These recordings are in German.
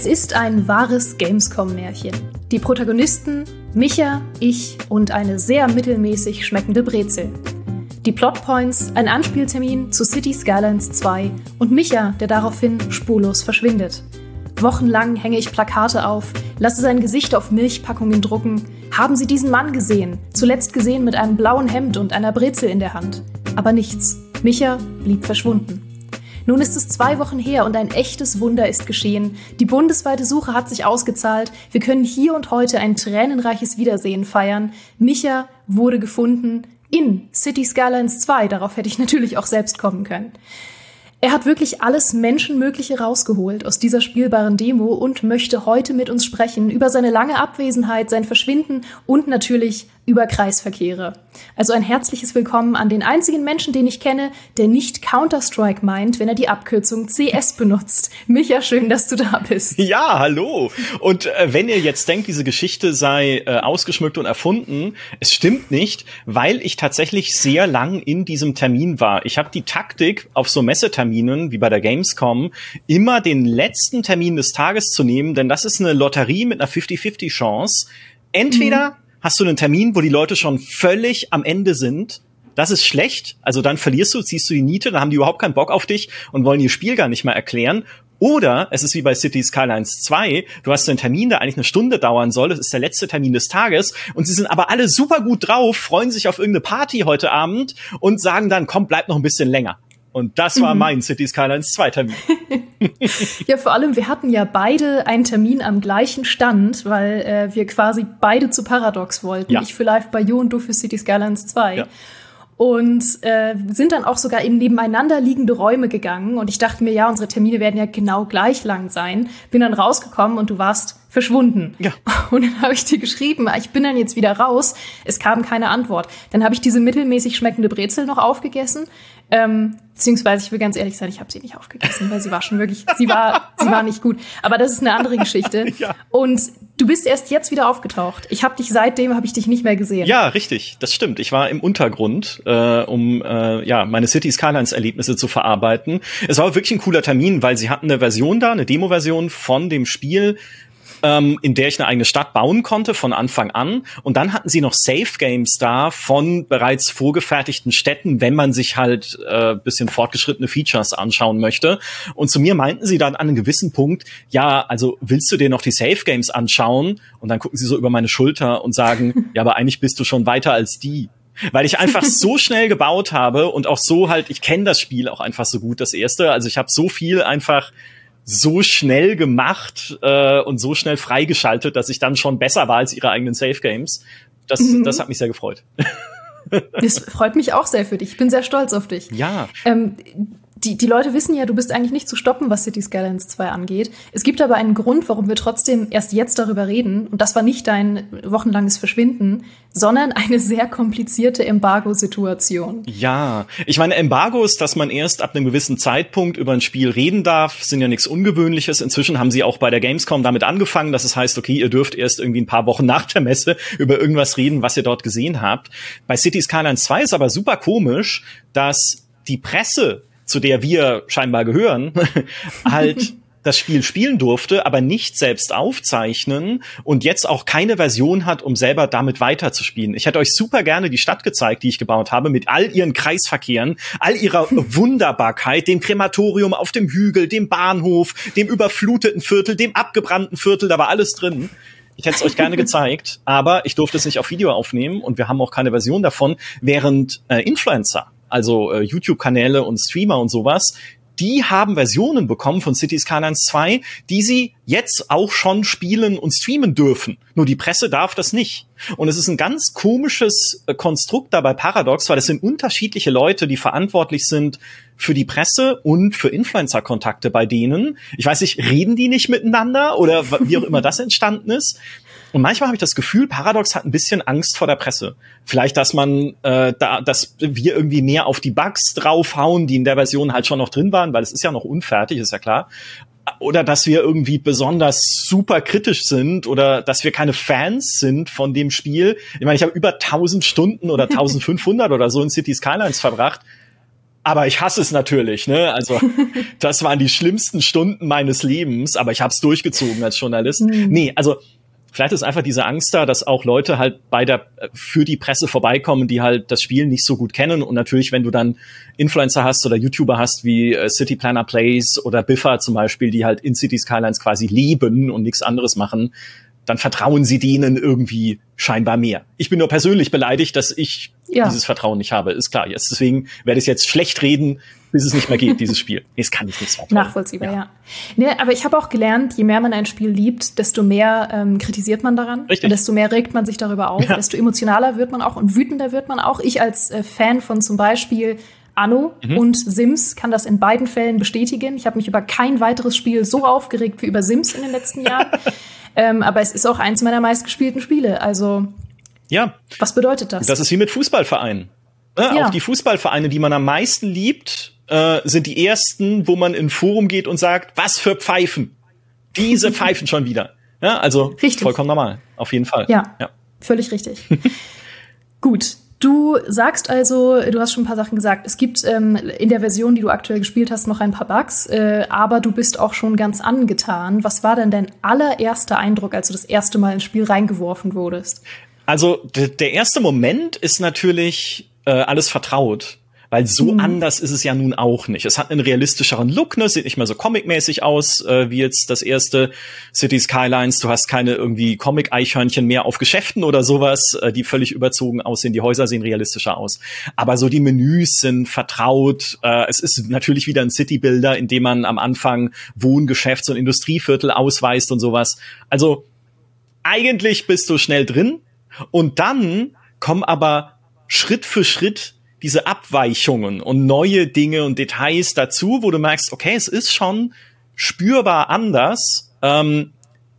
Es ist ein wahres Gamescom-Märchen. Die Protagonisten Micha, ich und eine sehr mittelmäßig schmeckende Brezel. Die Plotpoints, ein Anspieltermin zu City Skylines 2 und Micha, der daraufhin spurlos verschwindet. Wochenlang hänge ich Plakate auf, lasse sein Gesicht auf Milchpackungen drucken. Haben Sie diesen Mann gesehen? Zuletzt gesehen mit einem blauen Hemd und einer Brezel in der Hand. Aber nichts. Micha blieb verschwunden. Nun ist es zwei Wochen her und ein echtes Wunder ist geschehen. Die bundesweite Suche hat sich ausgezahlt. Wir können hier und heute ein tränenreiches Wiedersehen feiern. Micha wurde gefunden in City Skylines 2. Darauf hätte ich natürlich auch selbst kommen können. Er hat wirklich alles Menschenmögliche rausgeholt aus dieser spielbaren Demo und möchte heute mit uns sprechen über seine lange Abwesenheit, sein Verschwinden und natürlich über Kreisverkehre. Also ein herzliches Willkommen an den einzigen Menschen, den ich kenne, der nicht Counter-Strike meint, wenn er die Abkürzung CS benutzt. Micha, schön, dass du da bist. Ja, hallo. Und äh, wenn ihr jetzt denkt, diese Geschichte sei äh, ausgeschmückt und erfunden, es stimmt nicht, weil ich tatsächlich sehr lang in diesem Termin war. Ich habe die Taktik auf so Messeterminen wie bei der Gamescom immer den letzten Termin des Tages zu nehmen, denn das ist eine Lotterie mit einer 50-50 Chance. Entweder mhm hast du einen Termin, wo die Leute schon völlig am Ende sind. Das ist schlecht. Also dann verlierst du, ziehst du die Niete, dann haben die überhaupt keinen Bock auf dich und wollen ihr Spiel gar nicht mehr erklären. Oder es ist wie bei City Skylines 2, du hast einen Termin, der eigentlich eine Stunde dauern soll, das ist der letzte Termin des Tages und sie sind aber alle super gut drauf, freuen sich auf irgendeine Party heute Abend und sagen dann, komm, bleib noch ein bisschen länger. Und das war mhm. mein City Skylines 2 Termin. ja, vor allem, wir hatten ja beide einen Termin am gleichen Stand, weil äh, wir quasi beide zu Paradox wollten. Ja. Ich für Live bei You und du für City Skylines 2. Ja. Und äh, sind dann auch sogar in nebeneinander liegende Räume gegangen. Und ich dachte mir, ja, unsere Termine werden ja genau gleich lang sein. Bin dann rausgekommen und du warst verschwunden. Ja. Und dann habe ich dir geschrieben, ich bin dann jetzt wieder raus. Es kam keine Antwort. Dann habe ich diese mittelmäßig schmeckende Brezel noch aufgegessen. Ähm, beziehungsweise, ich will ganz ehrlich sein, ich habe sie nicht aufgegessen, weil sie war schon wirklich, sie war, sie war nicht gut. Aber das ist eine andere Geschichte. ja. Und du bist erst jetzt wieder aufgetaucht. Ich habe dich seitdem, habe ich dich nicht mehr gesehen. Ja, richtig, das stimmt. Ich war im Untergrund, äh, um äh, ja meine City Skylines Erlebnisse zu verarbeiten. Es war wirklich ein cooler Termin, weil sie hatten eine Version da, eine Demo-Version von dem Spiel ähm, in der ich eine eigene Stadt bauen konnte von Anfang an. Und dann hatten sie noch Safe Games da von bereits vorgefertigten Städten, wenn man sich halt äh, bisschen fortgeschrittene Features anschauen möchte. Und zu mir meinten sie dann an einem gewissen Punkt, ja, also willst du dir noch die Safe Games anschauen? Und dann gucken sie so über meine Schulter und sagen, ja, aber eigentlich bist du schon weiter als die weil ich einfach so schnell gebaut habe und auch so halt, ich kenne das Spiel auch einfach so gut, das erste. Also ich habe so viel einfach so schnell gemacht äh, und so schnell freigeschaltet, dass ich dann schon besser war als ihre eigenen Safe Games. Das, mhm. das hat mich sehr gefreut. Das freut mich auch sehr für dich. Ich bin sehr stolz auf dich. Ja. Ähm, die, die Leute wissen ja, du bist eigentlich nicht zu stoppen, was City Skylines 2 angeht. Es gibt aber einen Grund, warum wir trotzdem erst jetzt darüber reden. Und das war nicht dein wochenlanges Verschwinden, sondern eine sehr komplizierte Embargo-Situation. Ja, ich meine, Embargos, dass man erst ab einem gewissen Zeitpunkt über ein Spiel reden darf, sind ja nichts Ungewöhnliches. Inzwischen haben sie auch bei der Gamescom damit angefangen, dass es heißt, okay, ihr dürft erst irgendwie ein paar Wochen nach der Messe über irgendwas reden, was ihr dort gesehen habt. Bei City Skylines 2 ist aber super komisch, dass die Presse zu der wir scheinbar gehören, halt das Spiel spielen durfte, aber nicht selbst aufzeichnen und jetzt auch keine Version hat, um selber damit weiterzuspielen. Ich hätte euch super gerne die Stadt gezeigt, die ich gebaut habe, mit all ihren Kreisverkehren, all ihrer Wunderbarkeit, dem Krematorium auf dem Hügel, dem Bahnhof, dem überfluteten Viertel, dem abgebrannten Viertel, da war alles drin. Ich hätte es euch gerne gezeigt, aber ich durfte es nicht auf Video aufnehmen und wir haben auch keine Version davon, während äh, Influencer also äh, YouTube-Kanäle und Streamer und sowas, die haben Versionen bekommen von Cities Skylines 2, die sie jetzt auch schon spielen und streamen dürfen. Nur die Presse darf das nicht. Und es ist ein ganz komisches äh, Konstrukt dabei Paradox, weil es sind unterschiedliche Leute, die verantwortlich sind für die Presse und für Influencer-Kontakte bei denen. Ich weiß nicht, reden die nicht miteinander oder wie auch immer das entstanden ist? Und manchmal habe ich das Gefühl, Paradox hat ein bisschen Angst vor der Presse. Vielleicht, dass man, äh, da, dass wir irgendwie mehr auf die Bugs draufhauen, die in der Version halt schon noch drin waren, weil es ist ja noch unfertig, ist ja klar. Oder dass wir irgendwie besonders super kritisch sind oder dass wir keine Fans sind von dem Spiel. Ich meine, ich habe über 1000 Stunden oder 1500 oder so in City Skylines verbracht aber ich hasse es natürlich, ne? Also das waren die schlimmsten Stunden meines Lebens, aber ich habe es durchgezogen als Journalist. Mhm. Nee, also vielleicht ist einfach diese Angst da, dass auch Leute halt bei der für die Presse vorbeikommen, die halt das Spiel nicht so gut kennen. Und natürlich, wenn du dann Influencer hast oder YouTuber hast wie äh, City Planner Plays oder Biffa zum Beispiel, die halt in City Skylines quasi leben und nichts anderes machen, dann vertrauen sie denen irgendwie scheinbar mehr. Ich bin nur persönlich beleidigt, dass ich ja. dieses Vertrauen nicht habe. Ist klar. Jetzt deswegen werde ich jetzt schlecht reden, bis es nicht mehr geht, dieses Spiel. Nee, es kann ich nicht vertrauen. Nachvollziehbar, ja. ja. Nee, aber ich habe auch gelernt, je mehr man ein Spiel liebt, desto mehr ähm, kritisiert man daran. Richtig. Und desto mehr regt man sich darüber auf, ja. desto emotionaler wird man auch und wütender wird man auch. Ich als äh, Fan von zum Beispiel Anno mhm. und Sims kann das in beiden Fällen bestätigen. Ich habe mich über kein weiteres Spiel so aufgeregt wie über Sims in den letzten Jahren. Ähm, aber es ist auch eins meiner meistgespielten Spiele. Also, ja. Was bedeutet das? Das ist wie mit Fußballvereinen. Ne? Ja. Auch die Fußballvereine, die man am meisten liebt, äh, sind die ersten, wo man in Forum geht und sagt, was für Pfeifen. Diese Pfeifen schon wieder. Ja, also richtig. vollkommen normal. Auf jeden Fall. Ja, ja. völlig richtig. Gut, Du sagst also, du hast schon ein paar Sachen gesagt. Es gibt ähm, in der Version, die du aktuell gespielt hast, noch ein paar Bugs, äh, aber du bist auch schon ganz angetan. Was war denn dein allererster Eindruck, als du das erste Mal ins Spiel reingeworfen wurdest? Also der erste Moment ist natürlich äh, alles vertraut. Weil so mhm. anders ist es ja nun auch nicht. Es hat einen realistischeren Look, ne? Sieht nicht mehr so comic-mäßig aus, äh, wie jetzt das erste City Skylines. Du hast keine irgendwie Comic-Eichhörnchen mehr auf Geschäften oder sowas, äh, die völlig überzogen aussehen. Die Häuser sehen realistischer aus. Aber so die Menüs sind vertraut. Äh, es ist natürlich wieder ein City-Builder, in dem man am Anfang Wohn-, Geschäfts- und Industrieviertel ausweist und sowas. Also eigentlich bist du schnell drin und dann kommen aber Schritt für Schritt diese Abweichungen und neue Dinge und Details dazu, wo du merkst, okay, es ist schon spürbar anders. Ähm,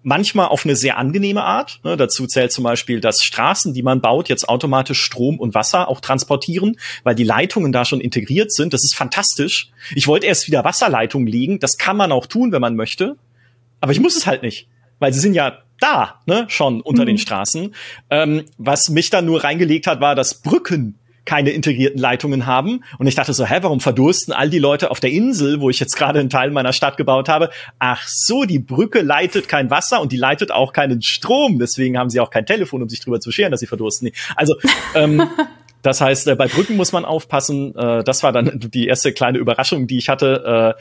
manchmal auf eine sehr angenehme Art. Ne, dazu zählt zum Beispiel, dass Straßen, die man baut, jetzt automatisch Strom und Wasser auch transportieren, weil die Leitungen da schon integriert sind. Das ist fantastisch. Ich wollte erst wieder Wasserleitungen legen. Das kann man auch tun, wenn man möchte. Aber ich muss es halt nicht, weil sie sind ja da, ne, schon unter mhm. den Straßen. Ähm, was mich dann nur reingelegt hat, war, dass Brücken keine integrierten Leitungen haben. Und ich dachte so, hä, warum verdursten all die Leute auf der Insel, wo ich jetzt gerade einen Teil meiner Stadt gebaut habe? Ach so, die Brücke leitet kein Wasser und die leitet auch keinen Strom. Deswegen haben sie auch kein Telefon, um sich drüber zu scheren, dass sie verdursten. Also ähm, Das heißt, äh, bei Brücken muss man aufpassen. Äh, das war dann die erste kleine Überraschung, die ich hatte.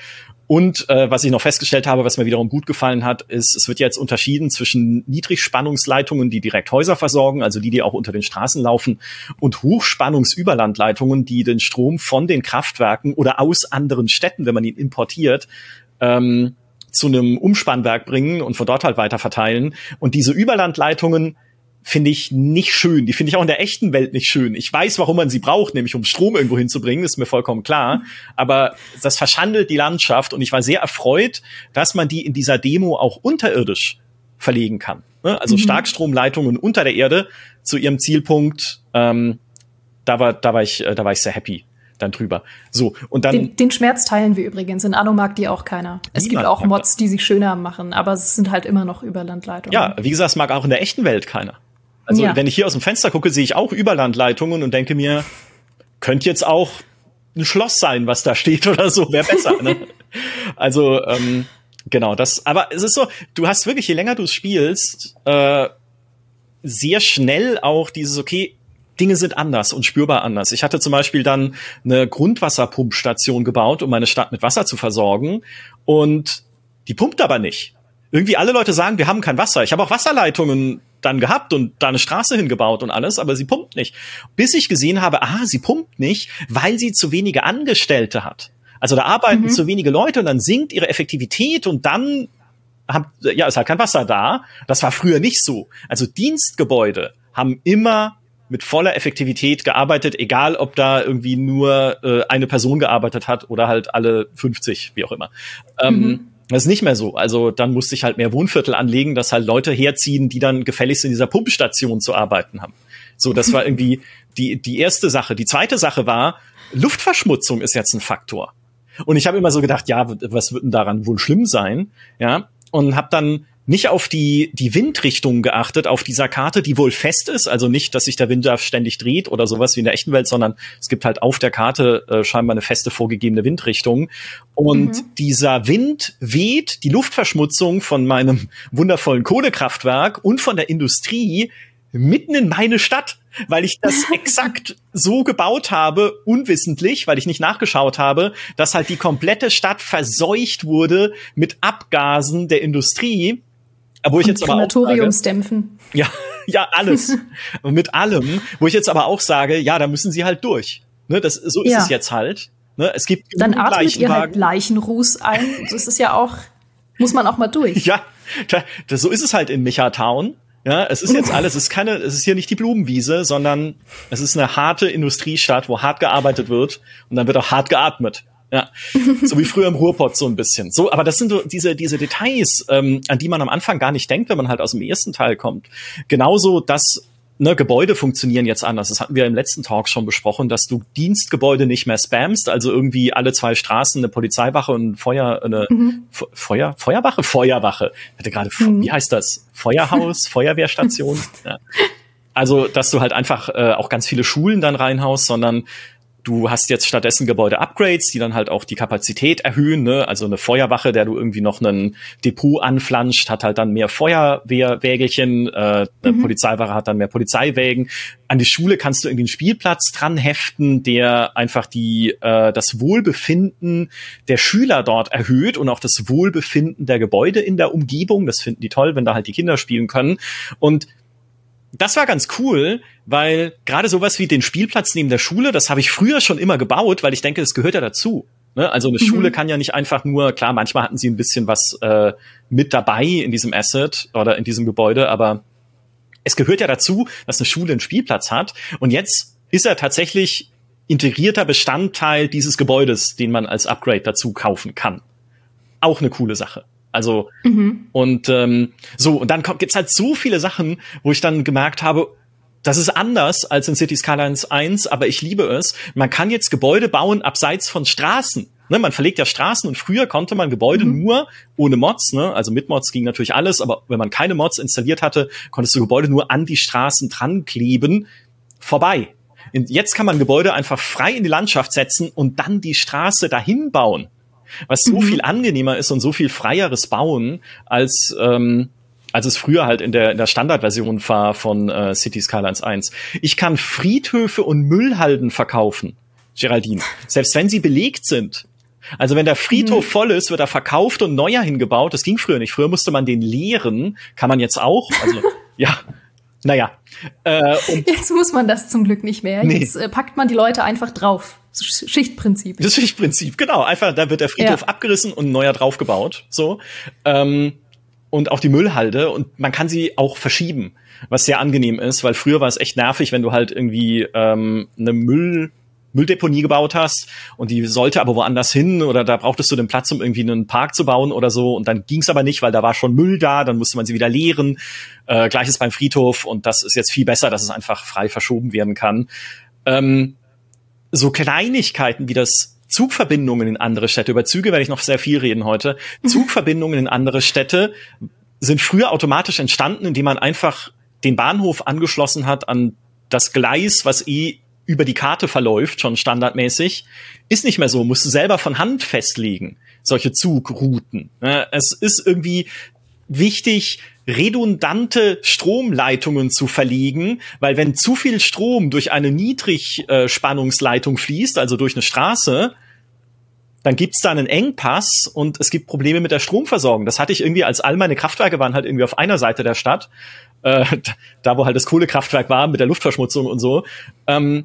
Und äh, was ich noch festgestellt habe, was mir wiederum gut gefallen hat, ist, es wird jetzt unterschieden zwischen Niedrigspannungsleitungen, die direkt Häuser versorgen, also die, die auch unter den Straßen laufen, und Hochspannungsüberlandleitungen, die den Strom von den Kraftwerken oder aus anderen Städten, wenn man ihn importiert, ähm, zu einem Umspannwerk bringen und von dort halt weiter verteilen. Und diese Überlandleitungen finde ich nicht schön. Die finde ich auch in der echten Welt nicht schön. Ich weiß, warum man sie braucht, nämlich um Strom irgendwo hinzubringen, ist mir vollkommen klar. Aber das verschandelt die Landschaft und ich war sehr erfreut, dass man die in dieser Demo auch unterirdisch verlegen kann. Ne? Also mhm. Starkstromleitungen unter der Erde zu ihrem Zielpunkt. Ähm, da war, da war ich, äh, da war ich sehr happy dann drüber. So, und dann. Den, den Schmerz teilen wir übrigens. In Anno mag die auch keiner. Es gibt auch Mods, die sich schöner machen, aber es sind halt immer noch Überlandleitungen. Ja, wie gesagt, es mag auch in der echten Welt keiner. Also ja. wenn ich hier aus dem Fenster gucke, sehe ich auch Überlandleitungen und denke mir, könnte jetzt auch ein Schloss sein, was da steht oder so, wäre besser. ne? Also ähm, genau das. Aber es ist so, du hast wirklich, je länger du spielst, äh, sehr schnell auch dieses okay. Dinge sind anders und spürbar anders. Ich hatte zum Beispiel dann eine Grundwasserpumpstation gebaut, um meine Stadt mit Wasser zu versorgen. Und die pumpt aber nicht. Irgendwie alle Leute sagen, wir haben kein Wasser. Ich habe auch Wasserleitungen dann gehabt und da eine Straße hingebaut und alles, aber sie pumpt nicht. Bis ich gesehen habe, ah, sie pumpt nicht, weil sie zu wenige Angestellte hat. Also da arbeiten mhm. zu wenige Leute und dann sinkt ihre Effektivität und dann hab, ja, ist halt kein Wasser da. Das war früher nicht so. Also Dienstgebäude haben immer mit voller Effektivität gearbeitet, egal ob da irgendwie nur äh, eine Person gearbeitet hat oder halt alle 50, wie auch immer. Ähm, mhm. Das ist nicht mehr so. Also dann musste ich halt mehr Wohnviertel anlegen, dass halt Leute herziehen, die dann gefälligst in dieser Pumpstation zu arbeiten haben. So, das war irgendwie die, die erste Sache. Die zweite Sache war, Luftverschmutzung ist jetzt ein Faktor. Und ich habe immer so gedacht, ja, was wird denn daran wohl schlimm sein? Ja, und habe dann nicht auf die, die Windrichtung geachtet auf dieser Karte, die wohl fest ist. Also nicht, dass sich der Wind da ständig dreht oder sowas wie in der echten Welt, sondern es gibt halt auf der Karte äh, scheinbar eine feste vorgegebene Windrichtung. Und mhm. dieser Wind weht die Luftverschmutzung von meinem wundervollen Kohlekraftwerk und von der Industrie mitten in meine Stadt, weil ich das exakt so gebaut habe, unwissentlich, weil ich nicht nachgeschaut habe, dass halt die komplette Stadt verseucht wurde mit Abgasen der Industrie wo ich jetzt aber auch sage, Ja, ja, alles. mit allem. Wo ich jetzt aber auch sage, ja, da müssen sie halt durch. Ne, das, so ist ja. es jetzt halt. Ne, es gibt Dann atmet ihr halt Leichenruß ein. Das ist ja auch, muss man auch mal durch. Ja, da, das, so ist es halt in Michatown. Ja, es ist jetzt alles, es ist keine, es ist hier nicht die Blumenwiese, sondern es ist eine harte Industriestadt, wo hart gearbeitet wird und dann wird auch hart geatmet. Ja, so wie früher im Ruhrpott so ein bisschen. So, aber das sind so diese diese Details, ähm, an die man am Anfang gar nicht denkt, wenn man halt aus dem ersten Teil kommt. Genauso, dass ne, Gebäude funktionieren jetzt anders. Das hatten wir im letzten Talk schon besprochen, dass du Dienstgebäude nicht mehr spammst, also irgendwie alle zwei Straßen eine Polizeiwache und Feuer, eine mhm. Feuer, Feuerwache, Feuerwache. Ich hatte gerade, mhm. wie heißt das? Feuerhaus, Feuerwehrstation. Ja. Also, dass du halt einfach äh, auch ganz viele Schulen dann reinhaust, sondern Du hast jetzt stattdessen Gebäude-Upgrades, die dann halt auch die Kapazität erhöhen. Ne? Also eine Feuerwache, der du irgendwie noch einen Depot anflanscht, hat halt dann mehr Feuerwehrwägelchen. Äh, eine mhm. Polizeiwache hat dann mehr Polizeiwägen. An die Schule kannst du irgendwie einen Spielplatz dran heften, der einfach die äh, das Wohlbefinden der Schüler dort erhöht und auch das Wohlbefinden der Gebäude in der Umgebung. Das finden die toll, wenn da halt die Kinder spielen können. Und das war ganz cool, weil gerade sowas wie den Spielplatz neben der Schule, das habe ich früher schon immer gebaut, weil ich denke, das gehört ja dazu. Ne? Also eine mhm. Schule kann ja nicht einfach nur, klar, manchmal hatten sie ein bisschen was äh, mit dabei in diesem Asset oder in diesem Gebäude, aber es gehört ja dazu, dass eine Schule einen Spielplatz hat. Und jetzt ist er tatsächlich integrierter Bestandteil dieses Gebäudes, den man als Upgrade dazu kaufen kann. Auch eine coole Sache. Also mhm. und ähm, so und dann kommt, gibt's halt so viele Sachen, wo ich dann gemerkt habe, das ist anders als in City Skylines 1, aber ich liebe es. Man kann jetzt Gebäude bauen abseits von Straßen. Ne, man verlegt ja Straßen und früher konnte man Gebäude mhm. nur ohne Mods, ne? also mit Mods ging natürlich alles, aber wenn man keine Mods installiert hatte, konntest du Gebäude nur an die Straßen dran kleben, vorbei. Und jetzt kann man Gebäude einfach frei in die Landschaft setzen und dann die Straße dahin bauen was so mhm. viel angenehmer ist und so viel freieres Bauen als ähm, als es früher halt in der, in der Standardversion war von äh, City Skylines 1. Ich kann Friedhöfe und Müllhalden verkaufen, Geraldine, selbst wenn sie belegt sind. Also wenn der Friedhof mhm. voll ist, wird er verkauft und neuer hingebaut. Das ging früher nicht. Früher musste man den leeren, kann man jetzt auch. Also ja, naja. Äh, Jetzt muss man das zum Glück nicht mehr. Nee. Jetzt äh, packt man die Leute einfach drauf. Schichtprinzip. Das Schichtprinzip, genau. Einfach, da wird der Friedhof ja. abgerissen und ein neuer draufgebaut. So. Ähm, und auch die Müllhalde und man kann sie auch verschieben, was sehr angenehm ist, weil früher war es echt nervig, wenn du halt irgendwie ähm, eine Müll Mülldeponie gebaut hast und die sollte aber woanders hin oder da brauchtest du den Platz, um irgendwie einen Park zu bauen oder so und dann ging es aber nicht, weil da war schon Müll da, dann musste man sie wieder leeren. Äh, Gleiches beim Friedhof und das ist jetzt viel besser, dass es einfach frei verschoben werden kann. Ähm, so Kleinigkeiten wie das Zugverbindungen in andere Städte, über Züge werde ich noch sehr viel reden heute. Zugverbindungen in andere Städte sind früher automatisch entstanden, indem man einfach den Bahnhof angeschlossen hat an das Gleis, was eh über die Karte verläuft, schon standardmäßig, ist nicht mehr so, musst du selber von Hand festlegen, solche Zugrouten. Es ist irgendwie wichtig, redundante Stromleitungen zu verlegen, weil wenn zu viel Strom durch eine Niedrigspannungsleitung fließt, also durch eine Straße, dann gibt's da einen Engpass und es gibt Probleme mit der Stromversorgung. Das hatte ich irgendwie, als all meine Kraftwerke waren halt irgendwie auf einer Seite der Stadt, äh, da wo halt das Kohlekraftwerk war mit der Luftverschmutzung und so. Ähm,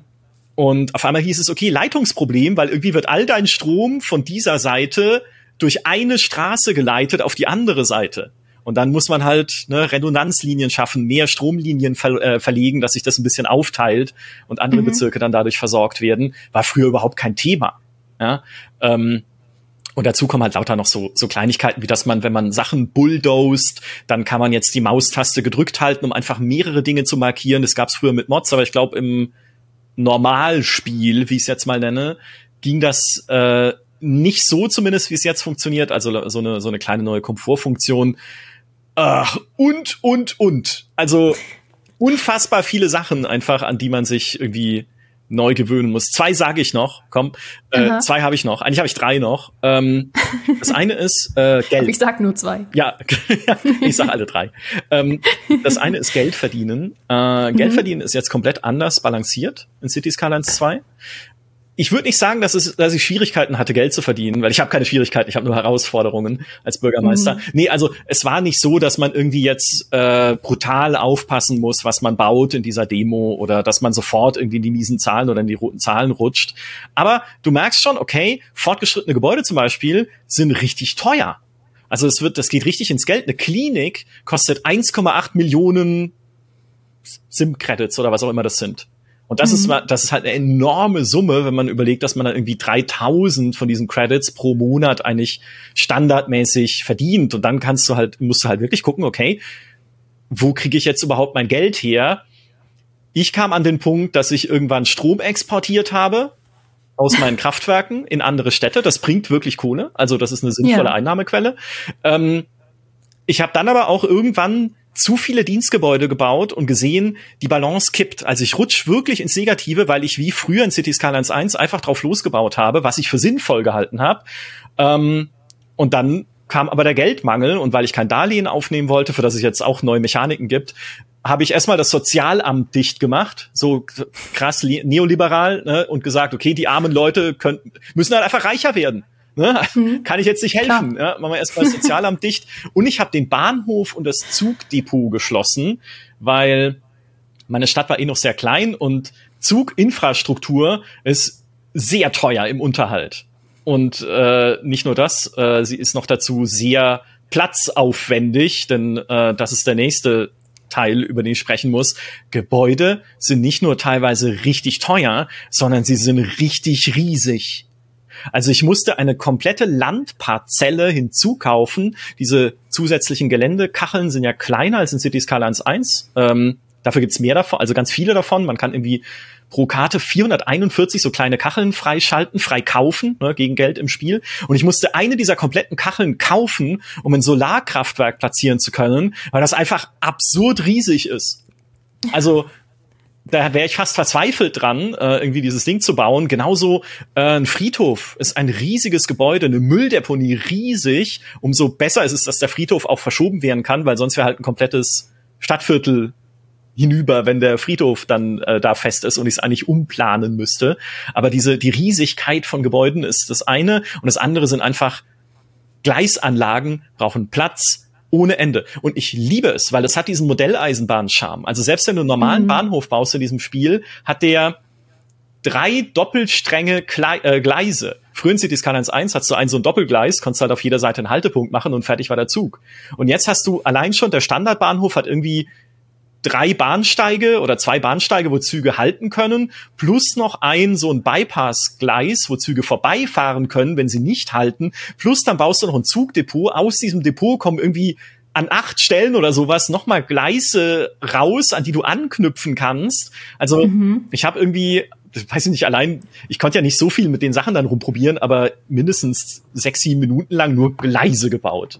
und auf einmal hieß es, okay, Leitungsproblem, weil irgendwie wird all dein Strom von dieser Seite durch eine Straße geleitet auf die andere Seite. Und dann muss man halt ne, Redundanzlinien schaffen, mehr Stromlinien ver äh, verlegen, dass sich das ein bisschen aufteilt und andere mhm. Bezirke dann dadurch versorgt werden. War früher überhaupt kein Thema. Ja? Ähm, und dazu kommen halt lauter noch so, so Kleinigkeiten, wie dass man, wenn man Sachen bulldozt, dann kann man jetzt die Maustaste gedrückt halten, um einfach mehrere Dinge zu markieren. Das gab's früher mit Mods, aber ich glaube, im Normalspiel, wie ich es jetzt mal nenne, ging das äh, nicht so zumindest, wie es jetzt funktioniert. Also so eine, so eine kleine neue Komfortfunktion. Ach, und, und, und. Also unfassbar viele Sachen einfach, an die man sich irgendwie neu gewöhnen muss. Zwei sage ich noch, komm, äh, zwei habe ich noch. Eigentlich habe ich drei noch. Ähm, das eine ist äh, Geld. ich sag nur zwei. Ja, ich sag alle drei. Ähm, das eine ist Geld verdienen. Äh, Geld mhm. verdienen ist jetzt komplett anders balanciert in Cities Skylines 2 ich würde nicht sagen, dass, es, dass ich Schwierigkeiten hatte, Geld zu verdienen, weil ich habe keine Schwierigkeiten, ich habe nur Herausforderungen als Bürgermeister. Mhm. Nee, also es war nicht so, dass man irgendwie jetzt äh, brutal aufpassen muss, was man baut in dieser Demo oder dass man sofort irgendwie in die miesen Zahlen oder in die roten Zahlen rutscht. Aber du merkst schon, okay, fortgeschrittene Gebäude zum Beispiel sind richtig teuer. Also es wird, das geht richtig ins Geld. Eine Klinik kostet 1,8 Millionen Sim-Credits oder was auch immer das sind. Und das mhm. ist, das ist halt eine enorme Summe, wenn man überlegt, dass man dann irgendwie 3000 von diesen Credits pro Monat eigentlich standardmäßig verdient. Und dann kannst du halt, musst du halt wirklich gucken, okay, wo kriege ich jetzt überhaupt mein Geld her? Ich kam an den Punkt, dass ich irgendwann Strom exportiert habe aus meinen Kraftwerken in andere Städte. Das bringt wirklich Kohle. Also das ist eine sinnvolle ja. Einnahmequelle. Ähm, ich habe dann aber auch irgendwann zu viele Dienstgebäude gebaut und gesehen, die Balance kippt. Also ich rutsch wirklich ins Negative, weil ich wie früher in City Skylines 1 einfach drauf losgebaut habe, was ich für sinnvoll gehalten habe. Ähm, und dann kam aber der Geldmangel und weil ich kein Darlehen aufnehmen wollte, für das es jetzt auch neue Mechaniken gibt, habe ich erstmal das Sozialamt dicht gemacht, so krass neoliberal, ne, und gesagt, okay, die armen Leute können, müssen halt einfach reicher werden. Ne? Mhm. Kann ich jetzt nicht helfen. Ja, machen wir erstmal das Sozialamt dicht. Und ich habe den Bahnhof und das Zugdepot geschlossen, weil meine Stadt war eh noch sehr klein und Zuginfrastruktur ist sehr teuer im Unterhalt. Und äh, nicht nur das, äh, sie ist noch dazu sehr platzaufwendig, denn äh, das ist der nächste Teil, über den ich sprechen muss. Gebäude sind nicht nur teilweise richtig teuer, sondern sie sind richtig riesig. Also ich musste eine komplette Landparzelle hinzukaufen. Diese zusätzlichen Geländekacheln sind ja kleiner als in City Skylines 1. Ähm, dafür gibt's mehr davon, also ganz viele davon. Man kann irgendwie pro Karte 441 so kleine Kacheln freischalten, frei kaufen, ne, gegen Geld im Spiel. Und ich musste eine dieser kompletten Kacheln kaufen, um ein Solarkraftwerk platzieren zu können, weil das einfach absurd riesig ist. Also da wäre ich fast verzweifelt dran, äh, irgendwie dieses Ding zu bauen. Genauso äh, ein Friedhof ist ein riesiges Gebäude, eine Mülldeponie riesig. Umso besser ist es, dass der Friedhof auch verschoben werden kann, weil sonst wäre halt ein komplettes Stadtviertel hinüber, wenn der Friedhof dann äh, da fest ist und ich es eigentlich umplanen müsste. Aber diese die Riesigkeit von Gebäuden ist das eine und das andere sind einfach Gleisanlagen brauchen Platz, ohne Ende. Und ich liebe es, weil es hat diesen Modelleisenbahn-Charme. Also selbst wenn du einen normalen mhm. Bahnhof baust in diesem Spiel, hat der drei Doppelstränge äh, Gleise. Früher in City Skylines 1 hast du ein so ein Doppelgleis, konntest halt auf jeder Seite einen Haltepunkt machen und fertig war der Zug. Und jetzt hast du allein schon, der Standardbahnhof hat irgendwie drei Bahnsteige oder zwei Bahnsteige, wo Züge halten können, plus noch ein so ein Bypass-Gleis, wo Züge vorbeifahren können, wenn sie nicht halten, plus dann baust du noch ein Zugdepot. Aus diesem Depot kommen irgendwie an acht Stellen oder sowas nochmal Gleise raus, an die du anknüpfen kannst. Also mhm. ich habe irgendwie, weiß ich nicht, allein, ich konnte ja nicht so viel mit den Sachen dann rumprobieren, aber mindestens sechs, sieben Minuten lang nur Gleise gebaut.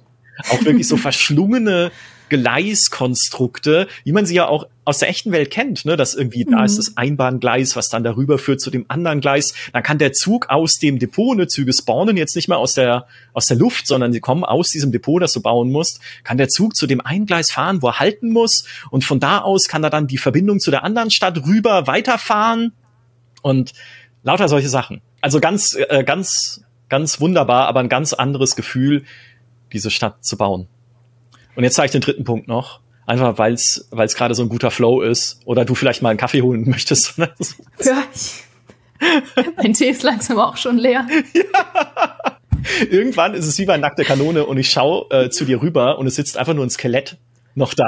Auch wirklich so verschlungene Gleiskonstrukte, wie man sie ja auch aus der echten Welt kennt, ne, dass irgendwie mhm. da ist das Einbahngleis, was dann darüber führt zu dem anderen Gleis. Dann kann der Zug aus dem Depot, ne, Züge spawnen jetzt nicht mehr aus der aus der Luft, sondern sie kommen aus diesem Depot, das du bauen musst. Kann der Zug zu dem einen Gleis fahren, wo er halten muss, und von da aus kann er dann die Verbindung zu der anderen Stadt rüber weiterfahren und lauter solche Sachen. Also ganz äh, ganz ganz wunderbar, aber ein ganz anderes Gefühl, diese Stadt zu bauen. Und jetzt zeige ich den dritten Punkt noch. Einfach weil es weil es gerade so ein guter Flow ist. Oder du vielleicht mal einen Kaffee holen möchtest. ja, ich, mein Tee ist langsam auch schon leer. Ja. Irgendwann ist es wie bei nackter Kanone und ich schaue äh, zu dir rüber und es sitzt einfach nur ein Skelett noch da.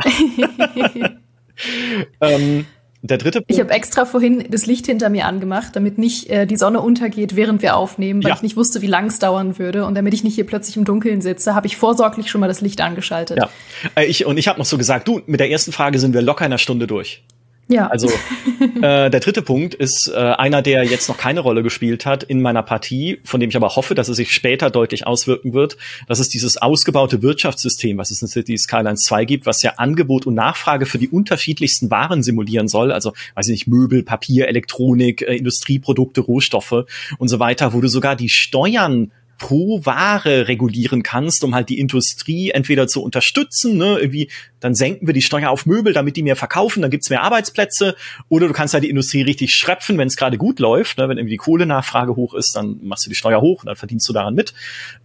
ähm, der dritte Punkt. Ich habe extra vorhin das Licht hinter mir angemacht, damit nicht äh, die Sonne untergeht, während wir aufnehmen, weil ja. ich nicht wusste, wie lang es dauern würde. Und damit ich nicht hier plötzlich im Dunkeln sitze, habe ich vorsorglich schon mal das Licht angeschaltet. Ja. Äh, ich, und ich habe noch so gesagt, du, mit der ersten Frage sind wir locker in einer Stunde durch. Ja. Also äh, der dritte Punkt ist äh, einer, der jetzt noch keine Rolle gespielt hat in meiner Partie, von dem ich aber hoffe, dass es sich später deutlich auswirken wird. Das ist dieses ausgebaute Wirtschaftssystem, was es in City Skylines 2 gibt, was ja Angebot und Nachfrage für die unterschiedlichsten Waren simulieren soll. Also, weiß ich nicht, Möbel, Papier, Elektronik, äh, Industrieprodukte, Rohstoffe und so weiter, wo du sogar die Steuern pro Ware regulieren kannst, um halt die Industrie entweder zu unterstützen, ne, irgendwie, dann senken wir die Steuer auf Möbel, damit die mehr verkaufen, dann gibt's mehr Arbeitsplätze, oder du kannst halt die Industrie richtig schröpfen, wenn es gerade gut läuft, ne, wenn irgendwie die Kohlenachfrage hoch ist, dann machst du die Steuer hoch und dann verdienst du daran mit.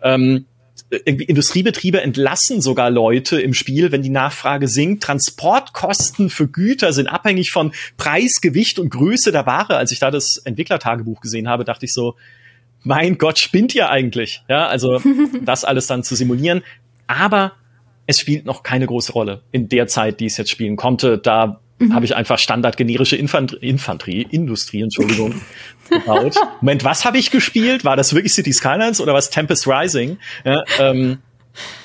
Ähm, irgendwie Industriebetriebe entlassen sogar Leute im Spiel, wenn die Nachfrage sinkt. Transportkosten für Güter sind abhängig von Preis, Gewicht und Größe der Ware. Als ich da das Entwicklertagebuch gesehen habe, dachte ich so, mein Gott, spinnt ihr eigentlich? Ja, also das alles dann zu simulieren. Aber es spielt noch keine große Rolle in der Zeit, die es jetzt spielen konnte. Da mhm. habe ich einfach standard generische Infant Infanterie, Industrie, Entschuldigung, gebaut. Moment, was habe ich gespielt? War das wirklich City Skylines oder was Tempest Rising? Ja, ähm,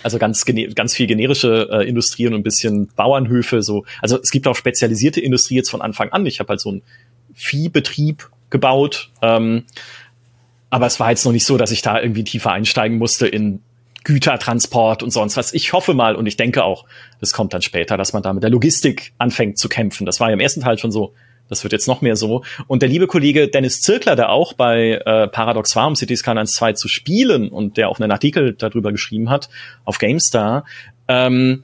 also ganz, ganz viel generische äh, Industrie und ein bisschen Bauernhöfe. So. Also es gibt auch spezialisierte Industrie jetzt von Anfang an. Ich habe halt so einen Viehbetrieb gebaut. Ähm, aber es war jetzt noch nicht so, dass ich da irgendwie tiefer einsteigen musste in Gütertransport und sonst was. Ich hoffe mal und ich denke auch, das kommt dann später, dass man da mit der Logistik anfängt zu kämpfen. Das war ja im ersten Teil schon so. Das wird jetzt noch mehr so. Und der liebe Kollege Dennis Zirkler, der auch bei äh, Paradox war, um Cities Skylines 2 zu spielen und der auch einen Artikel darüber geschrieben hat auf GameStar, ähm,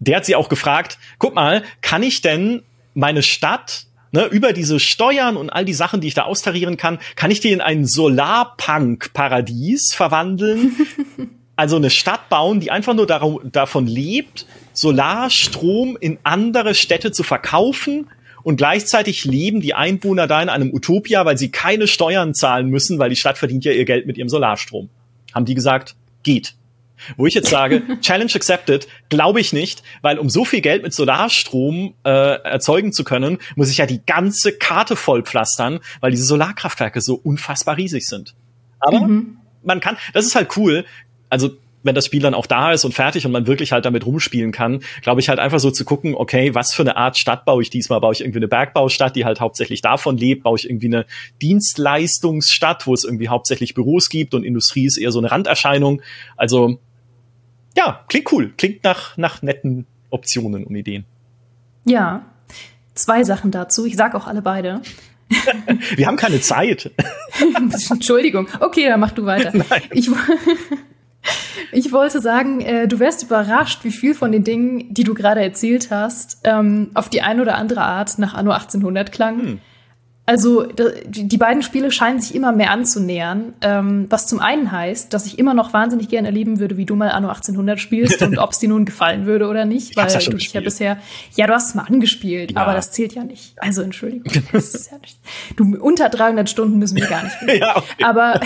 der hat sie auch gefragt, guck mal, kann ich denn meine Stadt ne, über diese Steuern und all die Sachen, die ich da austarieren kann, kann ich die in ein Solarpunk-Paradies verwandeln. also eine Stadt bauen, die einfach nur darum, davon lebt, Solarstrom in andere Städte zu verkaufen. Und gleichzeitig leben die Einwohner da in einem Utopia, weil sie keine Steuern zahlen müssen, weil die Stadt verdient ja ihr Geld mit ihrem Solarstrom. Haben die gesagt, geht. Wo ich jetzt sage, Challenge accepted, glaube ich nicht, weil um so viel Geld mit Solarstrom äh, erzeugen zu können, muss ich ja die ganze Karte vollpflastern, weil diese Solarkraftwerke so unfassbar riesig sind. Aber mhm. man kann, das ist halt cool. Also wenn das Spiel dann auch da ist und fertig und man wirklich halt damit rumspielen kann, glaube ich halt einfach so zu gucken, okay, was für eine Art Stadt baue ich diesmal? Baue ich irgendwie eine Bergbaustadt, die halt hauptsächlich davon lebt? Baue ich irgendwie eine Dienstleistungsstadt, wo es irgendwie hauptsächlich Büros gibt und Industrie ist eher so eine Randerscheinung? Also ja, klingt cool. Klingt nach, nach netten Optionen und Ideen. Ja, zwei Sachen dazu. Ich sag auch alle beide. Wir haben keine Zeit. Entschuldigung. Okay, dann mach du weiter. Nein. Ich, ich wollte sagen, äh, du wärst überrascht, wie viel von den Dingen, die du gerade erzählt hast, ähm, auf die eine oder andere Art nach Anno 1800 klang. Hm. Also die beiden Spiele scheinen sich immer mehr anzunähern, ähm, was zum einen heißt, dass ich immer noch wahnsinnig gerne erleben würde, wie du mal Anno 1800 spielst und ob es dir nun gefallen würde oder nicht, weil ja du dich ja bisher, ja, du hast es mal angespielt, ja. aber das zählt ja nicht. Also Entschuldigung, das ist ja nicht, du unter 300 Stunden müssen wir gar nicht. ja, okay. Aber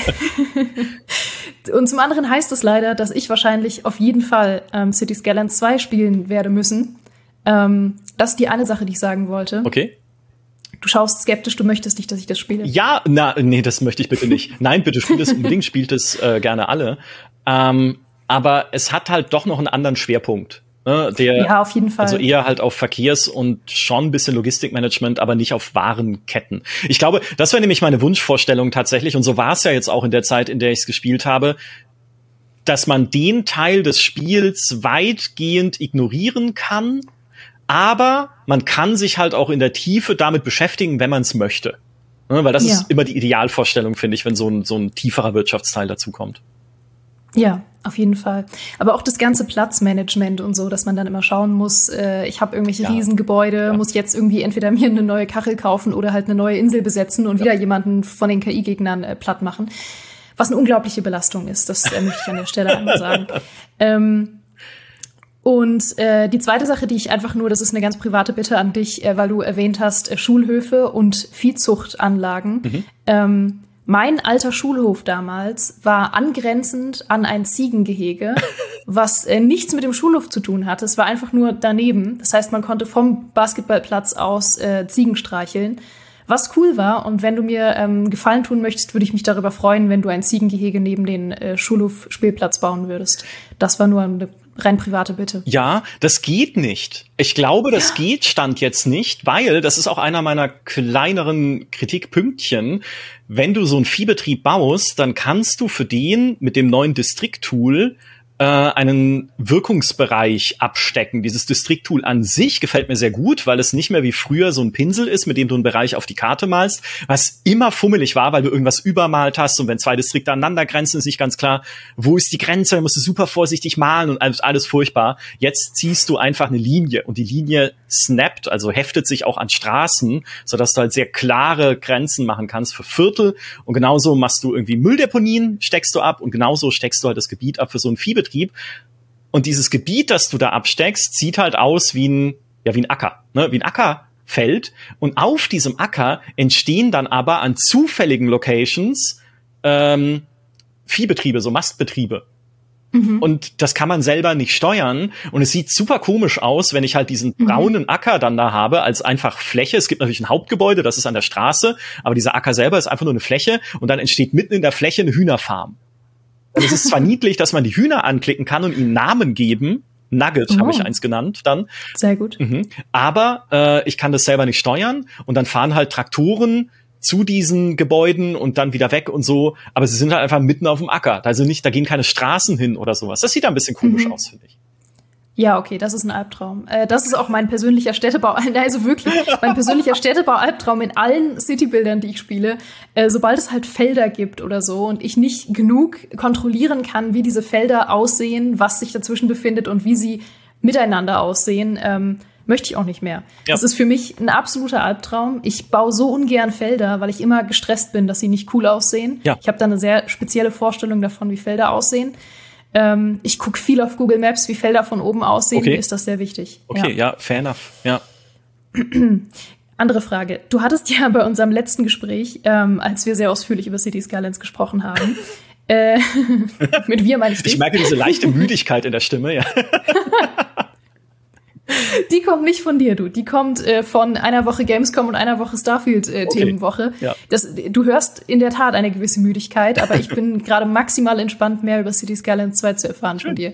und zum anderen heißt es leider, dass ich wahrscheinlich auf jeden Fall ähm, Cities Skylines 2 spielen werde müssen. Ähm, das ist die eine Sache, die ich sagen wollte. Okay. Du schaust skeptisch, du möchtest nicht, dass ich das spiele. Ja, na, nee, das möchte ich bitte nicht. Nein, bitte spielt es unbedingt, spielt es äh, gerne alle. Ähm, aber es hat halt doch noch einen anderen Schwerpunkt. Ne, der, ja, auf jeden Fall. Also eher halt auf Verkehrs- und schon ein bisschen Logistikmanagement, aber nicht auf Warenketten. Ich glaube, das wäre nämlich meine Wunschvorstellung tatsächlich, und so war es ja jetzt auch in der Zeit, in der ich es gespielt habe, dass man den Teil des Spiels weitgehend ignorieren kann aber man kann sich halt auch in der Tiefe damit beschäftigen, wenn man es möchte. Ne, weil das ja. ist immer die Idealvorstellung, finde ich, wenn so ein, so ein tieferer Wirtschaftsteil dazukommt. Ja, auf jeden Fall. Aber auch das ganze Platzmanagement und so, dass man dann immer schauen muss, äh, ich habe irgendwelche ja. Riesengebäude, ja. muss jetzt irgendwie entweder mir eine neue Kachel kaufen oder halt eine neue Insel besetzen und ja. wieder jemanden von den KI-Gegnern äh, platt machen. Was eine unglaubliche Belastung ist, das äh, möchte ich an der Stelle einmal sagen. Ähm, und äh, die zweite Sache, die ich einfach nur, das ist eine ganz private Bitte an dich, äh, weil du erwähnt hast, äh, Schulhöfe und Viehzuchtanlagen. Mhm. Ähm, mein alter Schulhof damals war angrenzend an ein Ziegengehege, was äh, nichts mit dem Schulhof zu tun hatte. Es war einfach nur daneben. Das heißt, man konnte vom Basketballplatz aus äh, Ziegen streicheln. Was cool war, und wenn du mir ähm, Gefallen tun möchtest, würde ich mich darüber freuen, wenn du ein Ziegengehege neben den äh, Schulhof-Spielplatz bauen würdest. Das war nur eine rein private Bitte. Ja, das geht nicht. Ich glaube, das geht stand jetzt nicht, weil das ist auch einer meiner kleineren Kritikpünktchen. Wenn du so einen Viehbetrieb baust, dann kannst du für den mit dem neuen District-Tool äh, einen Wirkungsbereich abstecken. Dieses District-Tool an sich gefällt mir sehr gut, weil es nicht mehr wie früher so ein Pinsel ist, mit dem du einen Bereich auf die Karte malst, was immer fummelig war, weil du irgendwas übermalt hast und wenn zwei Distrikte aneinander grenzen, ist nicht ganz klar, wo ist die Grenze, da musst du super vorsichtig malen und alles, alles furchtbar. Jetzt ziehst du einfach eine Linie und die Linie snappt, also heftet sich auch an Straßen, sodass du halt sehr klare Grenzen machen kannst für Viertel und genauso machst du irgendwie Mülldeponien, steckst du ab und genauso steckst du halt das Gebiet ab für so ein Viehbetrieb Betrieb. Und dieses Gebiet, das du da absteckst, sieht halt aus wie ein, ja, wie ein Acker, ne? wie ein Ackerfeld. Und auf diesem Acker entstehen dann aber an zufälligen Locations ähm, Viehbetriebe, so Mastbetriebe. Mhm. Und das kann man selber nicht steuern. Und es sieht super komisch aus, wenn ich halt diesen mhm. braunen Acker dann da habe, als einfach Fläche. Es gibt natürlich ein Hauptgebäude, das ist an der Straße, aber dieser Acker selber ist einfach nur eine Fläche und dann entsteht mitten in der Fläche eine Hühnerfarm. Und es ist zwar niedlich, dass man die Hühner anklicken kann und ihnen Namen geben. Nugget oh. habe ich eins genannt dann. Sehr gut. Mhm. Aber äh, ich kann das selber nicht steuern und dann fahren halt Traktoren zu diesen Gebäuden und dann wieder weg und so. Aber sie sind halt einfach mitten auf dem Acker. Da sind nicht, da gehen keine Straßen hin oder sowas. Das sieht ein bisschen komisch mhm. aus, finde ich. Ja, okay, das ist ein Albtraum. Äh, das ist auch mein persönlicher Städtebau, also wirklich mein persönlicher Städtebau-Albtraum in allen Citybildern, die ich spiele. Äh, sobald es halt Felder gibt oder so und ich nicht genug kontrollieren kann, wie diese Felder aussehen, was sich dazwischen befindet und wie sie miteinander aussehen, ähm, möchte ich auch nicht mehr. Ja. Das ist für mich ein absoluter Albtraum. Ich baue so ungern Felder, weil ich immer gestresst bin, dass sie nicht cool aussehen. Ja. Ich habe da eine sehr spezielle Vorstellung davon, wie Felder aussehen. Ähm, ich gucke viel auf Google Maps, wie Felder von oben aussehen. Okay. Mir ist das sehr wichtig. Okay, ja, ja fair enough. Ja. Andere Frage. Du hattest ja bei unserem letzten Gespräch, ähm, als wir sehr ausführlich über City Skylines gesprochen haben, äh, mit wir meine ich dich. Ich merke diese leichte Müdigkeit in der Stimme, ja. Die kommt nicht von dir, du. Die kommt äh, von einer Woche Gamescom und einer Woche Starfield-Themenwoche. Äh, okay. ja. du hörst in der Tat eine gewisse Müdigkeit, aber ich bin gerade maximal entspannt, mehr über City Skylines 2 zu erfahren Schön. von dir.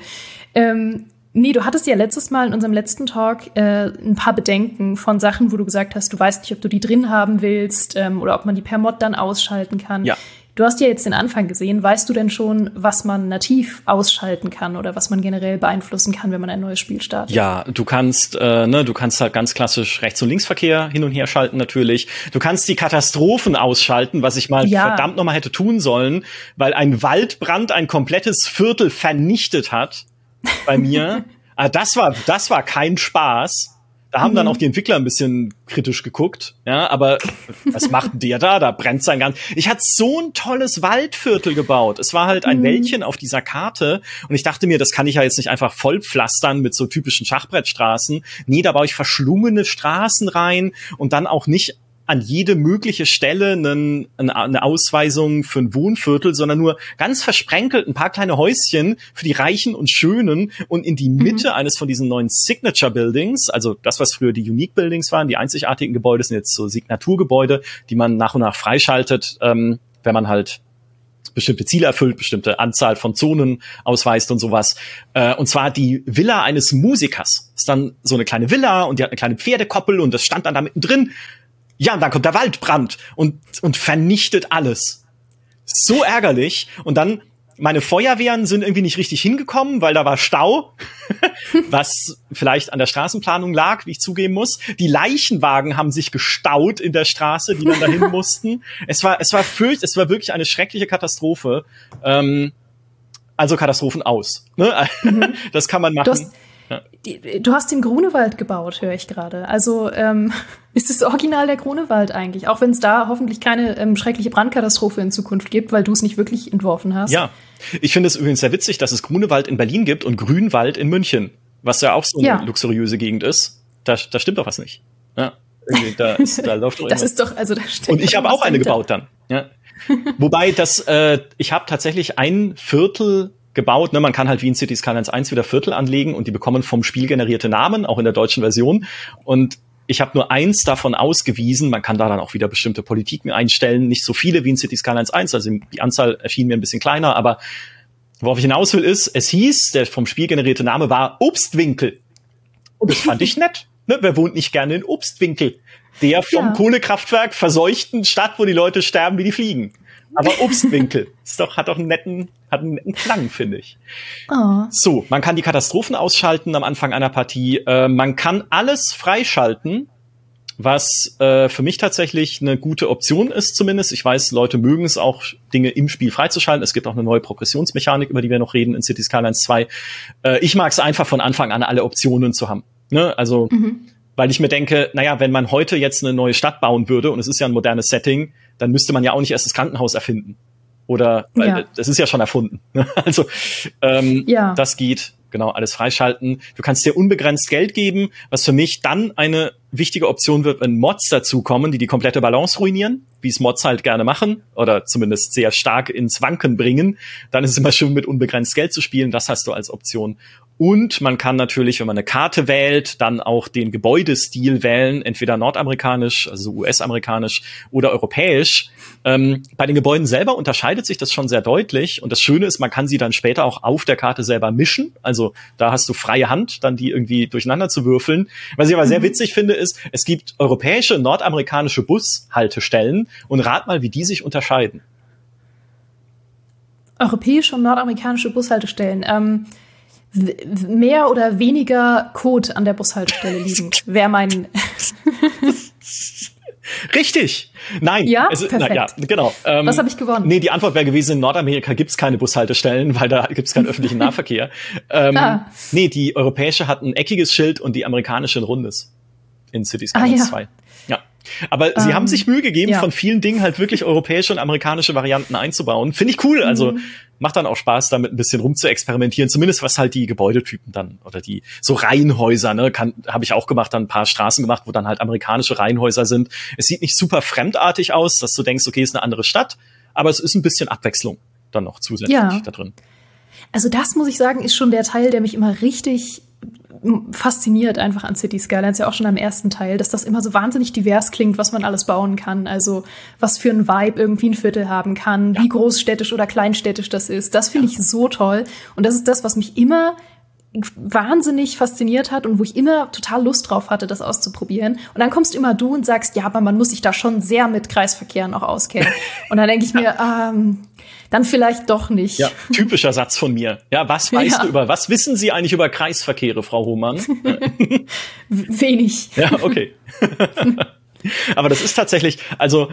Ähm, nee, du hattest ja letztes Mal in unserem letzten Talk äh, ein paar Bedenken von Sachen, wo du gesagt hast, du weißt nicht, ob du die drin haben willst ähm, oder ob man die per Mod dann ausschalten kann. Ja. Du hast ja jetzt den Anfang gesehen. Weißt du denn schon, was man nativ ausschalten kann oder was man generell beeinflussen kann, wenn man ein neues Spiel startet? Ja, du kannst, äh, ne, du kannst halt ganz klassisch Rechts- und Linksverkehr hin und her schalten natürlich. Du kannst die Katastrophen ausschalten, was ich mal ja. verdammt nochmal hätte tun sollen, weil ein Waldbrand ein komplettes Viertel vernichtet hat bei mir. ah, das war, das war kein Spaß. Da haben mhm. dann auch die Entwickler ein bisschen kritisch geguckt, ja, aber was macht der da? Da brennt sein ganz. Ich hatte so ein tolles Waldviertel gebaut. Es war halt ein mhm. Wäldchen auf dieser Karte und ich dachte mir, das kann ich ja jetzt nicht einfach vollpflastern mit so typischen Schachbrettstraßen. Nee, da baue ich verschlungene Straßen rein und dann auch nicht an jede mögliche Stelle einen, eine Ausweisung für ein Wohnviertel, sondern nur ganz versprenkelt ein paar kleine Häuschen für die Reichen und Schönen und in die mhm. Mitte mhm. eines von diesen neuen Signature Buildings, also das, was früher die Unique Buildings waren, die einzigartigen Gebäude sind jetzt so Signaturgebäude, die man nach und nach freischaltet, ähm, wenn man halt bestimmte Ziele erfüllt, bestimmte Anzahl von Zonen ausweist und sowas. Äh, und zwar die Villa eines Musikers. Ist dann so eine kleine Villa und die hat eine kleine Pferdekoppel und das stand dann da mittendrin. Ja, und dann kommt der Waldbrand und, und vernichtet alles. So ärgerlich. Und dann, meine Feuerwehren sind irgendwie nicht richtig hingekommen, weil da war Stau, was vielleicht an der Straßenplanung lag, wie ich zugeben muss. Die Leichenwagen haben sich gestaut in der Straße, die dann dahin mussten. Es war, es war fürcht, es war wirklich eine schreckliche Katastrophe. Ähm, also Katastrophen aus. Ne? Mhm. Das kann man machen. Du hast den Grunewald gebaut, höre ich gerade. Also ähm, ist es original der Grunewald eigentlich, auch wenn es da hoffentlich keine ähm, schreckliche Brandkatastrophe in Zukunft gibt, weil du es nicht wirklich entworfen hast. Ja, ich finde es übrigens sehr witzig, dass es Grunewald in Berlin gibt und Grünwald in München, was ja auch so eine ja. luxuriöse Gegend ist. Da, da stimmt doch was nicht. Ja, da, ist, da läuft doch Das ist doch, also da stimmt. Und ich habe auch eine gebaut dann. Ja. Wobei das, äh, ich habe tatsächlich ein Viertel gebaut. Ne? Man kann halt wie in City Skylines 1 wieder Viertel anlegen und die bekommen vom Spiel generierte Namen, auch in der deutschen Version. Und ich habe nur eins davon ausgewiesen. Man kann da dann auch wieder bestimmte Politiken einstellen. Nicht so viele wie in City Skylines 1, also die Anzahl erschien mir ein bisschen kleiner, aber worauf ich hinaus will, ist, es hieß, der vom Spiel generierte Name war Obstwinkel. Und das fand ich nett. Ne? Wer wohnt nicht gerne in Obstwinkel? Der vom ja. Kohlekraftwerk verseuchten Stadt, wo die Leute sterben wie die Fliegen. Aber Obstwinkel ist doch, hat doch einen netten, hat einen netten Klang, finde ich. Oh. So, man kann die Katastrophen ausschalten am Anfang einer Partie. Äh, man kann alles freischalten, was äh, für mich tatsächlich eine gute Option ist zumindest. Ich weiß, Leute mögen es auch, Dinge im Spiel freizuschalten. Es gibt auch eine neue Progressionsmechanik, über die wir noch reden in City Skylines 2. Äh, ich mag es einfach von Anfang an, alle Optionen zu haben. Ne? Also, mhm. weil ich mir denke, naja, wenn man heute jetzt eine neue Stadt bauen würde, und es ist ja ein modernes Setting, dann müsste man ja auch nicht erst das Krankenhaus erfinden. Oder weil ja. das ist ja schon erfunden. also ähm, ja. das geht genau alles freischalten. Du kannst dir unbegrenzt Geld geben, was für mich dann eine wichtige Option wird, wenn Mods dazukommen, die die komplette Balance ruinieren, wie es Mods halt gerne machen oder zumindest sehr stark ins Wanken bringen. Dann ist es immer schön, mit unbegrenzt Geld zu spielen. Das hast du als Option. Und man kann natürlich, wenn man eine Karte wählt, dann auch den Gebäudestil wählen, entweder nordamerikanisch, also US-amerikanisch oder europäisch. Ähm, bei den Gebäuden selber unterscheidet sich das schon sehr deutlich. Und das Schöne ist, man kann sie dann später auch auf der Karte selber mischen. Also da hast du freie Hand, dann die irgendwie durcheinander zu würfeln. Was ich aber sehr mhm. witzig finde, ist, es gibt europäische, nordamerikanische Bushaltestellen und rat mal, wie die sich unterscheiden. Europäische und nordamerikanische Bushaltestellen. Ähm mehr oder weniger Code an der Bushaltestelle liegend. Wäre mein. Richtig. Nein. Ja, es, perfekt. Na, ja genau. Ähm, Was habe ich gewonnen? Nee, die Antwort wäre gewesen, in Nordamerika gibt's keine Bushaltestellen, weil da gibt's keinen öffentlichen Nahverkehr. Ähm, ah. Nee, die europäische hat ein eckiges Schild und die amerikanische ein rundes. In Cities ah, ja. 2. Ja. Aber um, sie haben ähm, sich Mühe gegeben, ja. von vielen Dingen halt wirklich europäische und amerikanische Varianten einzubauen. Finde ich cool. Also mhm. Macht dann auch Spaß, damit ein bisschen rumzuexperimentieren. Zumindest was halt die Gebäudetypen dann oder die so Reihenhäuser, ne, kann habe ich auch gemacht, dann ein paar Straßen gemacht, wo dann halt amerikanische Reihenhäuser sind. Es sieht nicht super fremdartig aus, dass du denkst, okay, ist eine andere Stadt, aber es ist ein bisschen Abwechslung dann noch zusätzlich ja. da drin. Also das muss ich sagen, ist schon der Teil, der mich immer richtig fasziniert einfach an City Skylines, ja auch schon am ersten Teil, dass das immer so wahnsinnig divers klingt, was man alles bauen kann. Also was für ein Vibe irgendwie ein Viertel haben kann, ja. wie großstädtisch oder kleinstädtisch das ist. Das finde ja. ich so toll. Und das ist das, was mich immer wahnsinnig fasziniert hat und wo ich immer total Lust drauf hatte, das auszuprobieren. Und dann kommst immer du und sagst, ja, aber man muss sich da schon sehr mit Kreisverkehren auch auskennen. Und dann denke ich mir, ähm, dann vielleicht doch nicht. Ja, typischer Satz von mir. Ja, was weißt ja. du über, was wissen Sie eigentlich über Kreisverkehre, Frau Hohmann? Wenig. Ja, okay. aber das ist tatsächlich, also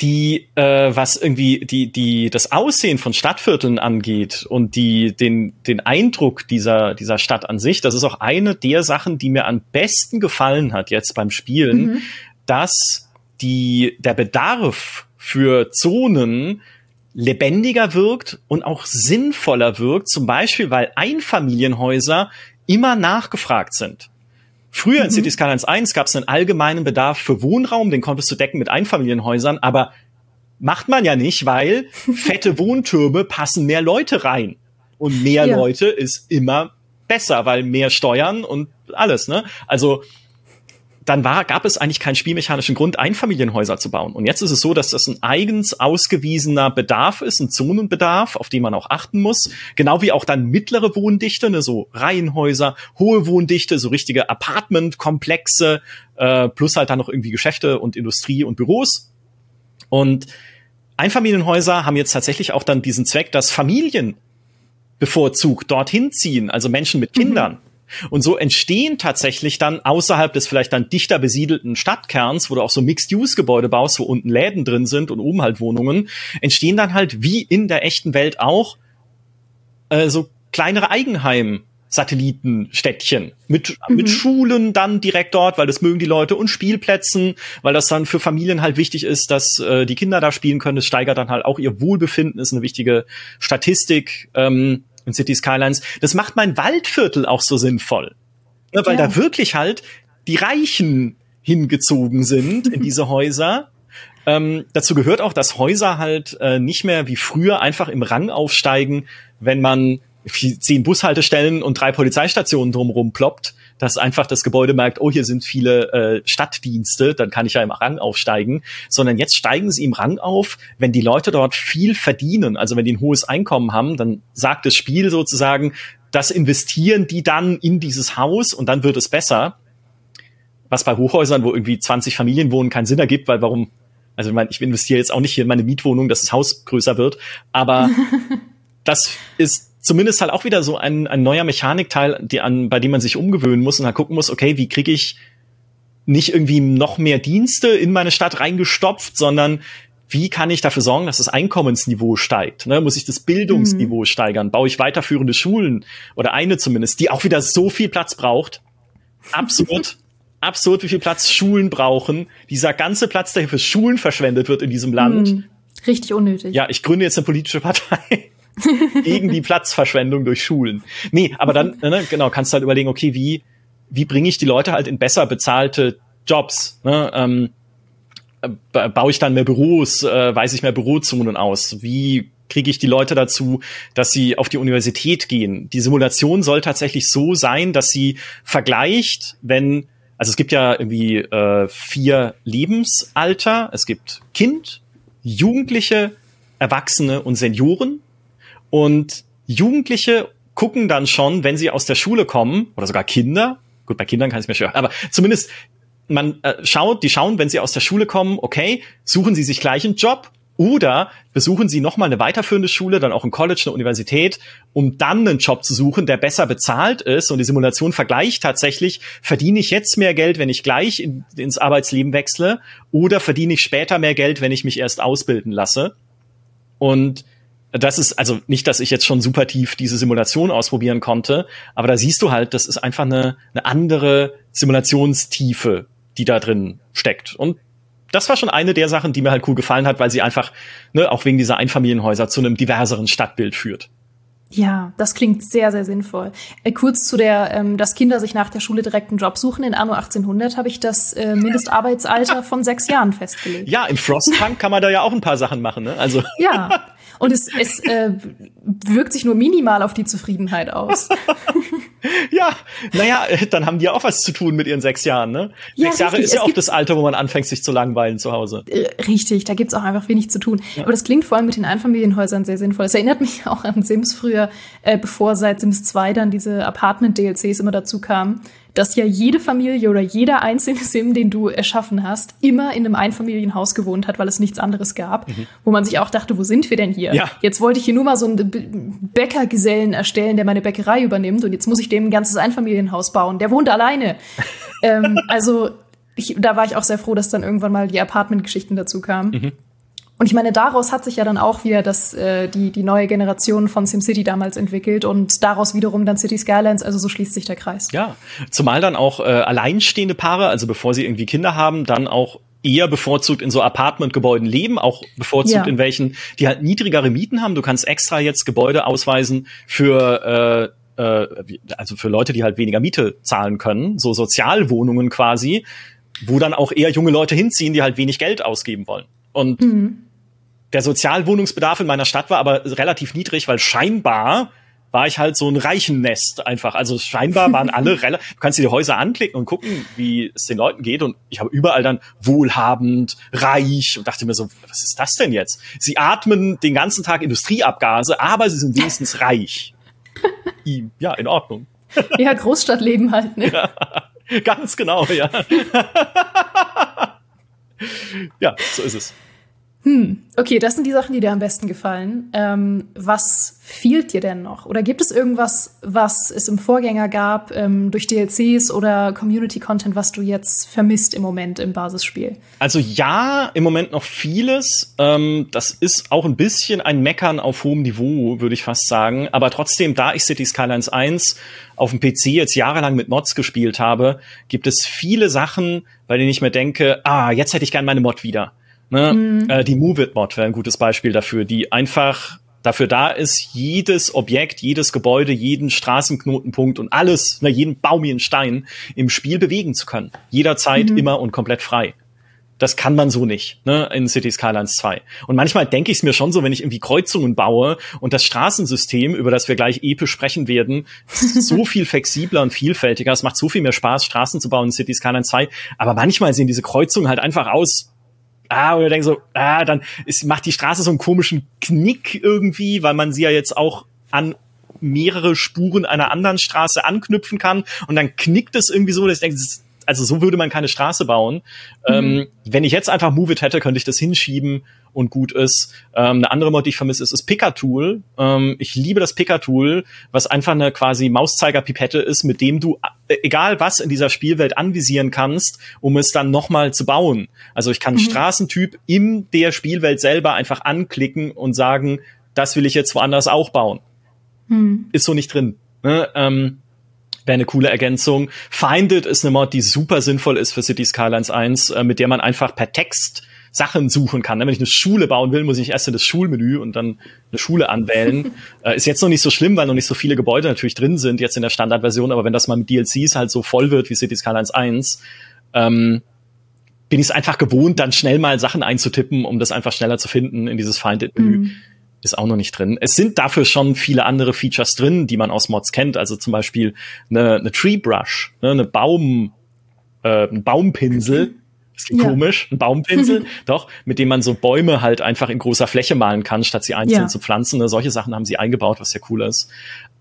die, äh, was irgendwie die, die, das Aussehen von Stadtvierteln angeht und die, den, den Eindruck dieser, dieser Stadt an sich, das ist auch eine der Sachen, die mir am besten gefallen hat jetzt beim Spielen, mhm. dass die, der Bedarf für Zonen lebendiger wirkt und auch sinnvoller wirkt, zum Beispiel, weil Einfamilienhäuser immer nachgefragt sind. Früher mhm. in City Skylines 1 gab es einen allgemeinen Bedarf für Wohnraum, den konntest du decken mit Einfamilienhäusern, aber macht man ja nicht, weil fette Wohntürme passen mehr Leute rein. Und mehr ja. Leute ist immer besser, weil mehr Steuern und alles, ne? Also dann war, gab es eigentlich keinen spielmechanischen Grund, Einfamilienhäuser zu bauen. Und jetzt ist es so, dass das ein eigens ausgewiesener Bedarf ist, ein Zonenbedarf, auf den man auch achten muss. Genau wie auch dann mittlere Wohndichte, ne, so Reihenhäuser, hohe Wohndichte, so richtige Apartmentkomplexe, äh, plus halt dann noch irgendwie Geschäfte und Industrie und Büros. Und Einfamilienhäuser haben jetzt tatsächlich auch dann diesen Zweck, dass Familien bevorzugt dorthin ziehen, also Menschen mit Kindern. Mhm und so entstehen tatsächlich dann außerhalb des vielleicht dann dichter besiedelten Stadtkerns, wo du auch so Mixed-Use-Gebäude baust, wo unten Läden drin sind und oben halt Wohnungen, entstehen dann halt wie in der echten Welt auch äh, so kleinere Eigenheim. Satellitenstädtchen mit, mhm. mit Schulen dann direkt dort, weil das mögen die Leute und Spielplätzen, weil das dann für Familien halt wichtig ist, dass äh, die Kinder da spielen können. Das steigert dann halt auch ihr Wohlbefinden, ist eine wichtige Statistik. Ähm, in City Skylines. Das macht mein Waldviertel auch so sinnvoll. Ne, weil ja. da wirklich halt die Reichen hingezogen sind in diese Häuser. Ähm, dazu gehört auch, dass Häuser halt äh, nicht mehr wie früher einfach im Rang aufsteigen, wenn man zehn Bushaltestellen und drei Polizeistationen drumherum ploppt, dass einfach das Gebäude merkt, oh, hier sind viele äh, Stadtdienste, dann kann ich ja im Rang aufsteigen, sondern jetzt steigen sie im Rang auf, wenn die Leute dort viel verdienen, also wenn die ein hohes Einkommen haben, dann sagt das Spiel sozusagen, das investieren die dann in dieses Haus und dann wird es besser. Was bei Hochhäusern, wo irgendwie 20 Familien wohnen, keinen Sinn ergibt, weil warum, also ich, meine, ich investiere jetzt auch nicht hier in meine Mietwohnung, dass das Haus größer wird, aber das ist zumindest halt auch wieder so ein, ein neuer Mechanikteil, die an, bei dem man sich umgewöhnen muss und halt gucken muss, okay, wie kriege ich nicht irgendwie noch mehr Dienste in meine Stadt reingestopft, sondern wie kann ich dafür sorgen, dass das Einkommensniveau steigt? Ne? Muss ich das Bildungsniveau mhm. steigern? Baue ich weiterführende Schulen oder eine zumindest, die auch wieder so viel Platz braucht? Absurd. absurd, wie viel Platz Schulen brauchen. Dieser ganze Platz, der für Schulen verschwendet wird in diesem Land. Mhm. Richtig unnötig. Ja, ich gründe jetzt eine politische Partei gegen die Platzverschwendung durch Schulen. Nee, aber dann, ne, genau, kannst du halt überlegen, okay, wie, wie bringe ich die Leute halt in besser bezahlte Jobs? Ne? Ähm, baue ich dann mehr Büros, äh, weise ich mehr Bürozonen aus? Wie kriege ich die Leute dazu, dass sie auf die Universität gehen? Die Simulation soll tatsächlich so sein, dass sie vergleicht, wenn, also es gibt ja irgendwie äh, vier Lebensalter. Es gibt Kind, Jugendliche, Erwachsene und Senioren. Und Jugendliche gucken dann schon, wenn sie aus der Schule kommen, oder sogar Kinder, gut, bei Kindern kann ich mir schwer, aber zumindest man äh, schaut, die schauen, wenn sie aus der Schule kommen, okay, suchen sie sich gleich einen Job oder besuchen sie nochmal eine weiterführende Schule, dann auch ein College, eine Universität, um dann einen Job zu suchen, der besser bezahlt ist. Und die Simulation vergleicht tatsächlich, verdiene ich jetzt mehr Geld, wenn ich gleich in, ins Arbeitsleben wechsle, oder verdiene ich später mehr Geld, wenn ich mich erst ausbilden lasse. Und das ist also nicht, dass ich jetzt schon super tief diese Simulation ausprobieren konnte, aber da siehst du halt, das ist einfach eine, eine andere Simulationstiefe, die da drin steckt. Und das war schon eine der Sachen, die mir halt cool gefallen hat, weil sie einfach, ne, auch wegen dieser Einfamilienhäuser zu einem diverseren Stadtbild führt. Ja, das klingt sehr, sehr sinnvoll. Äh, kurz zu der, ähm, dass Kinder sich nach der Schule direkt einen Job suchen. In Anno 1800 habe ich das äh, Mindestarbeitsalter von sechs Jahren festgelegt. Ja, im Frostpunk kann man da ja auch ein paar Sachen machen. Ne? Also ja, und es, es äh, wirkt sich nur minimal auf die Zufriedenheit aus. ja, naja, dann haben die auch was zu tun mit ihren sechs Jahren, ne? Ja, sechs Jahre ist ja auch das Alter, wo man anfängt, sich zu langweilen zu Hause. Äh, richtig, da gibt's auch einfach wenig zu tun. Ja. Aber das klingt vor allem mit den Einfamilienhäusern sehr sinnvoll. Es erinnert mich auch an Sims früher, äh, bevor seit Sims 2 dann diese Apartment-DLCs immer dazu kamen dass ja jede Familie oder jeder einzelne Sim, den du erschaffen hast, immer in einem Einfamilienhaus gewohnt hat, weil es nichts anderes gab, mhm. wo man sich auch dachte, wo sind wir denn hier? Ja. Jetzt wollte ich hier nur mal so einen Bäckergesellen erstellen, der meine Bäckerei übernimmt und jetzt muss ich dem ein ganzes Einfamilienhaus bauen. Der wohnt alleine. ähm, also ich, da war ich auch sehr froh, dass dann irgendwann mal die Apartment-Geschichten dazu kamen. Mhm. Und ich meine, daraus hat sich ja dann auch wieder das, äh, die, die neue Generation von SimCity damals entwickelt und daraus wiederum dann City Skylines, also so schließt sich der Kreis. Ja, zumal dann auch äh, alleinstehende Paare, also bevor sie irgendwie Kinder haben, dann auch eher bevorzugt in so Apartmentgebäuden leben, auch bevorzugt ja. in welchen, die halt niedrigere Mieten haben. Du kannst extra jetzt Gebäude ausweisen für äh, äh, also für Leute, die halt weniger Miete zahlen können, so Sozialwohnungen quasi, wo dann auch eher junge Leute hinziehen, die halt wenig Geld ausgeben wollen. Und mhm. Der Sozialwohnungsbedarf in meiner Stadt war aber relativ niedrig, weil scheinbar war ich halt so ein Reichennest einfach. Also scheinbar waren alle relativ, du kannst dir die Häuser anklicken und gucken, wie es den Leuten geht. Und ich habe überall dann wohlhabend, reich und dachte mir so, was ist das denn jetzt? Sie atmen den ganzen Tag Industrieabgase, aber sie sind wenigstens reich. Ja, in Ordnung. Ja, Großstadtleben halt, ne? Ja, ganz genau, ja. ja, so ist es. Hm, okay, das sind die Sachen, die dir am besten gefallen. Ähm, was fehlt dir denn noch? Oder gibt es irgendwas, was es im Vorgänger gab, ähm, durch DLCs oder Community-Content, was du jetzt vermisst im Moment im Basisspiel? Also ja, im Moment noch vieles. Ähm, das ist auch ein bisschen ein Meckern auf hohem Niveau, würde ich fast sagen. Aber trotzdem, da ich City Skylines 1 auf dem PC jetzt jahrelang mit Mods gespielt habe, gibt es viele Sachen, bei denen ich mir denke, ah, jetzt hätte ich gern meine Mod wieder Ne? Mhm. Äh, die Move-It-Mod wäre ein gutes Beispiel dafür, die einfach dafür da ist, jedes Objekt, jedes Gebäude, jeden Straßenknotenpunkt und alles, ne, jeden Baum, jeden Stein im Spiel bewegen zu können. Jederzeit, mhm. immer und komplett frei. Das kann man so nicht, ne, in City Skylines 2. Und manchmal denke ich es mir schon so, wenn ich irgendwie Kreuzungen baue und das Straßensystem, über das wir gleich episch sprechen werden, so viel flexibler und vielfältiger. Es macht so viel mehr Spaß, Straßen zu bauen in City Skylines 2. Aber manchmal sehen diese Kreuzungen halt einfach aus ah, oder denke so, ah, dann ist, macht die Straße so einen komischen Knick irgendwie, weil man sie ja jetzt auch an mehrere Spuren einer anderen Straße anknüpfen kann und dann knickt es irgendwie so, dass ich denke, also so würde man keine Straße bauen. Mhm. Ähm, wenn ich jetzt einfach Move It hätte, könnte ich das hinschieben und gut ist. Ähm, eine andere Mod, die ich vermisse, ist das Picker-Tool. Ähm, ich liebe das Picker-Tool, was einfach eine quasi Mauszeiger-Pipette ist, mit dem du äh, egal was in dieser Spielwelt anvisieren kannst, um es dann nochmal zu bauen. Also ich kann mhm. Straßentyp in der Spielwelt selber einfach anklicken und sagen, das will ich jetzt woanders auch bauen. Mhm. Ist so nicht drin. Ne? Ähm, Wäre eine coole Ergänzung. Finded ist eine Mod, die super sinnvoll ist für City Skylines 1, äh, mit der man einfach per Text Sachen suchen kann. Wenn ich eine Schule bauen will, muss ich erst in das Schulmenü und dann eine Schule anwählen. äh, ist jetzt noch nicht so schlimm, weil noch nicht so viele Gebäude natürlich drin sind, jetzt in der Standardversion, aber wenn das mal mit DLCs halt so voll wird wie City Skylines 1, ähm, bin ich es einfach gewohnt, dann schnell mal Sachen einzutippen, um das einfach schneller zu finden in dieses Find-It-Menü. Mhm. Ist auch noch nicht drin. Es sind dafür schon viele andere Features drin, die man aus Mods kennt. Also zum Beispiel eine, eine Tree Brush, ne, eine Baum, äh, ein Baumpinsel, das klingt ja. komisch, ein Baumpinsel, doch, mit dem man so Bäume halt einfach in großer Fläche malen kann, statt sie einzeln ja. zu pflanzen. Ne? Solche Sachen haben sie eingebaut, was ja cool ist.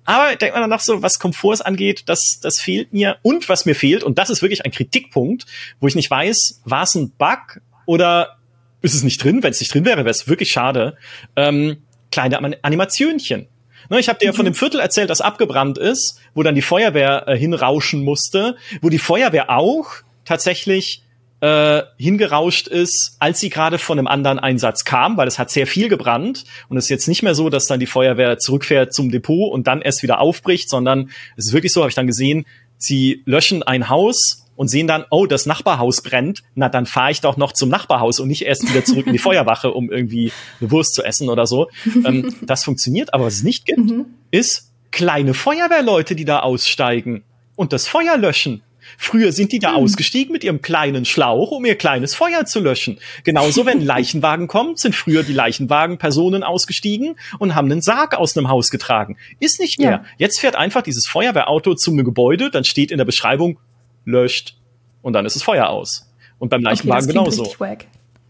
Aber denkt man dann noch so, was Komforts angeht, das, das fehlt mir. Und was mir fehlt, und das ist wirklich ein Kritikpunkt, wo ich nicht weiß, war es ein Bug oder ist es nicht drin? Wenn es nicht drin wäre, wäre es wirklich schade. Ähm, kleine Animationchen. Ne, ich habe dir ja von mhm. dem Viertel erzählt, das abgebrannt ist, wo dann die Feuerwehr äh, hinrauschen musste, wo die Feuerwehr auch tatsächlich äh, hingerauscht ist, als sie gerade von einem anderen Einsatz kam, weil es hat sehr viel gebrannt und es ist jetzt nicht mehr so, dass dann die Feuerwehr zurückfährt zum Depot und dann erst wieder aufbricht, sondern es ist wirklich so, habe ich dann gesehen, sie löschen ein Haus und sehen dann, oh, das Nachbarhaus brennt, na dann fahre ich doch noch zum Nachbarhaus und nicht erst wieder zurück in die Feuerwache, um irgendwie eine Wurst zu essen oder so. Ähm, das funktioniert, aber was es nicht gibt, mhm. ist kleine Feuerwehrleute, die da aussteigen und das Feuer löschen. Früher sind die da hm. ausgestiegen mit ihrem kleinen Schlauch, um ihr kleines Feuer zu löschen. Genauso, wenn ein Leichenwagen kommt, sind früher die Leichenwagenpersonen ausgestiegen und haben einen Sarg aus einem Haus getragen. Ist nicht mehr. Ja. Jetzt fährt einfach dieses Feuerwehrauto zum Gebäude, dann steht in der Beschreibung, löscht und dann ist das Feuer aus. Und beim Leichenwagen okay, genauso.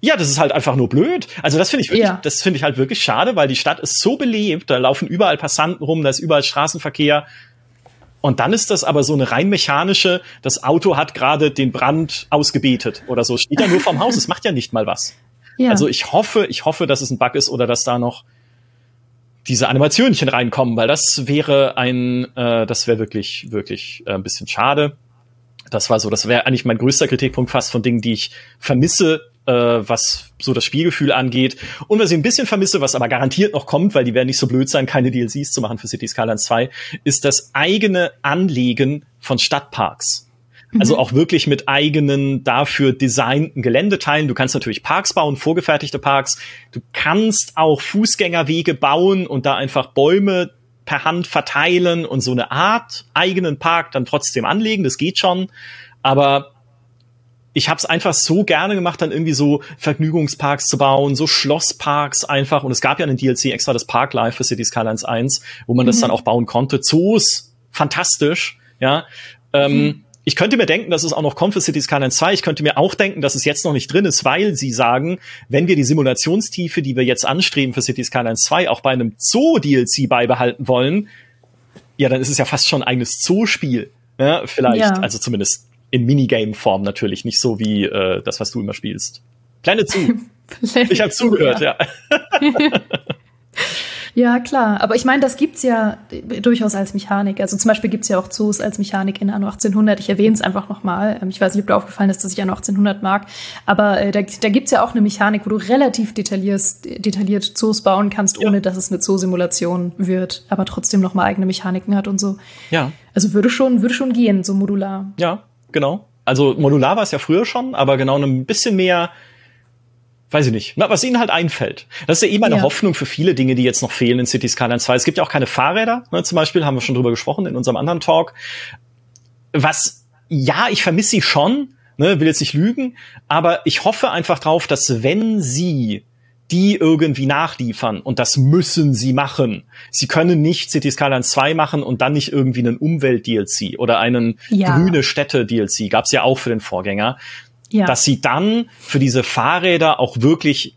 Ja, das ist halt einfach nur blöd. Also das finde ich wirklich, ja. das finde ich halt wirklich schade, weil die Stadt ist so belebt, da laufen überall Passanten rum, da ist überall Straßenverkehr. Und dann ist das aber so eine rein mechanische, das Auto hat gerade den Brand ausgebetet oder so. Steht ja nur vorm Haus, es macht ja nicht mal was. Ja. Also ich hoffe, ich hoffe, dass es ein Bug ist oder dass da noch diese Animationchen reinkommen, weil das wäre ein, äh, das wäre wirklich, wirklich äh, ein bisschen schade. Das war so, das wäre eigentlich mein größter Kritikpunkt fast von Dingen, die ich vermisse äh, was so das Spielgefühl angeht. Und was ich ein bisschen vermisse, was aber garantiert noch kommt, weil die werden nicht so blöd sein, keine DLCs zu machen für City Skylines 2, ist das eigene Anlegen von Stadtparks. Also mhm. auch wirklich mit eigenen dafür designten Geländeteilen. Du kannst natürlich Parks bauen, vorgefertigte Parks. Du kannst auch Fußgängerwege bauen und da einfach Bäume per Hand verteilen und so eine Art eigenen Park dann trotzdem anlegen. Das geht schon. Aber ich habe es einfach so gerne gemacht, dann irgendwie so Vergnügungsparks zu bauen, so Schlossparks einfach. Und es gab ja einen DLC extra, das Park Life für City Skylines 1, wo man mhm. das dann auch bauen konnte. Zoos, fantastisch, ja. Ähm, mhm. Ich könnte mir denken, dass es auch noch kommt für City Skylines 2. Ich könnte mir auch denken, dass es jetzt noch nicht drin ist, weil sie sagen, wenn wir die Simulationstiefe, die wir jetzt anstreben für City Skylines 2, auch bei einem Zoo-DLC beibehalten wollen, ja, dann ist es ja fast schon ein eigenes Zoo-Spiel. Ja, vielleicht, ja. also zumindest in Minigame-Form natürlich, nicht so wie äh, das, was du immer spielst. Planet Zoo. ich habe zugehört, ja. ja. klar. Aber ich meine, das gibt's ja durchaus als Mechanik. Also zum Beispiel gibt's ja auch Zoos als Mechanik in Anno 1800. Ich erwähne es einfach nochmal. Ähm, ich weiß nicht, ob dir aufgefallen ist, dass ich Anno 1800 mag. Aber äh, da, da gibt's ja auch eine Mechanik, wo du relativ detailliert Zoos bauen kannst, ohne ja. dass es eine Zoo-Simulation wird. Aber trotzdem nochmal eigene Mechaniken hat und so. Ja. Also würde schon, würde schon gehen, so modular. Ja, genau. Also modular war es ja früher schon, aber genau ein bisschen mehr, weiß ich nicht, was ihnen halt einfällt. Das ist ja eben eine ja. Hoffnung für viele Dinge, die jetzt noch fehlen in City Skylines 2. Es gibt ja auch keine Fahrräder, ne, zum Beispiel, haben wir schon drüber gesprochen in unserem anderen Talk. Was, ja, ich vermisse sie schon, ne, will jetzt nicht lügen, aber ich hoffe einfach drauf, dass wenn sie die irgendwie nachliefern und das müssen sie machen. Sie können nicht City Skylines 2 machen und dann nicht irgendwie einen Umwelt-DLC oder einen ja. grüne Städte-DLC. Gab's ja auch für den Vorgänger. Ja. Dass sie dann für diese Fahrräder auch wirklich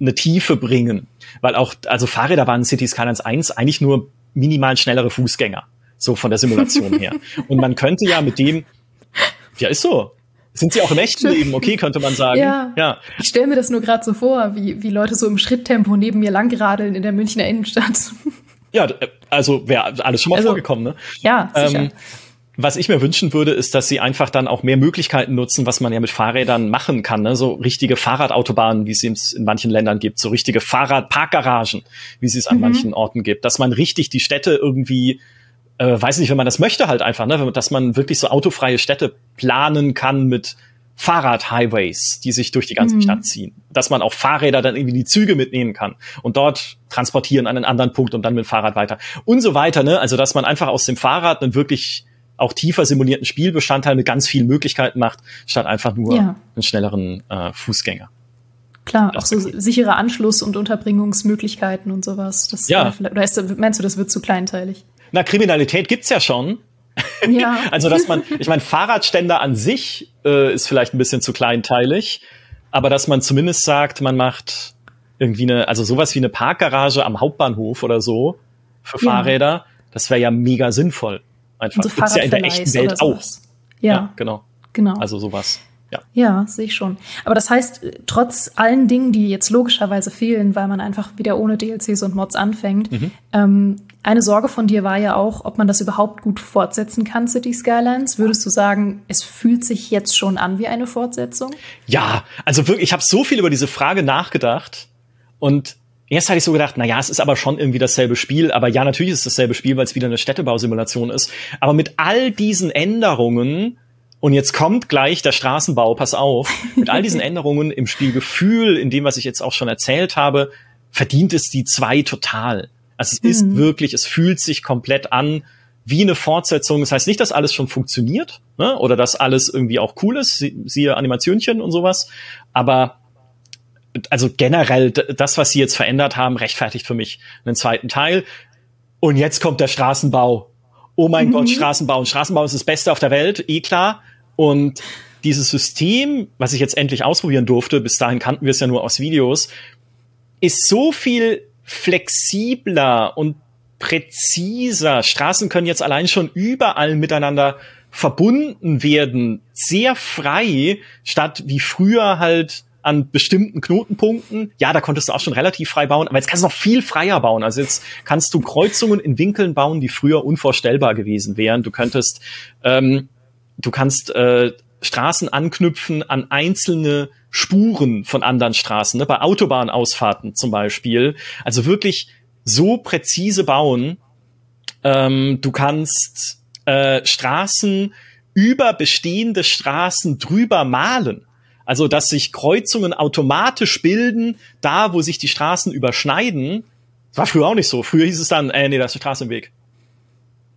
eine Tiefe bringen. Weil auch, also Fahrräder waren in City Skylines 1 eigentlich nur minimal schnellere Fußgänger. So von der Simulation her. Und man könnte ja mit dem, ja, ist so. Sind sie auch im echten Leben, okay, könnte man sagen. Ja. ja. Ich stelle mir das nur gerade so vor, wie, wie Leute so im Schritttempo neben mir langradeln in der Münchner Innenstadt. Ja, also wäre alles schon mal also, vorgekommen, ne? Ja, sicher. Ähm, was ich mir wünschen würde, ist, dass sie einfach dann auch mehr Möglichkeiten nutzen, was man ja mit Fahrrädern machen kann. Ne? So richtige Fahrradautobahnen, wie es in manchen Ländern gibt, so richtige Fahrradparkgaragen, wie es es an mhm. manchen Orten gibt. Dass man richtig die Städte irgendwie, äh, weiß nicht, wenn man das möchte halt einfach, ne? dass man wirklich so autofreie Städte planen kann mit Fahrradhighways, die sich durch die ganze mhm. Stadt ziehen. Dass man auch Fahrräder dann irgendwie die Züge mitnehmen kann und dort transportieren an einen anderen Punkt und dann mit dem Fahrrad weiter und so weiter. Ne? Also dass man einfach aus dem Fahrrad einen wirklich auch tiefer simulierten Spielbestandteil mit ganz vielen Möglichkeiten macht, statt einfach nur ja. einen schnelleren äh, Fußgänger. Klar, auch so sicherer Anschluss und Unterbringungsmöglichkeiten und sowas. Das ja. Oder ist, meinst du, das wird zu kleinteilig? Na, Kriminalität gibt's ja schon. Ja. also, dass man, ich meine, Fahrradständer an sich äh, ist vielleicht ein bisschen zu kleinteilig, aber dass man zumindest sagt, man macht irgendwie eine, also sowas wie eine Parkgarage am Hauptbahnhof oder so für Fahrräder, ja. das wäre ja mega sinnvoll. Einfach. So Gibt's ja in der echten Welt auch. Ja. ja, genau. Genau. Also sowas. Ja, ja sehe ich schon. Aber das heißt, trotz allen Dingen, die jetzt logischerweise fehlen, weil man einfach wieder ohne DLCs und Mods anfängt, mhm. ähm, eine Sorge von dir war ja auch, ob man das überhaupt gut fortsetzen kann, City Skylines. Würdest du sagen, es fühlt sich jetzt schon an wie eine Fortsetzung? Ja, also wirklich, ich habe so viel über diese Frage nachgedacht und Erst hatte ich so gedacht, na ja, es ist aber schon irgendwie dasselbe Spiel. Aber ja, natürlich ist es dasselbe Spiel, weil es wieder eine Städtebausimulation ist. Aber mit all diesen Änderungen, und jetzt kommt gleich der Straßenbau, pass auf, mit all diesen Änderungen im Spielgefühl, in dem, was ich jetzt auch schon erzählt habe, verdient es die zwei total. Also es mhm. ist wirklich, es fühlt sich komplett an wie eine Fortsetzung. Das heißt nicht, dass alles schon funktioniert, ne? oder dass alles irgendwie auch cool ist, siehe Animationchen und sowas. Aber also generell das, was sie jetzt verändert haben, rechtfertigt für mich einen zweiten Teil. Und jetzt kommt der Straßenbau. Oh mein mhm. Gott, Straßenbau. Und Straßenbau ist das Beste auf der Welt, eh klar. Und dieses System, was ich jetzt endlich ausprobieren durfte, bis dahin kannten wir es ja nur aus Videos, ist so viel flexibler und präziser. Straßen können jetzt allein schon überall miteinander verbunden werden, sehr frei, statt wie früher halt an bestimmten Knotenpunkten. Ja, da konntest du auch schon relativ frei bauen, aber jetzt kannst du noch viel freier bauen. Also jetzt kannst du Kreuzungen in Winkeln bauen, die früher unvorstellbar gewesen wären. Du könntest, ähm, du kannst äh, Straßen anknüpfen an einzelne Spuren von anderen Straßen, ne? bei Autobahnausfahrten zum Beispiel. Also wirklich so präzise bauen. Ähm, du kannst äh, Straßen über bestehende Straßen drüber malen. Also, dass sich Kreuzungen automatisch bilden, da wo sich die Straßen überschneiden. Das war früher auch nicht so. Früher hieß es dann, äh, nee, da ist eine Straße im Weg.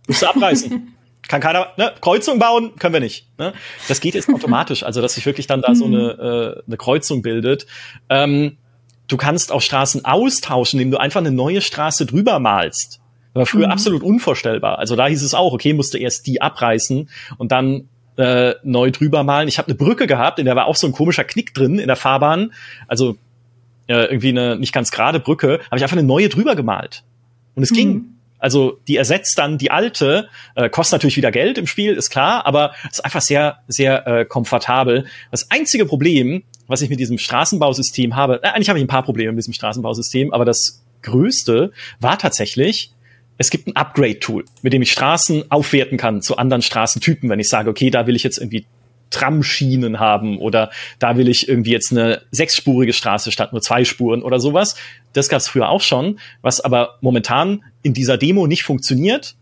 Musst du abreißen. Kann keiner, ne? Kreuzung bauen, können wir nicht. Ne? Das geht jetzt automatisch, also dass sich wirklich dann da so eine, äh, eine Kreuzung bildet. Ähm, du kannst auch Straßen austauschen, indem du einfach eine neue Straße drüber malst. Das war früher mhm. absolut unvorstellbar. Also da hieß es auch, okay, musst du erst die abreißen und dann äh, neu drüber malen. Ich habe eine Brücke gehabt, in der war auch so ein komischer Knick drin in der Fahrbahn. Also äh, irgendwie eine nicht ganz gerade Brücke. Habe ich einfach eine neue drüber gemalt. Und es mhm. ging. Also die ersetzt dann die alte, äh, kostet natürlich wieder Geld im Spiel, ist klar, aber ist einfach sehr, sehr äh, komfortabel. Das einzige Problem, was ich mit diesem Straßenbausystem habe, äh, eigentlich habe ich ein paar Probleme mit diesem Straßenbausystem, aber das größte war tatsächlich, es gibt ein Upgrade-Tool, mit dem ich Straßen aufwerten kann zu anderen Straßentypen, wenn ich sage, okay, da will ich jetzt irgendwie Tramschienen haben oder da will ich irgendwie jetzt eine sechsspurige Straße statt nur zwei Spuren oder sowas. Das gab es früher auch schon. Was aber momentan in dieser Demo nicht funktioniert,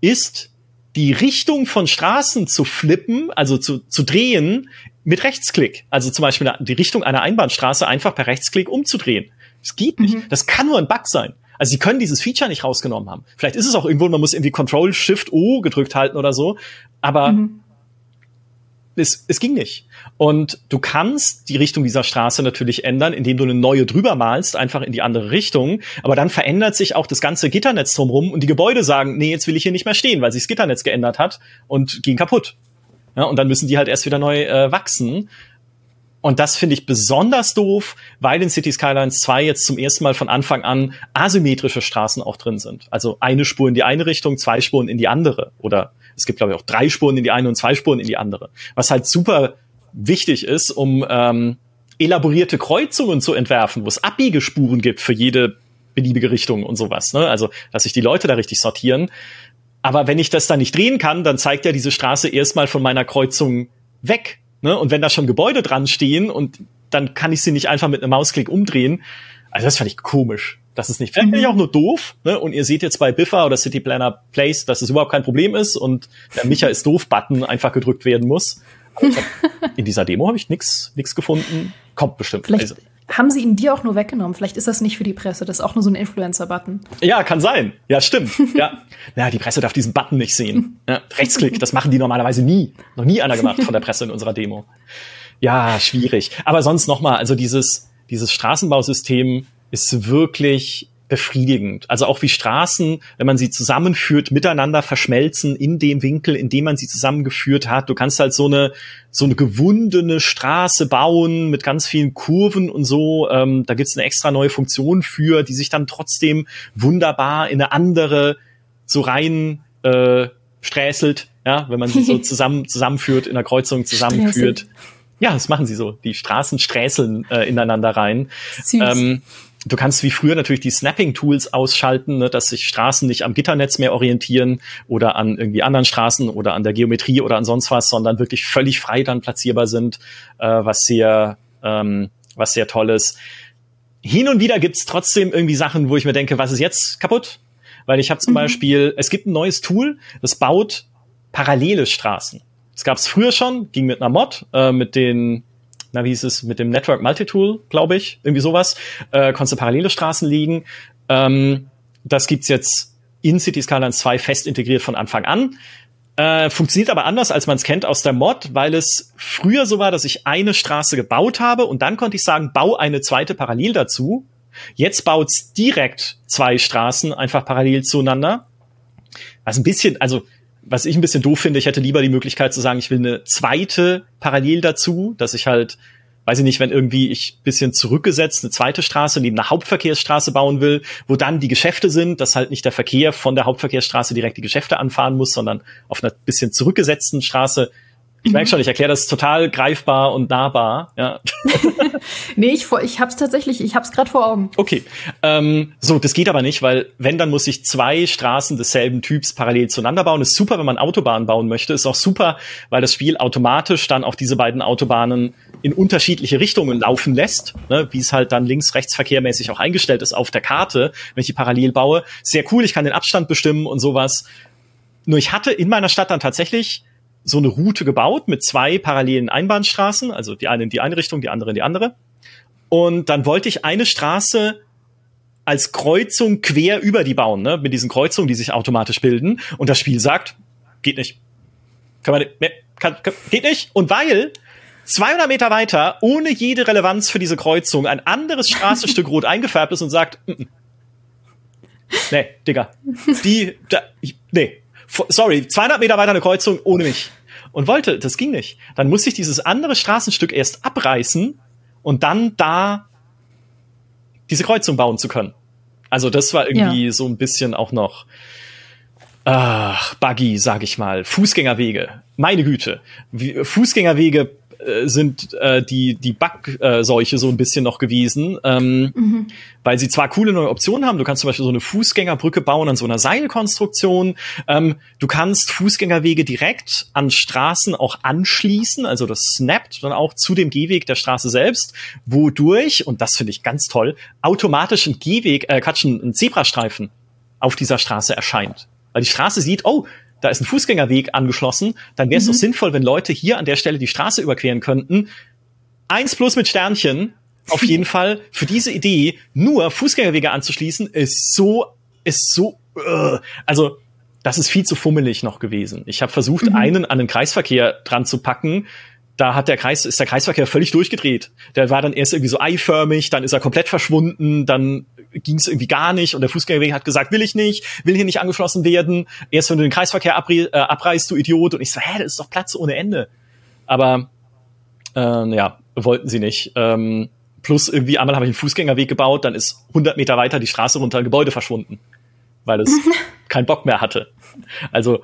ist die Richtung von Straßen zu flippen, also zu, zu drehen mit Rechtsklick. Also zum Beispiel die Richtung einer Einbahnstraße einfach per Rechtsklick umzudrehen. Das geht nicht. Mhm. Das kann nur ein Bug sein. Also sie können dieses Feature nicht rausgenommen haben. Vielleicht ist es auch irgendwo, man muss irgendwie Control Shift O gedrückt halten oder so. Aber mhm. Es, es ging nicht. Und du kannst die Richtung dieser Straße natürlich ändern, indem du eine neue drüber malst, einfach in die andere Richtung. Aber dann verändert sich auch das ganze Gitternetz drumherum und die Gebäude sagen, nee, jetzt will ich hier nicht mehr stehen, weil sich das Gitternetz geändert hat und gehen kaputt. Ja, und dann müssen die halt erst wieder neu äh, wachsen. Und das finde ich besonders doof, weil in City Skylines 2 jetzt zum ersten Mal von Anfang an asymmetrische Straßen auch drin sind. Also eine Spur in die eine Richtung, zwei Spuren in die andere. Oder es gibt, glaube ich, auch drei Spuren in die eine und zwei Spuren in die andere. Was halt super wichtig ist, um ähm, elaborierte Kreuzungen zu entwerfen, wo es Abbiegespuren gibt für jede beliebige Richtung und sowas. Ne? Also, dass sich die Leute da richtig sortieren. Aber wenn ich das dann nicht drehen kann, dann zeigt ja diese Straße erstmal von meiner Kreuzung weg. Ne? Und wenn da schon Gebäude dran stehen und dann kann ich sie nicht einfach mit einem Mausklick umdrehen. Also das fand ich komisch. Das ist nicht. Vielleicht bin ich mhm. auch nur doof, ne? Und ihr seht jetzt bei Biffa oder City Planner Place, dass es überhaupt kein Problem ist und der Micha ist doof Button einfach gedrückt werden muss. Hab, in dieser Demo habe ich nix nix gefunden. Kommt bestimmt. Vielleicht also. haben sie ihn dir auch nur weggenommen. Vielleicht ist das nicht für die Presse. Das ist auch nur so ein Influencer-Button. Ja, kann sein. Ja, stimmt. ja. Ja, die Presse darf diesen Button nicht sehen. Ja, Rechtsklick, das machen die normalerweise nie. Noch nie einer gemacht von der Presse in unserer Demo. Ja, schwierig. Aber sonst noch mal, also dieses dieses Straßenbausystem ist wirklich befriedigend. Also auch wie Straßen, wenn man sie zusammenführt, miteinander verschmelzen in dem Winkel, in dem man sie zusammengeführt hat. Du kannst halt so eine so eine gewundene Straße bauen mit ganz vielen Kurven und so. Ähm, da gibt's eine extra neue Funktion für, die sich dann trotzdem wunderbar in eine andere so rein äh, sträßelt, ja, wenn man sie so zusammen zusammenführt in der Kreuzung zusammenführt. Ja, das machen sie so. Die Straßen sträßeln äh, ineinander rein. Süß. Ähm, Du kannst wie früher natürlich die Snapping-Tools ausschalten, ne, dass sich Straßen nicht am Gitternetz mehr orientieren oder an irgendwie anderen Straßen oder an der Geometrie oder an sonst was, sondern wirklich völlig frei dann platzierbar sind, äh, was sehr, ähm, was sehr toll ist. Hin und wieder gibt's trotzdem irgendwie Sachen, wo ich mir denke, was ist jetzt kaputt? Weil ich habe zum mhm. Beispiel, es gibt ein neues Tool, das baut parallele Straßen. Das gab's früher schon, ging mit einer Mod, äh, mit den na, wie hieß es, mit dem Network Multitool, glaube ich, irgendwie sowas, äh, konntest du parallele Straßen liegen. Ähm, das gibt's jetzt in City Skylines 2 fest integriert von Anfang an. Äh, funktioniert aber anders, als man es kennt aus der Mod, weil es früher so war, dass ich eine Straße gebaut habe und dann konnte ich sagen, bau eine zweite parallel dazu. Jetzt baut's direkt zwei Straßen einfach parallel zueinander. Was ein bisschen, also was ich ein bisschen doof finde, ich hätte lieber die Möglichkeit zu sagen, ich will eine zweite parallel dazu, dass ich halt, weiß ich nicht, wenn irgendwie ich bisschen zurückgesetzt eine zweite Straße neben einer Hauptverkehrsstraße bauen will, wo dann die Geschäfte sind, dass halt nicht der Verkehr von der Hauptverkehrsstraße direkt die Geschäfte anfahren muss, sondern auf einer bisschen zurückgesetzten Straße ich merke mhm. schon, ich erkläre das total greifbar und nahbar. Ja. nee, ich, ich hab's tatsächlich, ich hab's gerade vor Augen. Okay. Ähm, so, das geht aber nicht, weil wenn, dann muss ich zwei Straßen desselben Typs parallel zueinander bauen. Ist super, wenn man Autobahnen bauen möchte. Ist auch super, weil das Spiel automatisch dann auch diese beiden Autobahnen in unterschiedliche Richtungen laufen lässt, ne, wie es halt dann links-rechts-verkehrmäßig auch eingestellt ist auf der Karte, wenn ich die parallel baue. Sehr cool, ich kann den Abstand bestimmen und sowas. Nur ich hatte in meiner Stadt dann tatsächlich so eine Route gebaut mit zwei parallelen Einbahnstraßen, also die eine in die eine Richtung, die andere in die andere. Und dann wollte ich eine Straße als Kreuzung quer über die bauen, ne, mit diesen Kreuzungen, die sich automatisch bilden. Und das Spiel sagt, geht nicht. Kann man, kann, kann, geht nicht. Und weil 200 Meter weiter, ohne jede Relevanz für diese Kreuzung, ein anderes Straßenstück rot eingefärbt ist und sagt, mm, mm. nee, Digga, die, da, nee, sorry, 200 Meter weiter eine Kreuzung ohne mich. Und wollte, das ging nicht. Dann musste ich dieses andere Straßenstück erst abreißen und dann da diese Kreuzung bauen zu können. Also das war irgendwie ja. so ein bisschen auch noch ach, buggy, sag ich mal. Fußgängerwege. Meine Güte. Fußgängerwege sind äh, die die Bug-Seuche so ein bisschen noch gewesen, ähm, mhm. weil sie zwar coole neue Optionen haben. Du kannst zum Beispiel so eine Fußgängerbrücke bauen an so einer Seilkonstruktion. Ähm, du kannst Fußgängerwege direkt an Straßen auch anschließen, also das snappt dann auch zu dem Gehweg der Straße selbst, wodurch und das finde ich ganz toll automatisch ein Gehweg, äh, Quatsch, ein Zebrastreifen auf dieser Straße erscheint, weil die Straße sieht, oh da ist ein Fußgängerweg angeschlossen, dann wäre es mhm. doch sinnvoll, wenn Leute hier an der Stelle die Straße überqueren könnten. Eins plus mit Sternchen, auf jeden Fall für diese Idee, nur Fußgängerwege anzuschließen, ist so, ist so, uh, also das ist viel zu fummelig noch gewesen. Ich habe versucht, mhm. einen an den Kreisverkehr dran zu packen. Da hat der Kreis, ist der Kreisverkehr völlig durchgedreht. Der war dann erst irgendwie so eiförmig, dann ist er komplett verschwunden, dann ging es irgendwie gar nicht und der Fußgängerweg hat gesagt, will ich nicht, will hier nicht angeschlossen werden. Erst wenn du den Kreisverkehr abrie äh, abreißt, du Idiot. Und ich so, hä, das ist doch Platz ohne Ende. Aber äh, ja, wollten sie nicht. Ähm, plus irgendwie einmal habe ich einen Fußgängerweg gebaut, dann ist 100 Meter weiter die Straße runter ein Gebäude verschwunden, weil es keinen Bock mehr hatte. Also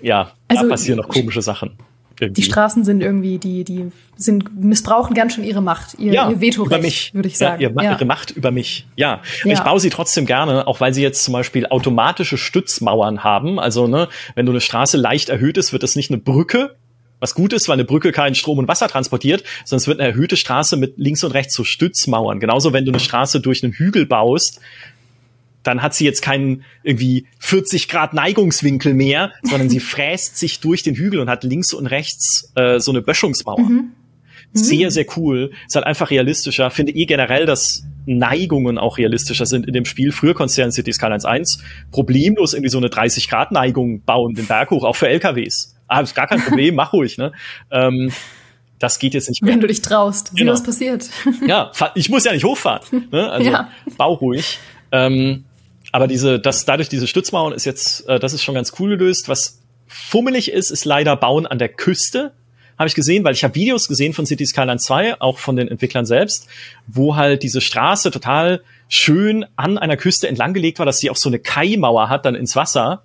ja, also, da passieren noch komische Sachen. Irgendwie. Die Straßen sind irgendwie, die, die sind, missbrauchen ganz schön ihre Macht, ihr, ja, ihr Vetorecht, würde ich sagen. Ja, ihre, ja. ihre, Macht über mich, ja. ja. Ich baue sie trotzdem gerne, auch weil sie jetzt zum Beispiel automatische Stützmauern haben. Also, ne, wenn du eine Straße leicht erhöht ist, wird es nicht eine Brücke, was gut ist, weil eine Brücke keinen Strom und Wasser transportiert, sondern es wird eine erhöhte Straße mit links und rechts so Stützmauern. Genauso, wenn du eine Straße durch einen Hügel baust, dann hat sie jetzt keinen irgendwie 40 Grad Neigungswinkel mehr, sondern sie fräst sich durch den Hügel und hat links und rechts äh, so eine Böschungsmauer. Mhm. Sehr, mhm. sehr cool. Ist halt einfach realistischer. Finde eh generell, dass Neigungen auch realistischer sind in dem Spiel. Früher in City Skylines 1 problemlos irgendwie so eine 30 Grad Neigung bauen, den Berg hoch, auch für LKWs. Ah, ist gar kein Problem, mach ruhig, ne? Ähm, das geht jetzt nicht mehr. Wenn du dich traust, genau. sieh, was passiert. Ja, ich muss ja nicht hochfahren. Ne? Also ja. bau ruhig. Ähm, aber diese, das, dadurch diese Stützmauern ist jetzt, äh, das ist schon ganz cool gelöst. Was fummelig ist, ist leider Bauen an der Küste. Habe ich gesehen, weil ich habe Videos gesehen von City Skyline 2, auch von den Entwicklern selbst, wo halt diese Straße total schön an einer Küste entlanggelegt war, dass sie auch so eine Kaimauer hat, dann ins Wasser.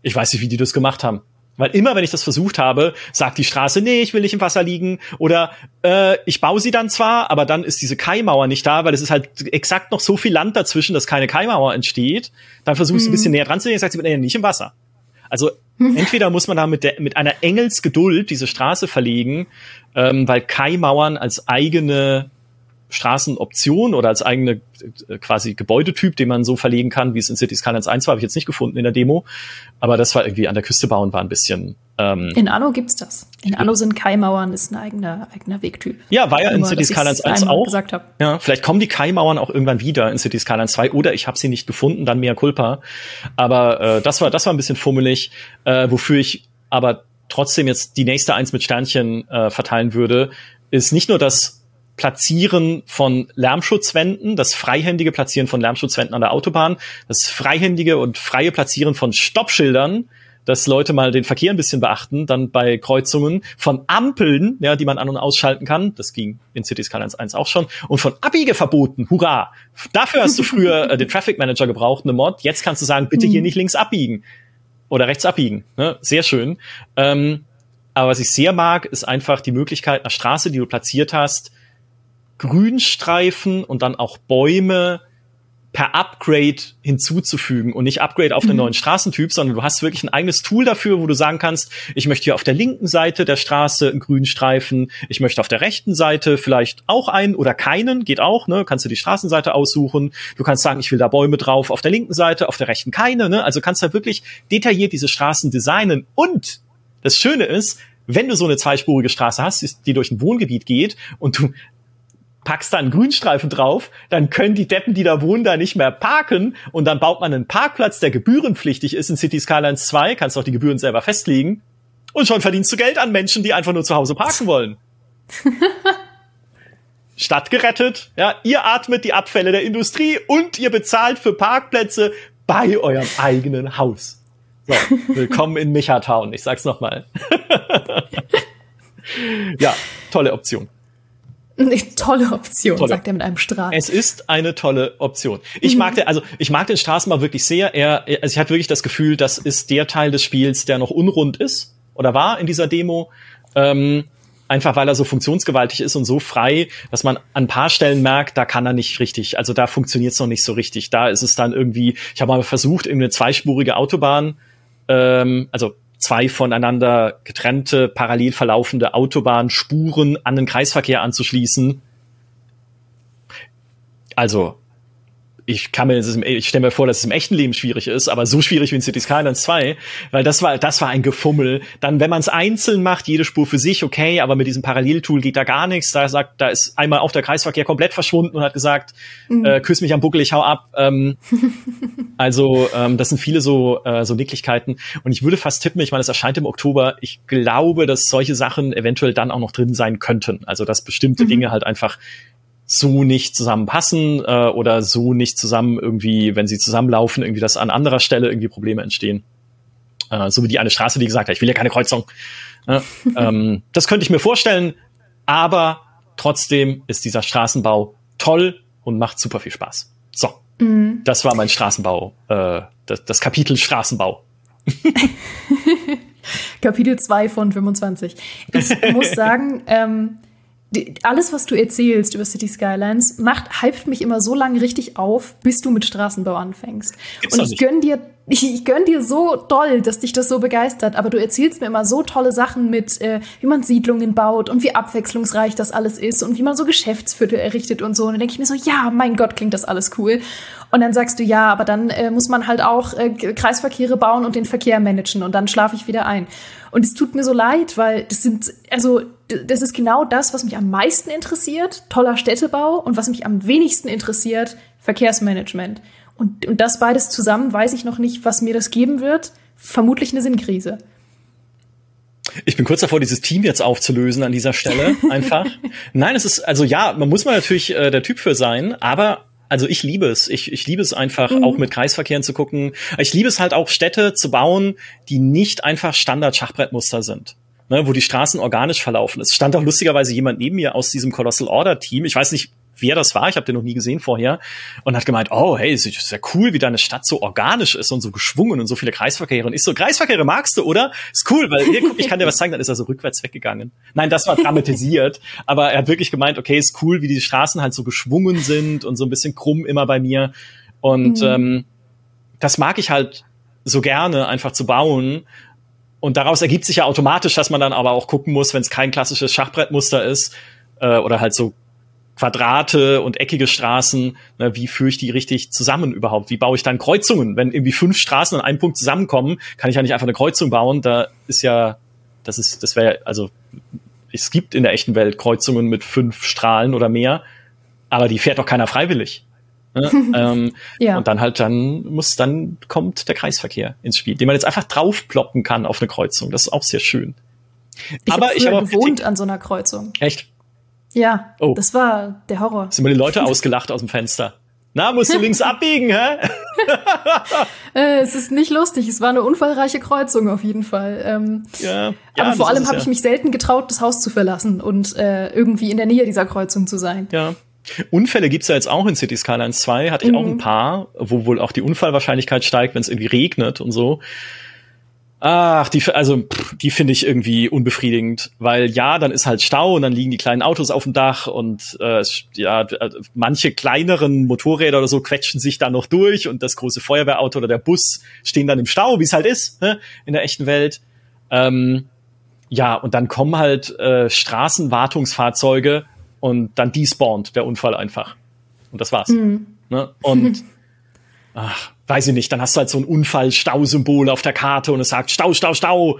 Ich weiß nicht, wie die das gemacht haben. Weil immer, wenn ich das versucht habe, sagt die Straße, nee, ich will nicht im Wasser liegen. Oder äh, ich baue sie dann zwar, aber dann ist diese Kaimauer nicht da, weil es ist halt exakt noch so viel Land dazwischen, dass keine Kaimauer entsteht. Dann versuche ich mhm. ein bisschen näher dran zu gehen, sagt sie, nee, nicht im Wasser. Also entweder muss man da mit, der, mit einer Engelsgeduld diese Straße verlegen, ähm, weil Kaimauern als eigene Straßenoption oder als eigene äh, quasi Gebäudetyp, den man so verlegen kann, wie es in City Skylines 1 war, habe ich jetzt nicht gefunden in der Demo. Aber das war irgendwie an der Küste bauen, war ein bisschen. Ähm, in Anno gibt's das. In Anno sind Kaimauern ist ein eigener, eigener Wegtyp. Ja, war ja in City Skylines 1 auch. Gesagt hab. Ja, vielleicht kommen die Kaimauern auch irgendwann wieder in City Skylines 2 oder ich habe sie nicht gefunden, dann mehr Culpa. Aber äh, das war das war ein bisschen fummelig, äh, wofür ich aber trotzdem jetzt die nächste Eins mit Sternchen äh, verteilen würde, ist nicht nur das Platzieren von Lärmschutzwänden, das freihändige Platzieren von Lärmschutzwänden an der Autobahn, das freihändige und freie Platzieren von Stoppschildern, dass Leute mal den Verkehr ein bisschen beachten, dann bei Kreuzungen von Ampeln, ja, die man an- und ausschalten kann, das ging in City Skylines 1 auch schon, und von Abbiegeverboten, hurra! Dafür hast du früher äh, den Traffic Manager gebraucht, eine Mod, jetzt kannst du sagen, bitte hier mhm. nicht links abbiegen oder rechts abbiegen, ne? sehr schön. Ähm, aber was ich sehr mag, ist einfach die Möglichkeit, einer Straße, die du platziert hast, Grünstreifen und dann auch Bäume per Upgrade hinzuzufügen und nicht Upgrade auf mhm. den neuen Straßentyp, sondern du hast wirklich ein eigenes Tool dafür, wo du sagen kannst, ich möchte hier auf der linken Seite der Straße einen Grünstreifen, ich möchte auf der rechten Seite vielleicht auch einen oder keinen, geht auch, ne? Kannst du die Straßenseite aussuchen. Du kannst sagen, ich will da Bäume drauf auf der linken Seite, auf der rechten keine, ne? Also kannst du da wirklich detailliert diese Straßen designen und das Schöne ist, wenn du so eine zweispurige Straße hast, die durch ein Wohngebiet geht und du packst da einen Grünstreifen drauf, dann können die Deppen, die da wohnen, da nicht mehr parken und dann baut man einen Parkplatz, der gebührenpflichtig ist in City Skylines 2, kannst auch die Gebühren selber festlegen und schon verdienst du Geld an Menschen, die einfach nur zu Hause parken wollen. Stadt gerettet, ja, ihr atmet die Abfälle der Industrie und ihr bezahlt für Parkplätze bei eurem eigenen Haus. So, willkommen in Michatown, ich sag's nochmal. ja, tolle Option. Eine tolle Option, tolle. sagt er mit einem Strahl. Es ist eine tolle Option. Ich mhm. mag den, also ich mag den Straßenbau wirklich sehr. Er, also ich hatte wirklich das Gefühl, das ist der Teil des Spiels, der noch unrund ist oder war in dieser Demo. Ähm, einfach weil er so funktionsgewaltig ist und so frei, dass man an ein paar Stellen merkt, da kann er nicht richtig. Also da funktioniert es noch nicht so richtig. Da ist es dann irgendwie, ich habe mal versucht, irgendeine zweispurige Autobahn, ähm, also zwei voneinander getrennte, parallel verlaufende Autobahnspuren an den Kreisverkehr anzuschließen. Also ich kann mir, ich stelle mir vor, dass es im echten Leben schwierig ist, aber so schwierig wie in City Skylines 2, weil das war, das war ein Gefummel. Dann, wenn man es einzeln macht, jede Spur für sich, okay, aber mit diesem Paralleltool geht da gar nichts. Da sagt, da ist einmal auch der Kreisverkehr komplett verschwunden und hat gesagt, mhm. äh, küss mich am Buckel, ich hau ab. Ähm, also, ähm, das sind viele so, äh, so Nicklichkeiten. Und ich würde fast tippen, ich meine, es erscheint im Oktober. Ich glaube, dass solche Sachen eventuell dann auch noch drin sein könnten. Also, dass bestimmte mhm. Dinge halt einfach so nicht zusammenpassen äh, oder so nicht zusammen irgendwie, wenn sie zusammenlaufen, irgendwie, dass an anderer Stelle irgendwie Probleme entstehen. Äh, so wie die eine Straße, die gesagt hat, ich will ja keine Kreuzung. Äh, ähm, das könnte ich mir vorstellen, aber trotzdem ist dieser Straßenbau toll und macht super viel Spaß. So, mhm. das war mein Straßenbau, äh, das, das Kapitel Straßenbau. Kapitel 2 von 25. Ich muss sagen, ähm, alles, was du erzählst über City Skylines, macht, hypt mich immer so lange richtig auf, bis du mit Straßenbau anfängst. Gibt's und ich gönn dir, ich, ich gönn dir so doll, dass dich das so begeistert, aber du erzählst mir immer so tolle Sachen mit, äh, wie man Siedlungen baut und wie abwechslungsreich das alles ist und wie man so Geschäftsviertel errichtet und so. Und dann denke ich mir so, ja, mein Gott, klingt das alles cool. Und dann sagst du, ja, aber dann äh, muss man halt auch äh, Kreisverkehre bauen und den Verkehr managen und dann schlafe ich wieder ein. Und es tut mir so leid, weil das sind, also das ist genau das, was mich am meisten interessiert, toller Städtebau, und was mich am wenigsten interessiert, Verkehrsmanagement. Und, und das beides zusammen weiß ich noch nicht, was mir das geben wird. Vermutlich eine Sinnkrise. Ich bin kurz davor, dieses Team jetzt aufzulösen an dieser Stelle. Einfach. Nein, es ist, also ja, man muss mal natürlich äh, der Typ für sein, aber also ich liebe es. Ich, ich liebe es einfach, mhm. auch mit Kreisverkehren zu gucken. Ich liebe es halt auch, Städte zu bauen, die nicht einfach Standard-Schachbrettmuster sind. Ne, wo die Straßen organisch verlaufen. Es stand auch lustigerweise jemand neben mir aus diesem Colossal Order Team. Ich weiß nicht, wer das war, ich habe den noch nie gesehen vorher, und hat gemeint, oh, hey, ist ja cool, wie deine Stadt so organisch ist und so geschwungen und so viele Kreisverkehre. Und ich so, Kreisverkehre magst du, oder? Ist cool, weil hier, guck, ich kann dir was zeigen, dann ist er so rückwärts weggegangen. Nein, das war dramatisiert, aber er hat wirklich gemeint, okay, ist cool, wie die Straßen halt so geschwungen sind und so ein bisschen krumm immer bei mir. Und mhm. ähm, das mag ich halt so gerne, einfach zu bauen. Und daraus ergibt sich ja automatisch, dass man dann aber auch gucken muss, wenn es kein klassisches Schachbrettmuster ist, äh, oder halt so Quadrate und eckige Straßen, ne, wie führe ich die richtig zusammen überhaupt? Wie baue ich dann Kreuzungen? Wenn irgendwie fünf Straßen an einem Punkt zusammenkommen, kann ich ja nicht einfach eine Kreuzung bauen. Da ist ja, das ist, das wäre, also es gibt in der echten Welt Kreuzungen mit fünf Strahlen oder mehr, aber die fährt doch keiner freiwillig. Ne? ähm, ja. Und dann halt, dann muss, dann kommt der Kreisverkehr ins Spiel, den man jetzt einfach draufploppen kann auf eine Kreuzung. Das ist auch sehr schön. Ich aber hab ich habe gewohnt an so einer Kreuzung. Echt? Ja, oh. das war der Horror. Sind mal die Leute ausgelacht aus dem Fenster. Na, musst du links abbiegen, hä? äh, es ist nicht lustig. Es war eine unfallreiche Kreuzung auf jeden Fall. Ähm, ja, ja, aber vor allem habe ja. ich mich selten getraut, das Haus zu verlassen und äh, irgendwie in der Nähe dieser Kreuzung zu sein. Ja. Unfälle gibt's ja jetzt auch in City Skylines 2, hatte ich mhm. auch ein paar, wo wohl auch die Unfallwahrscheinlichkeit steigt, wenn es irgendwie regnet und so. Ach, die, also die finde ich irgendwie unbefriedigend, weil ja, dann ist halt Stau und dann liegen die kleinen Autos auf dem Dach und äh, ja, manche kleineren Motorräder oder so quetschen sich da noch durch und das große Feuerwehrauto oder der Bus stehen dann im Stau, wie es halt ist ne, in der echten Welt. Ähm, ja, und dann kommen halt äh, Straßenwartungsfahrzeuge und dann despawnt der Unfall einfach. Und das war's. Mhm. Ne? Und ach, weiß ich nicht, dann hast du halt so ein Unfall-Stausymbol auf der Karte und es sagt Stau, Stau, Stau.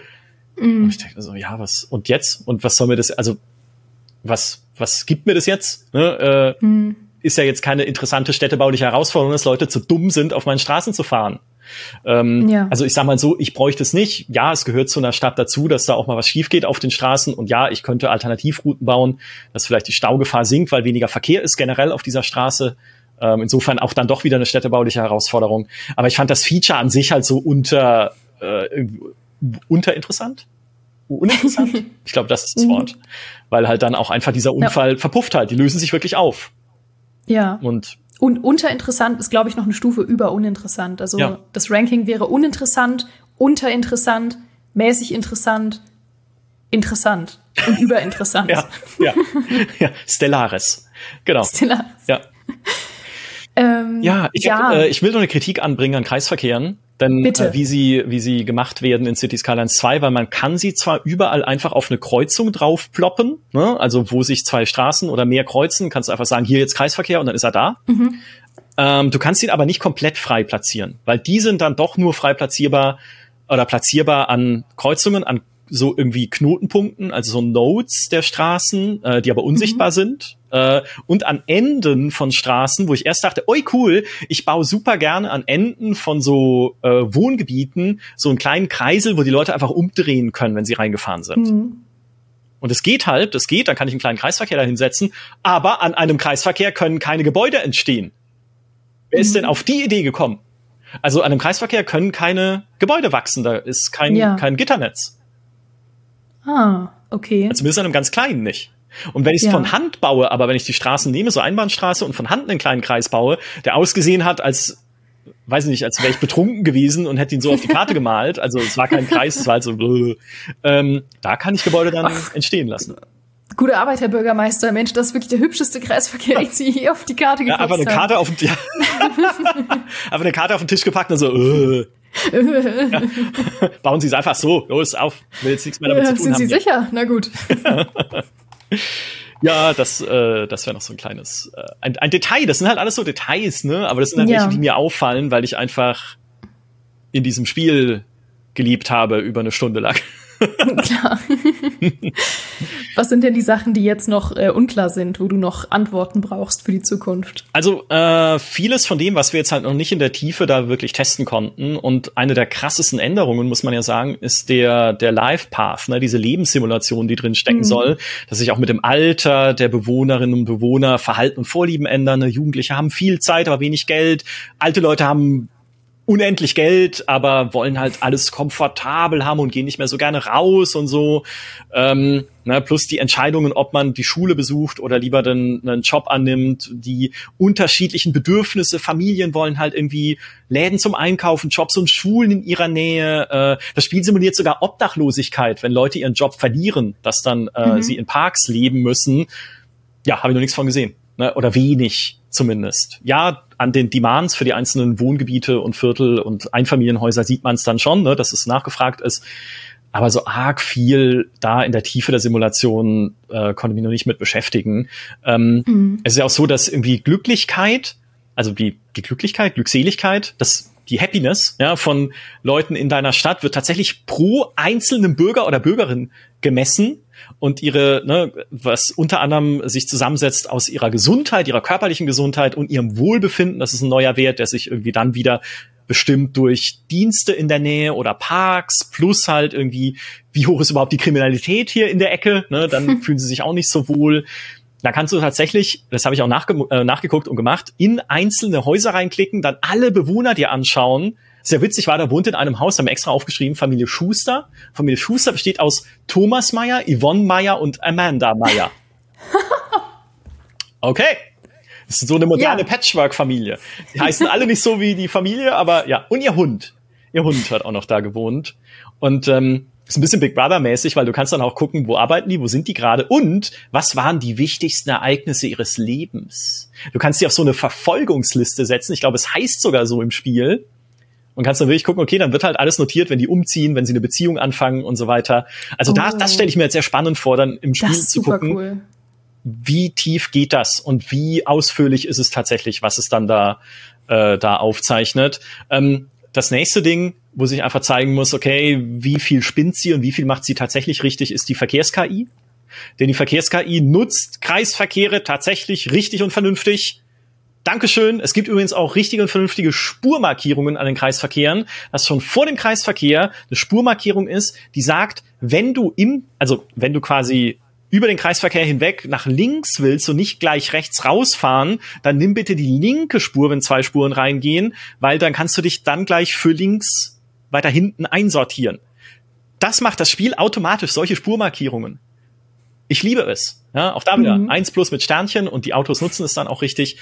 Mm. Und ich denke so, ja, was, und jetzt? Und was soll mir das, also, was, was gibt mir das jetzt? Ne? Äh, mm. Ist ja jetzt keine interessante städtebauliche Herausforderung, dass Leute zu dumm sind, auf meinen Straßen zu fahren. Ähm, ja. Also ich sag mal so, ich bräuchte es nicht. Ja, es gehört zu einer Stadt dazu, dass da auch mal was schief geht auf den Straßen. Und ja, ich könnte Alternativrouten bauen, dass vielleicht die Staugefahr sinkt, weil weniger Verkehr ist generell auf dieser Straße. Ähm, insofern auch dann doch wieder eine städtebauliche Herausforderung. Aber ich fand das Feature an sich halt so unter, äh, unterinteressant. Uninteressant? ich glaube, das ist das mhm. Wort. Weil halt dann auch einfach dieser Unfall ja. verpufft halt. Die lösen sich wirklich auf. Ja. Und und unterinteressant ist, glaube ich, noch eine Stufe über uninteressant. Also ja. das Ranking wäre uninteressant, unterinteressant, mäßig interessant, interessant und überinteressant. ja, ja, ja, Stellaris. Genau. Stellaris. Ja. Ähm, ja, ich, ja. Hab, äh, ich will noch eine Kritik anbringen an Kreisverkehren, denn äh, wie sie wie sie gemacht werden in City Skylines 2, weil man kann sie zwar überall einfach auf eine Kreuzung drauf ploppen, ne? also wo sich zwei Straßen oder mehr kreuzen, kannst du einfach sagen, hier jetzt Kreisverkehr und dann ist er da. Mhm. Ähm, du kannst ihn aber nicht komplett frei platzieren, weil die sind dann doch nur frei platzierbar oder platzierbar an Kreuzungen, an so irgendwie Knotenpunkten, also so Nodes der Straßen, äh, die aber unsichtbar mhm. sind. Äh, und an Enden von Straßen, wo ich erst dachte, oi cool, ich baue super gerne an Enden von so äh, Wohngebieten so einen kleinen Kreisel, wo die Leute einfach umdrehen können, wenn sie reingefahren sind. Mhm. Und es geht halt, das geht, dann kann ich einen kleinen Kreisverkehr da hinsetzen, aber an einem Kreisverkehr können keine Gebäude entstehen. Wer mhm. ist denn auf die Idee gekommen? Also an einem Kreisverkehr können keine Gebäude wachsen, da ist kein, ja. kein Gitternetz. Ah, okay. Also zumindest an einem ganz kleinen nicht. Und wenn ich es ja. von Hand baue, aber wenn ich die Straßen nehme, so Einbahnstraße und von Hand einen kleinen Kreis baue, der ausgesehen hat, als weiß nicht, als wäre ich betrunken gewesen und hätte ihn so auf die Karte gemalt. Also es war kein Kreis, es war halt so, ähm, da kann ich Gebäude dann Ach, entstehen lassen. Gute Arbeit, Herr Bürgermeister. Mensch, das ist wirklich der hübscheste Kreisverkehr, den Sie hier auf die Karte gepackt ja, aber eine Karte auf den, ja. aber eine Karte auf den Tisch gepackt und so, äh. ja. Bauen Sie es einfach so, los, auf, will jetzt nichts mehr damit zu tun Sind haben. Sie sicher? Na gut. Ja, das, äh, das wäre noch so ein kleines, äh, ein, ein Detail. Das sind halt alles so Details, ne? Aber das sind halt ja. welche, die mir auffallen, weil ich einfach in diesem Spiel geliebt habe über eine Stunde lang. Klar. Was sind denn die Sachen, die jetzt noch äh, unklar sind, wo du noch Antworten brauchst für die Zukunft? Also äh, vieles von dem, was wir jetzt halt noch nicht in der Tiefe da wirklich testen konnten und eine der krassesten Änderungen, muss man ja sagen, ist der, der Life Path, ne? diese Lebenssimulation, die drin stecken mhm. soll, dass sich auch mit dem Alter der Bewohnerinnen und Bewohner Verhalten und Vorlieben ändern. Ne? Jugendliche haben viel Zeit, aber wenig Geld. Alte Leute haben unendlich Geld, aber wollen halt alles komfortabel haben und gehen nicht mehr so gerne raus und so. Ähm, ne, plus die Entscheidungen, ob man die Schule besucht oder lieber den, einen Job annimmt, die unterschiedlichen Bedürfnisse. Familien wollen halt irgendwie Läden zum Einkaufen, Jobs und Schulen in ihrer Nähe. Äh, das Spiel simuliert sogar Obdachlosigkeit, wenn Leute ihren Job verlieren, dass dann äh, mhm. sie in Parks leben müssen. Ja, habe ich noch nichts von gesehen. Ne? Oder wenig zumindest. Ja, an den Demands für die einzelnen Wohngebiete und Viertel und Einfamilienhäuser sieht man es dann schon, ne, dass es nachgefragt ist. Aber so arg viel da in der Tiefe der Simulation äh, konnte mich noch nicht mit beschäftigen. Ähm, mhm. Es ist ja auch so, dass irgendwie Glücklichkeit, also die, die Glücklichkeit, Glückseligkeit, das die Happiness ja, von Leuten in deiner Stadt wird tatsächlich pro einzelnen Bürger oder Bürgerin gemessen und ihre, ne, was unter anderem sich zusammensetzt aus ihrer Gesundheit, ihrer körperlichen Gesundheit und ihrem Wohlbefinden. Das ist ein neuer Wert, der sich irgendwie dann wieder bestimmt durch Dienste in der Nähe oder Parks, plus halt irgendwie, wie hoch ist überhaupt die Kriminalität hier in der Ecke, ne, dann fühlen sie sich auch nicht so wohl. Da kannst du tatsächlich, das habe ich auch nachge äh, nachgeguckt und gemacht, in einzelne Häuser reinklicken, dann alle Bewohner dir anschauen, sehr witzig war, da wohnt in einem Haus, haben extra aufgeschrieben, Familie Schuster. Familie Schuster besteht aus Thomas Meyer, Yvonne Meyer und Amanda Meyer. Okay. Das ist so eine moderne ja. Patchwork-Familie. Die heißen alle nicht so wie die Familie, aber ja. Und ihr Hund. Ihr Hund hat auch noch da gewohnt. Und ähm, ist ein bisschen Big Brother-mäßig, weil du kannst dann auch gucken, wo arbeiten die, wo sind die gerade und was waren die wichtigsten Ereignisse ihres Lebens. Du kannst sie auf so eine Verfolgungsliste setzen. Ich glaube, es heißt sogar so im Spiel und kannst dann wirklich gucken, okay, dann wird halt alles notiert, wenn die umziehen, wenn sie eine Beziehung anfangen und so weiter. Also oh. da, das stelle ich mir jetzt sehr spannend vor, dann im Spiel zu gucken, cool. wie tief geht das und wie ausführlich ist es tatsächlich, was es dann da, äh, da aufzeichnet. Ähm, das nächste Ding, wo sich einfach zeigen muss, okay, wie viel spinnt sie und wie viel macht sie tatsächlich richtig, ist die Verkehrs-KI. Denn die Verkehrs-KI nutzt Kreisverkehre tatsächlich richtig und vernünftig Dankeschön. Es gibt übrigens auch richtige und vernünftige Spurmarkierungen an den Kreisverkehren, dass schon vor dem Kreisverkehr eine Spurmarkierung ist, die sagt, wenn du im, also wenn du quasi über den Kreisverkehr hinweg nach links willst und nicht gleich rechts rausfahren, dann nimm bitte die linke Spur, wenn zwei Spuren reingehen, weil dann kannst du dich dann gleich für links weiter hinten einsortieren. Das macht das Spiel automatisch, solche Spurmarkierungen. Ich liebe es. Ja, auch da wieder mhm. eins plus mit Sternchen und die Autos nutzen es dann auch richtig.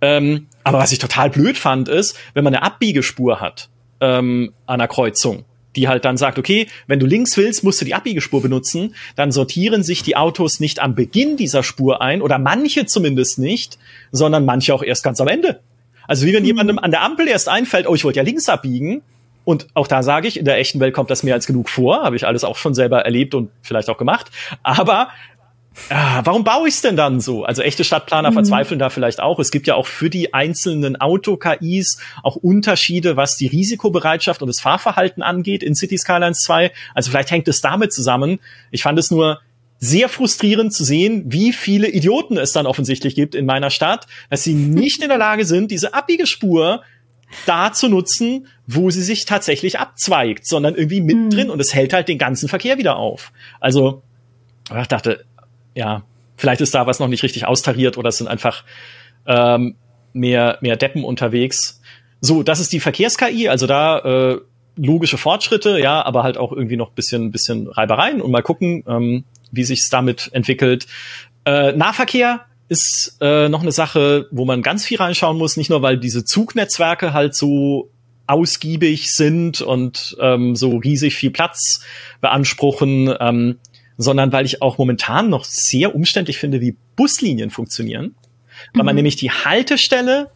Ähm, aber was ich total blöd fand, ist, wenn man eine Abbiegespur hat ähm, an einer Kreuzung, die halt dann sagt, okay, wenn du links willst, musst du die Abbiegespur benutzen, dann sortieren sich die Autos nicht am Beginn dieser Spur ein oder manche zumindest nicht, sondern manche auch erst ganz am Ende. Also wie wenn mhm. jemandem an der Ampel erst einfällt, oh, ich wollte ja links abbiegen. Und auch da sage ich, in der echten Welt kommt das mehr als genug vor, habe ich alles auch schon selber erlebt und vielleicht auch gemacht. Aber Ah, warum baue ich es denn dann so? Also echte Stadtplaner mhm. verzweifeln da vielleicht auch. Es gibt ja auch für die einzelnen Auto-KIs auch Unterschiede, was die Risikobereitschaft und das Fahrverhalten angeht in City Skylines 2. Also vielleicht hängt es damit zusammen. Ich fand es nur sehr frustrierend zu sehen, wie viele Idioten es dann offensichtlich gibt in meiner Stadt, dass sie nicht in der Lage sind, diese Spur da zu nutzen, wo sie sich tatsächlich abzweigt, sondern irgendwie mittendrin mhm. und es hält halt den ganzen Verkehr wieder auf. Also, ich dachte, ja, vielleicht ist da was noch nicht richtig austariert oder es sind einfach ähm, mehr, mehr Deppen unterwegs. So, das ist die Verkehrs-KI, also da äh, logische Fortschritte, ja, aber halt auch irgendwie noch bisschen, bisschen Reibereien und mal gucken, ähm, wie sich's damit entwickelt. Äh, Nahverkehr ist äh, noch eine Sache, wo man ganz viel reinschauen muss, nicht nur weil diese Zugnetzwerke halt so ausgiebig sind und ähm, so riesig viel Platz beanspruchen, ähm, sondern weil ich auch momentan noch sehr umständlich finde, wie Buslinien funktionieren. Weil man mhm. nämlich die Haltestelle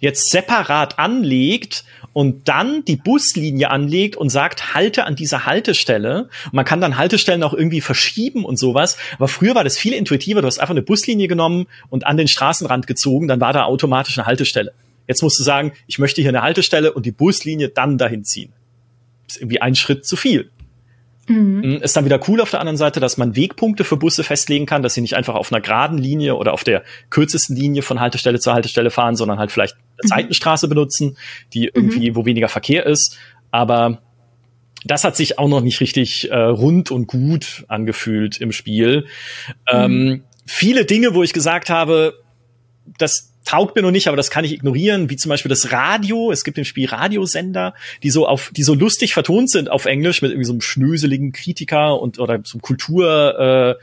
jetzt separat anlegt und dann die Buslinie anlegt und sagt, halte an dieser Haltestelle. Und man kann dann Haltestellen auch irgendwie verschieben und sowas. Aber früher war das viel intuitiver. Du hast einfach eine Buslinie genommen und an den Straßenrand gezogen, dann war da automatisch eine Haltestelle. Jetzt musst du sagen, ich möchte hier eine Haltestelle und die Buslinie dann dahin ziehen. Das ist irgendwie ein Schritt zu viel. Mhm. Hm, ist dann wieder cool auf der anderen Seite, dass man Wegpunkte für Busse festlegen kann, dass sie nicht einfach auf einer geraden Linie oder auf der kürzesten Linie von Haltestelle zu Haltestelle fahren, sondern halt vielleicht eine mhm. Seitenstraße benutzen, die irgendwie, mhm. wo weniger Verkehr ist. Aber das hat sich auch noch nicht richtig äh, rund und gut angefühlt im Spiel. Ähm, mhm. viele Dinge, wo ich gesagt habe, das taugt mir noch nicht, aber das kann ich ignorieren, wie zum Beispiel das Radio. Es gibt im Spiel Radiosender, die so auf, die so lustig vertont sind auf Englisch mit irgendwie so einem schnöseligen Kritiker und oder so einem Kultur, äh,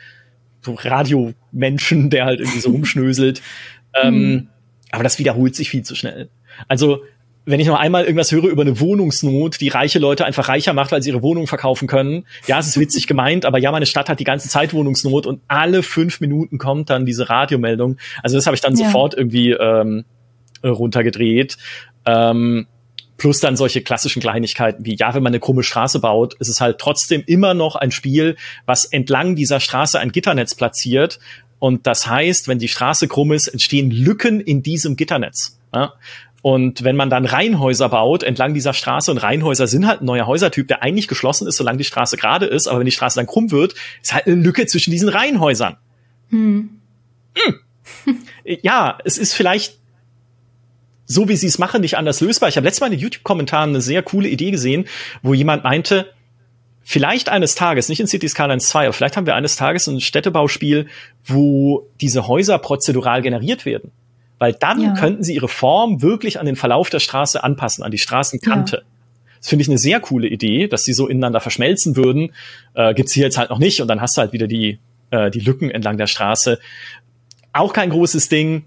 so Radiomenschen, der halt irgendwie so rumschnöselt. ähm, mhm. aber das wiederholt sich viel zu schnell. Also wenn ich noch einmal irgendwas höre über eine Wohnungsnot, die reiche Leute einfach reicher macht, weil sie ihre Wohnung verkaufen können. Ja, es ist witzig gemeint, aber ja, meine Stadt hat die ganze Zeit Wohnungsnot und alle fünf Minuten kommt dann diese Radiomeldung. Also das habe ich dann ja. sofort irgendwie ähm, runtergedreht. Ähm, plus dann solche klassischen Kleinigkeiten wie, ja, wenn man eine krumme Straße baut, ist es halt trotzdem immer noch ein Spiel, was entlang dieser Straße ein Gitternetz platziert. Und das heißt, wenn die Straße krumm ist, entstehen Lücken in diesem Gitternetz. Ja? Und wenn man dann Reihenhäuser baut entlang dieser Straße, und Reihenhäuser sind halt ein neuer Häusertyp, der eigentlich geschlossen ist, solange die Straße gerade ist, aber wenn die Straße dann krumm wird, ist halt eine Lücke zwischen diesen Reihenhäusern. Hm. Hm. ja, es ist vielleicht so, wie sie es machen, nicht anders lösbar. Ich habe letztes Mal in den YouTube-Kommentaren eine sehr coole Idee gesehen, wo jemand meinte, vielleicht eines Tages, nicht in City Skylines 2, aber vielleicht haben wir eines Tages ein Städtebauspiel, wo diese Häuser prozedural generiert werden weil dann ja. könnten sie ihre Form wirklich an den Verlauf der Straße anpassen, an die Straßenkante. Ja. Das finde ich eine sehr coole Idee, dass sie so ineinander verschmelzen würden. Äh, gibt's hier jetzt halt noch nicht und dann hast du halt wieder die, äh, die Lücken entlang der Straße. Auch kein großes Ding.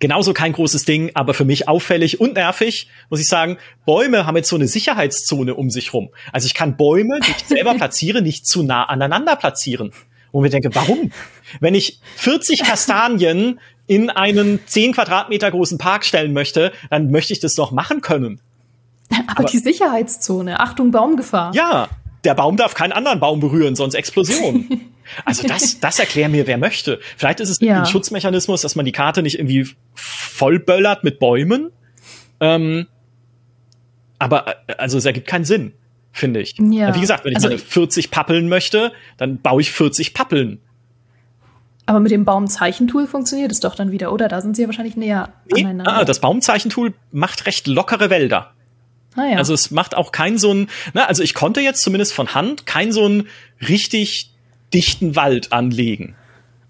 Genauso kein großes Ding, aber für mich auffällig und nervig, muss ich sagen. Bäume haben jetzt so eine Sicherheitszone um sich rum. Also ich kann Bäume, die ich selber platziere, nicht zu nah aneinander platzieren. Und mir denke, warum? Wenn ich 40 Kastanien in einen 10 Quadratmeter großen Park stellen möchte, dann möchte ich das doch machen können. Aber, Aber die Sicherheitszone, Achtung, Baumgefahr. Ja, der Baum darf keinen anderen Baum berühren, sonst Explosion. Also das, das erklär mir, wer möchte. Vielleicht ist es ja. ein Schutzmechanismus, dass man die Karte nicht irgendwie vollböllert mit Bäumen. Ähm, aber also es ergibt keinen Sinn, finde ich. Ja. Wie gesagt, wenn ich also, meine 40 Pappeln möchte, dann baue ich 40 Pappeln. Aber mit dem Baumzeichentool funktioniert es doch dann wieder, oder? Da sind sie ja wahrscheinlich näher nee, aneinander. Ah, das Baumzeichentool macht recht lockere Wälder. Ah, ja. Also es macht auch kein so ein, na, also ich konnte jetzt zumindest von Hand kein so ein richtig dichten Wald anlegen.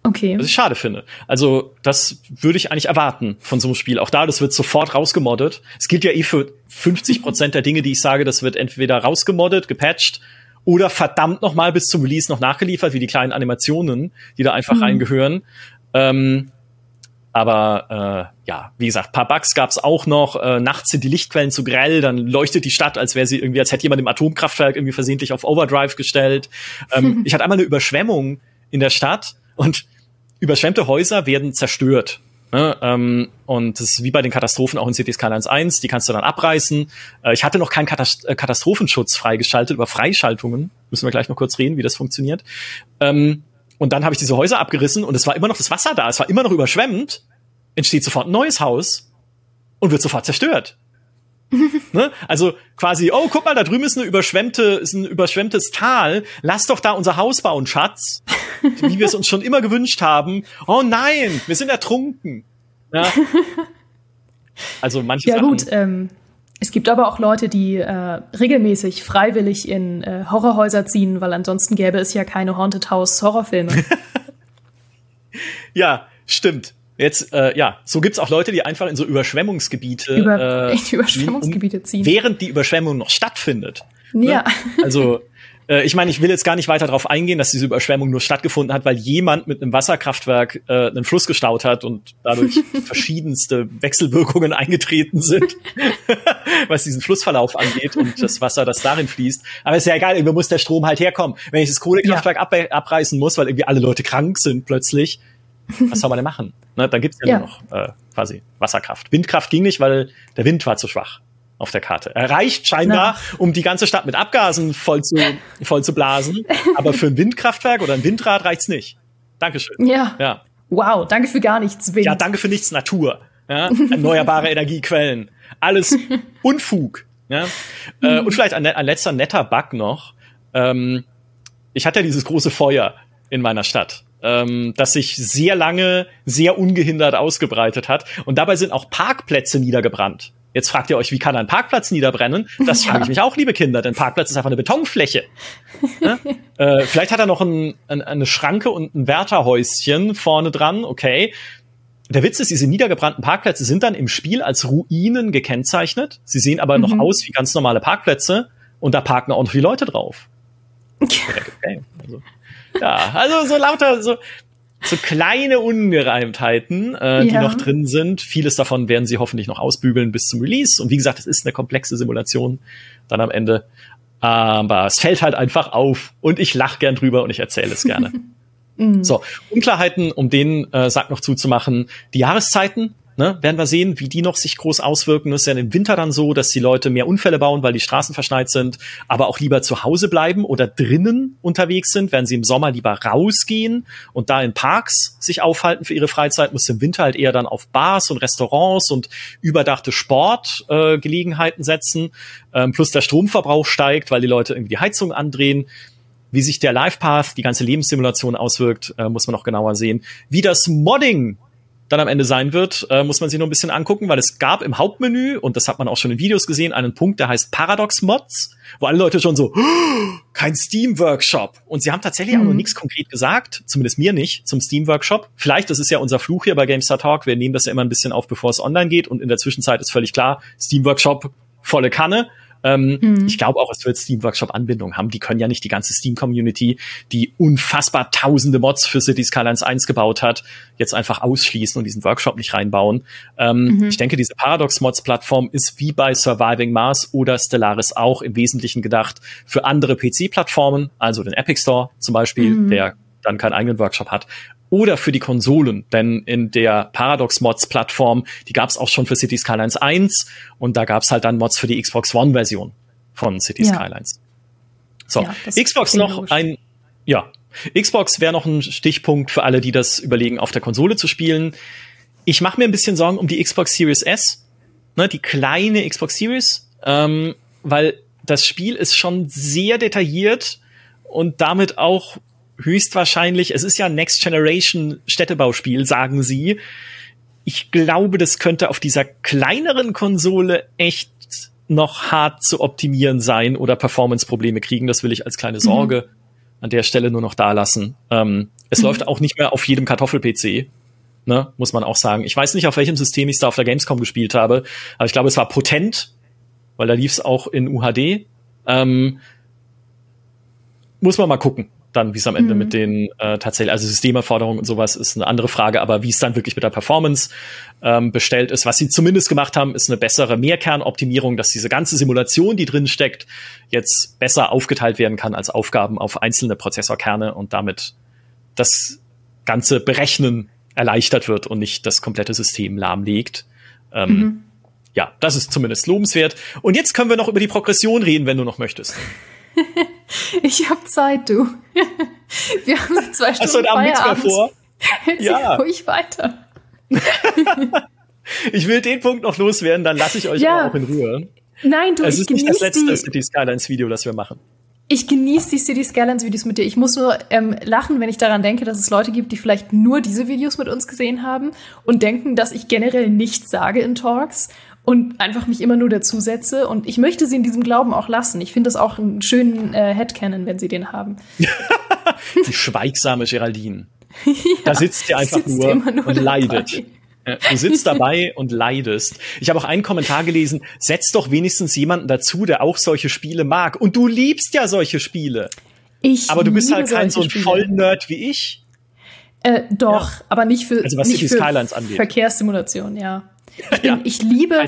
Okay. Was ich schade finde. Also, das würde ich eigentlich erwarten von so einem Spiel. Auch da, das wird sofort rausgemoddet. Es gilt ja eh für 50 Prozent der Dinge, die ich sage, das wird entweder rausgemoddet, gepatcht oder verdammt noch mal bis zum Release noch nachgeliefert, wie die kleinen Animationen, die da einfach mhm. reingehören. Ähm, aber äh, ja, wie gesagt, paar Bugs gab's auch noch. Äh, nachts sind die Lichtquellen zu grell, dann leuchtet die Stadt, als wäre sie irgendwie, als hätte jemand im Atomkraftwerk irgendwie versehentlich auf Overdrive gestellt. Ähm, ich hatte einmal eine Überschwemmung in der Stadt und überschwemmte Häuser werden zerstört. Ne, ähm, und das ist wie bei den Katastrophen auch in Cities Skylines 1, die kannst du dann abreißen. Äh, ich hatte noch keinen Katast äh, Katastrophenschutz freigeschaltet über Freischaltungen. Müssen wir gleich noch kurz reden, wie das funktioniert. Ähm, Und dann habe ich diese Häuser abgerissen und es war immer noch das Wasser da, es war immer noch überschwemmt. Entsteht sofort ein neues Haus und wird sofort zerstört. ne? Also quasi, oh, guck mal, da drüben ist eine überschwemmte, ist ein überschwemmtes Tal. Lass doch da unser Haus bauen, Schatz. Wie wir es uns schon immer gewünscht haben. Oh nein, wir sind ertrunken. Ja. Also manche Ja Sachen, gut, ähm, es gibt aber auch Leute, die äh, regelmäßig freiwillig in äh, Horrorhäuser ziehen, weil ansonsten gäbe es ja keine Haunted House Horrorfilme. Ja, stimmt. Jetzt, äh, ja, so gibt's auch Leute, die einfach in so Überschwemmungsgebiete, Über äh, Überschwemmungsgebiete ziehen. während die Überschwemmung noch stattfindet. Ja. Ne? Also, äh, ich meine, ich will jetzt gar nicht weiter darauf eingehen, dass diese Überschwemmung nur stattgefunden hat, weil jemand mit einem Wasserkraftwerk äh, einen Fluss gestaut hat und dadurch verschiedenste Wechselwirkungen eingetreten sind, was diesen Flussverlauf angeht und das Wasser, das darin fließt. Aber ist ja egal, irgendwie muss der Strom halt herkommen. Wenn ich das Kohlekraftwerk ab abreißen muss, weil irgendwie alle Leute krank sind plötzlich, was soll man denn machen? Ne, dann gibt's ja, Ja. nur noch äh, quasi Wasserkraft. Windkraft ging nicht, weil der Wind war zu schwach auf der Karte. Er reicht scheinbar, um die ganze Stadt mit Abgasen voll zu, voll zu blasen. Aber für ein Windkraftwerk oder ein Windrad reicht's nicht. Dankeschön. ja. Ja. Wow, danke für gar nichts, Wind. Ja, danke für nichts, Natur. Ja, erneuerbare Energiequellen. Alles Unfug. Ja. Äh, und vielleicht ein, ein letzter netter Bug noch. Ähm, ich hatte ja dieses große Feuer in meiner Stadt, ähm, das sich sehr lange, sehr ungehindert ausgebreitet hat. Und dabei sind auch Parkplätze niedergebrannt. Jetzt fragt ihr euch, wie kann ein Parkplatz niederbrennen? Das frage ich mich auch, liebe Kinder, denn Parkplatz ist einfach eine Betonfläche. Ja? äh, vielleicht hat er noch ein, ein, eine Schranke und ein Wärterhäuschen vorne dran, okay. Der Witz ist, diese niedergebrannten Parkplätze sind dann im Spiel als Ruinen gekennzeichnet. Sie sehen aber noch aus wie ganz normale Parkplätze und da parken auch noch die Leute drauf. Okay. Also, ja, also so lauter, so, so kleine Ungereimtheiten, äh, die Ja. noch drin sind. Vieles davon werden sie hoffentlich noch ausbügeln bis zum Release. Und wie gesagt, es ist eine komplexe Simulation dann am Ende. Aber es fällt halt einfach auf und ich lache gern drüber und ich erzähle es gerne. So, Unklarheiten, um den äh, Sack noch zuzumachen. Die Jahreszeiten, ne, werden wir sehen, wie die noch sich groß auswirken. Das ist ja im Winter dann so, dass die Leute mehr Unfälle bauen, weil die Straßen verschneit sind, aber auch lieber zu Hause bleiben oder drinnen unterwegs sind, während sie im Sommer lieber rausgehen und da in Parks sich aufhalten für ihre Freizeit, muss im Winter halt eher dann auf Bars und Restaurants und überdachte Sportgelegenheiten äh, setzen. Ähm, plus der Stromverbrauch steigt, weil die Leute irgendwie die Heizung andrehen. Wie sich der Life Path, die ganze Lebenssimulation auswirkt, äh, muss man noch genauer sehen. Wie das Modding dann am Ende sein wird, äh, muss man sich noch ein bisschen angucken, weil es gab im Hauptmenü, und das hat man auch schon in Videos gesehen, einen Punkt, der heißt Paradox Mods, wo alle Leute schon so, "Oh, kein Steam-Workshop. Und sie haben tatsächlich auch noch nichts konkret gesagt, zumindest mir nicht, zum Steam-Workshop. Vielleicht, das ist ja unser Fluch hier bei GameStar Talk, wir nehmen das ja immer ein bisschen auf, bevor es online geht, und in der Zwischenzeit ist völlig klar, Steam-Workshop, volle Kanne. Ähm, Ich glaube auch, es wird Steam Workshop Anbindung haben. Die können ja nicht die ganze Steam Community, die unfassbar tausende Mods für Cities Skylines 1 gebaut hat, jetzt einfach ausschließen und diesen Workshop nicht reinbauen. Ähm, Ich denke, diese Paradox Mods Plattform ist wie bei Surviving Mars oder Stellaris auch im Wesentlichen gedacht für andere PC-Plattformen, also den Epic Store zum Beispiel, der dann keinen eigenen Workshop hat, oder für die Konsolen, denn in der Paradox Mods Plattform, die gab es auch schon für Cities Skylines 1 und da gab es halt dann Mods für die Xbox One Version von Cities Ja. Skylines. So, Ja, Xbox noch logisch. ein, ja, Xbox wäre noch ein Stichpunkt für alle, die das überlegen, auf der Konsole zu spielen. Ich mache mir ein bisschen Sorgen um die Xbox Series S, ne, die kleine Xbox Series, ähm, weil das Spiel ist schon sehr detailliert und damit auch höchstwahrscheinlich, es ist ja ein Next Generation Städtebauspiel, sagen sie. Ich glaube, das könnte auf dieser kleineren Konsole echt noch hart zu optimieren sein oder Performance-Probleme kriegen. Das will ich als kleine Sorge an der Stelle nur noch da lassen. Ähm, es läuft auch nicht mehr auf jedem Kartoffel-PC. Ne, muss man auch sagen. Ich weiß nicht, auf welchem System ich es da auf der Gamescom gespielt habe, aber ich glaube, es war potent, weil da lief es auch in UHD. Ähm, muss man mal gucken, dann, wie es am Ende mit den äh, tatsächlich, also Systemerforderungen und sowas ist eine andere Frage, aber wie es dann wirklich mit der Performance ähm, bestellt ist. Was sie zumindest gemacht haben, ist eine bessere Mehrkernoptimierung, dass diese ganze Simulation, die drin steckt, jetzt besser aufgeteilt werden kann als Aufgaben auf einzelne Prozessorkerne und damit das ganze Berechnen erleichtert wird und nicht das komplette System lahmlegt. Ähm, Ja, das ist zumindest lobenswert. Und jetzt können wir noch über die Progression reden, wenn du noch möchtest. Ich hab Zeit, du. Wir haben zwei Stunden Hast du heute Abend nichts mehr vor? Erzähl Ja. ruhig weiter. Ich will den Punkt noch loswerden, dann lasse ich euch Ja. auch in Ruhe. Nein, du, Es ist nicht das letzte die, City Skylines Video, das wir machen. ich genieße die City Skylines Videos mit dir. Ich muss nur ähm, lachen, wenn ich daran denke, dass es Leute gibt, die vielleicht nur diese Videos mit uns gesehen haben und denken, dass ich generell nichts sage in Talks und einfach mich immer nur dazusetze. Und ich möchte sie in diesem Glauben auch lassen. Ich finde das auch einen schönen äh, Headcanon, wenn sie den haben. Die schweigsame Geraldine. Da sitzt sie einfach sitzt nur, nur und dabei. leidet. Ja, Du sitzt dabei und leidest. Ich habe auch einen Kommentar gelesen, setz doch wenigstens jemanden dazu, der auch solche Spiele mag. Und du liebst ja solche Spiele. Ich Aber du bist halt kein so ein Spiele. Vollnerd wie ich. Äh, doch, aber nicht für, Also was nicht für Skylines angeht. Verkehrssimulation, ja. Ich, bin, Ja. ich liebe,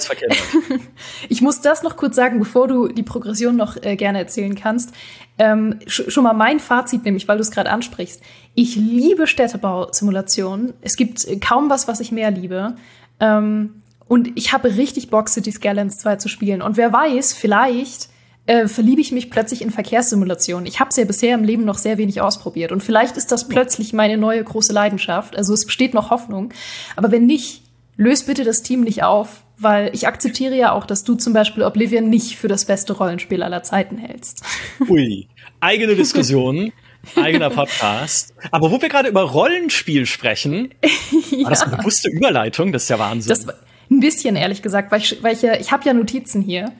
ich muss das noch kurz sagen, bevor du die Progression noch äh, gerne erzählen kannst. Ähm, sch schon mal mein Fazit, nämlich, weil du es gerade ansprichst. Ich liebe Städtebausimulationen. Es gibt äh, kaum was, was ich mehr liebe. Ähm, und ich habe richtig Bock, City Skylines 2 zu spielen. Und wer weiß, vielleicht äh, verliebe ich mich plötzlich in Verkehrssimulationen. Ich habe es ja bisher im Leben noch sehr wenig ausprobiert. Und vielleicht ist das plötzlich meine neue große Leidenschaft. Also es besteht noch Hoffnung. Aber wenn nicht, löst bitte das Team nicht auf, weil ich akzeptiere ja auch, dass du zum Beispiel Oblivion nicht für das beste Rollenspiel aller Zeiten hältst. Ui, eigene Diskussion, eigener Podcast. Aber wo wir gerade über Rollenspiel sprechen, war das eine bewusste Überleitung? Das ist ja Wahnsinn. Das ein bisschen, ehrlich gesagt, weil ich, weil ich, ja- ich habe ja Notizen hier.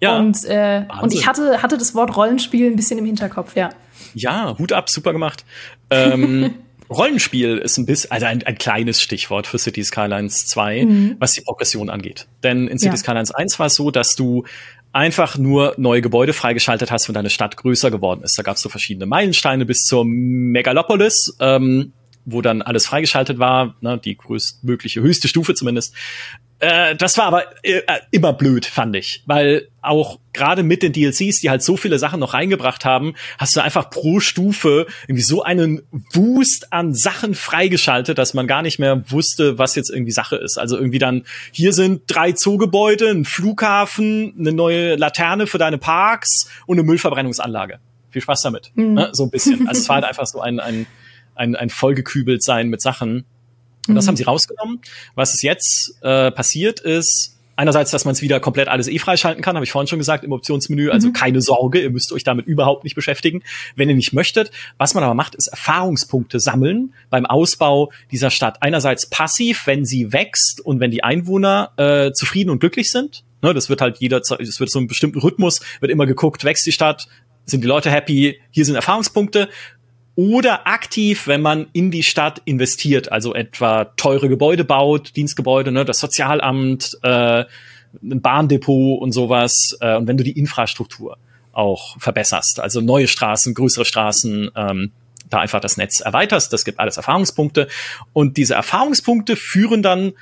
ja, Und, äh, und ich hatte, hatte das Wort Rollenspiel ein bisschen im Hinterkopf, ja. ja, Hut ab, super gemacht. Ähm, Rollenspiel ist ein bisschen, also ein, ein kleines Stichwort für City Skylines 2, was die Progression angeht. Denn in City Ja. Skylines 1 war es so, dass du einfach nur neue Gebäude freigeschaltet hast, wenn deine Stadt größer geworden ist. Da gab es so verschiedene Meilensteine bis zur Megalopolis, ähm, wo dann alles freigeschaltet war, ne, die größtmögliche, höchste Stufe zumindest. Äh, das war aber äh, immer blöd, fand ich. Weil auch gerade mit den DLCs, die halt so viele Sachen noch reingebracht haben, hast du einfach pro Stufe irgendwie so einen Wust an Sachen freigeschaltet, dass man gar nicht mehr wusste, was jetzt irgendwie Sache ist. Also irgendwie dann, hier sind drei Zoogebäude, ein Flughafen, eine neue Laterne für deine Parks und eine Müllverbrennungsanlage. Viel Spaß damit. Ne? So ein bisschen. Also es war halt einfach so ein, ein, ein, ein vollgekübelt sein mit Sachen. Und das haben sie rausgenommen. Was ist jetzt äh, passiert ist, einerseits, dass man es wieder komplett alles eh freischalten kann, habe ich vorhin schon gesagt im Optionsmenü. Also keine Sorge, ihr müsst euch damit überhaupt nicht beschäftigen, wenn ihr nicht möchtet. Was man aber macht, ist Erfahrungspunkte sammeln beim Ausbau dieser Stadt. Einerseits passiv, wenn sie wächst und wenn die Einwohner äh, zufrieden und glücklich sind. Ne, das wird halt jeder, es wird so einen bestimmten Rhythmus, wird immer geguckt, wächst die Stadt, sind die Leute happy, hier sind Erfahrungspunkte oder aktiv, wenn man in die Stadt investiert, also etwa teure Gebäude baut, Dienstgebäude, ne, das Sozialamt, äh, ein Bahndepot und sowas, äh, und wenn du die Infrastruktur auch verbesserst, also neue Straßen, größere Straßen, ähm, da einfach das Netz erweiterst, das gibt alles Erfahrungspunkte. Und diese Erfahrungspunkte führen dann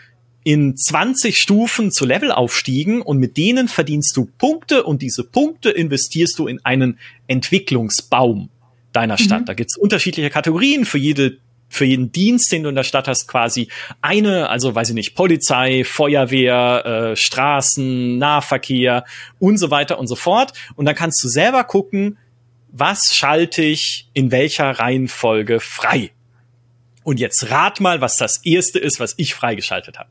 in 20 Stufen zu Levelaufstiegen und mit denen verdienst du Punkte und diese Punkte investierst du in einen Entwicklungsbaum deiner Stadt. Da gibt's unterschiedliche Kategorien für jede für jeden Dienst, den du in der Stadt hast, quasi eine, also weiß ich nicht, Polizei, Feuerwehr, äh, Straßen, Nahverkehr und so weiter und so fort. Und dann kannst du selber gucken, was schalte ich in welcher Reihenfolge frei. Und jetzt rat mal, was das erste ist, was ich freigeschaltet habe.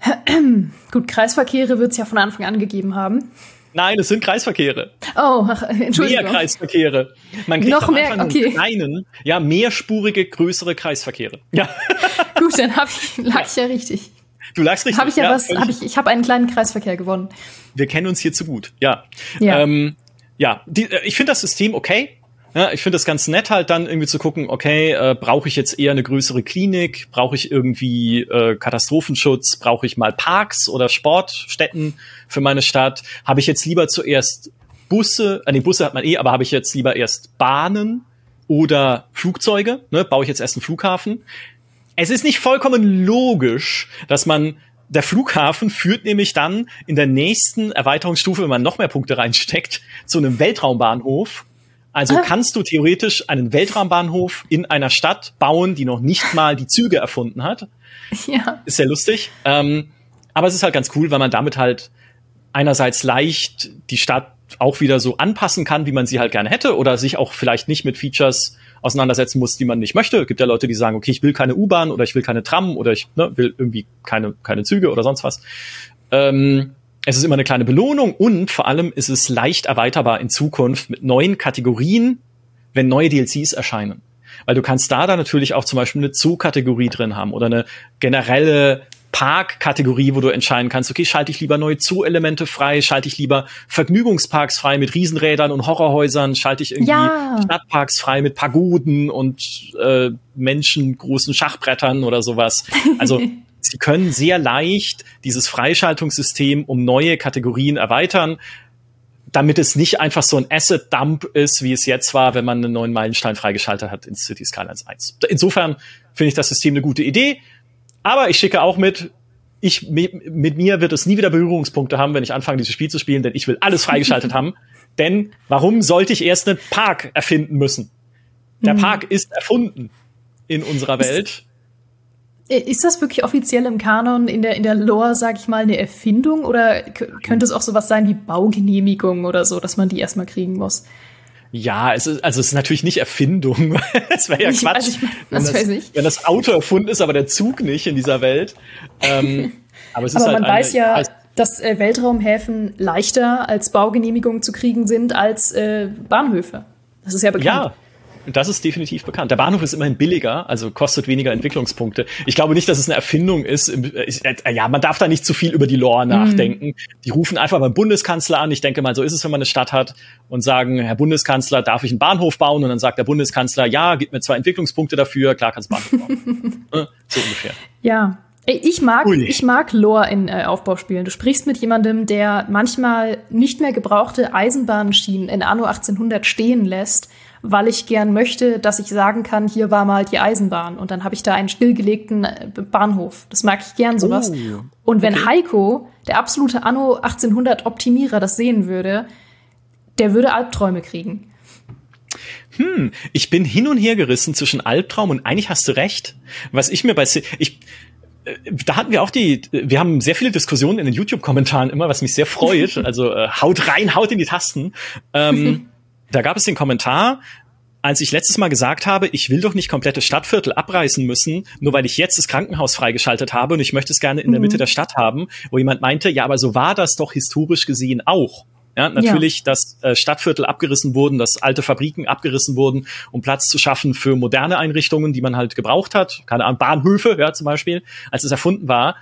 Gut, Kreisverkehre wird es ja von Anfang an gegeben haben. Nein, es sind Kreisverkehre. Oh, ach, Entschuldigung. Mehr Kreisverkehre. Man kriegt Noch mehr, okay. einen kleinen, ja, mehrspurige, größere Kreisverkehre. Ja, Gut, dann hab ich, lag ich ja richtig. du lagst richtig. Habe ich ja, was, völlig- habe ich, ich habe einen kleinen Kreisverkehr gewonnen. wir kennen uns hier zu gut. Ja. Ja. Ähm, ja, die, äh, ich finde das System okay. Ja, ich finde das ganz nett, halt dann irgendwie zu gucken, okay, äh, brauche ich jetzt eher eine größere Klinik, brauche ich irgendwie äh, Katastrophenschutz, brauche ich mal Parks oder Sportstätten für meine Stadt? Habe ich jetzt lieber zuerst Busse, äh, nee, Busse hat man eh, aber habe ich jetzt lieber erst Bahnen oder Flugzeuge? Ne? Baue ich jetzt erst einen Flughafen? Es ist nicht vollkommen logisch, dass man der Flughafen führt nämlich dann in der nächsten Erweiterungsstufe, wenn man noch mehr Punkte reinsteckt, zu einem Weltraumbahnhof. Also Ah. kannst du theoretisch einen Weltraumbahnhof in einer Stadt bauen, die noch nicht mal die Züge erfunden hat. Ja. Ist sehr lustig. Ähm, aber es ist halt ganz cool, weil man damit halt einerseits leicht die Stadt auch wieder so anpassen kann, wie man sie halt gerne hätte oder sich auch vielleicht nicht mit Features auseinandersetzen muss, die man nicht möchte. Es gibt ja Leute, die sagen, okay, ich will keine U-Bahn oder ich will keine Tram oder ich ne, will irgendwie keine, keine Züge oder sonst was. Ähm, es ist immer eine kleine Belohnung und vor allem ist es leicht erweiterbar in Zukunft mit neuen Kategorien, wenn neue DLCs erscheinen. Weil du kannst da dann natürlich auch zum Beispiel eine Zoo-Kategorie drin haben oder eine generelle Park-Kategorie, wo du entscheiden kannst, okay, schalte ich lieber neue Zoo-Elemente frei, schalte ich lieber Vergnügungsparks frei mit Riesenrädern und Horrorhäusern, schalte ich irgendwie ja. Stadtparks frei mit Pagoden und äh, menschengroßen Schachbrettern oder sowas. Also sie können sehr leicht dieses Freischaltungssystem um neue Kategorien erweitern, damit es nicht einfach so ein Asset-Dump ist, wie es jetzt war, wenn man einen neuen Meilenstein freigeschaltet hat in City Skylines 1. Insofern finde ich das System eine gute Idee. Aber ich schicke auch mit, ich, mit, mit mir wird es nie wieder Berührungspunkte haben, wenn ich anfange, dieses Spiel zu spielen, denn ich will alles freigeschaltet haben. Denn warum sollte ich erst einen Park erfinden müssen? Der hm. Park ist erfunden in unserer Welt. Ist, ist das wirklich offiziell im Kanon, in der, in der Lore, sag ich mal, eine Erfindung? Oder könnte es auch sowas sein wie Baugenehmigung oder so, dass man die erstmal kriegen muss? Ja, es ist, also es ist natürlich nicht Erfindung. das wäre ja Quatsch. Also ich, wenn, das, wenn, das, Auto erfunden ist, aber der Zug nicht in dieser Welt. Ähm, aber es ist aber halt man eine, weiß ja, dass äh, Weltraumhäfen leichter als Baugenehmigung zu kriegen sind als äh, Bahnhöfe. Das ist ja bekannt. Ja, das ist definitiv bekannt. Der Bahnhof ist immerhin billiger, also kostet weniger Entwicklungspunkte. Ich glaube nicht, dass es eine Erfindung ist. Äh, ja, man darf da nicht zu viel über die Lore mhm. nachdenken. Die rufen einfach beim Bundeskanzler an. Ich denke mal, so ist es, wenn man eine Stadt hat und sagen, Herr Bundeskanzler, darf ich einen Bahnhof bauen? Und dann sagt der Bundeskanzler, ja, gib mir zwei Entwicklungspunkte dafür. Klar, kannst du Bahnhof bauen. Äh, so ungefähr. Ja, ich mag, ich mag Lore in äh, Aufbauspielen. Du sprichst mit jemandem, der manchmal nicht mehr gebrauchte Eisenbahnschienen in Anno 1800 stehen lässt weil ich gern möchte, dass ich sagen kann, hier war mal die Eisenbahn und dann habe ich da einen stillgelegten äh, Bahnhof. Das mag ich gern sowas. Oh, und wenn okay. Heiko, der absolute Anno 1800 Optimierer, das sehen würde, der würde Albträume kriegen. Hm, ich bin hin und her gerissen zwischen Albtraum und eigentlich hast du recht. Was ich mir bei ich äh, da hatten wir auch die, wir haben sehr viele Diskussionen in den YouTube-Kommentaren immer, was mich sehr freut. Also äh, haut rein, haut in die Tasten. Ähm, Da gab es den Kommentar, als ich letztes Mal gesagt habe, ich will doch nicht komplette Stadtviertel abreißen müssen, nur weil ich jetzt das Krankenhaus freigeschaltet habe und ich möchte es gerne in der mhm. Mitte der Stadt haben, wo jemand meinte, ja, aber so war das doch historisch gesehen auch. Ja, natürlich, ja. dass äh, Stadtviertel abgerissen wurden, dass alte Fabriken abgerissen wurden, um Platz zu schaffen für moderne Einrichtungen, die man halt gebraucht hat. Keine Ahnung, Bahnhöfe, ja, zum Beispiel, als es erfunden war.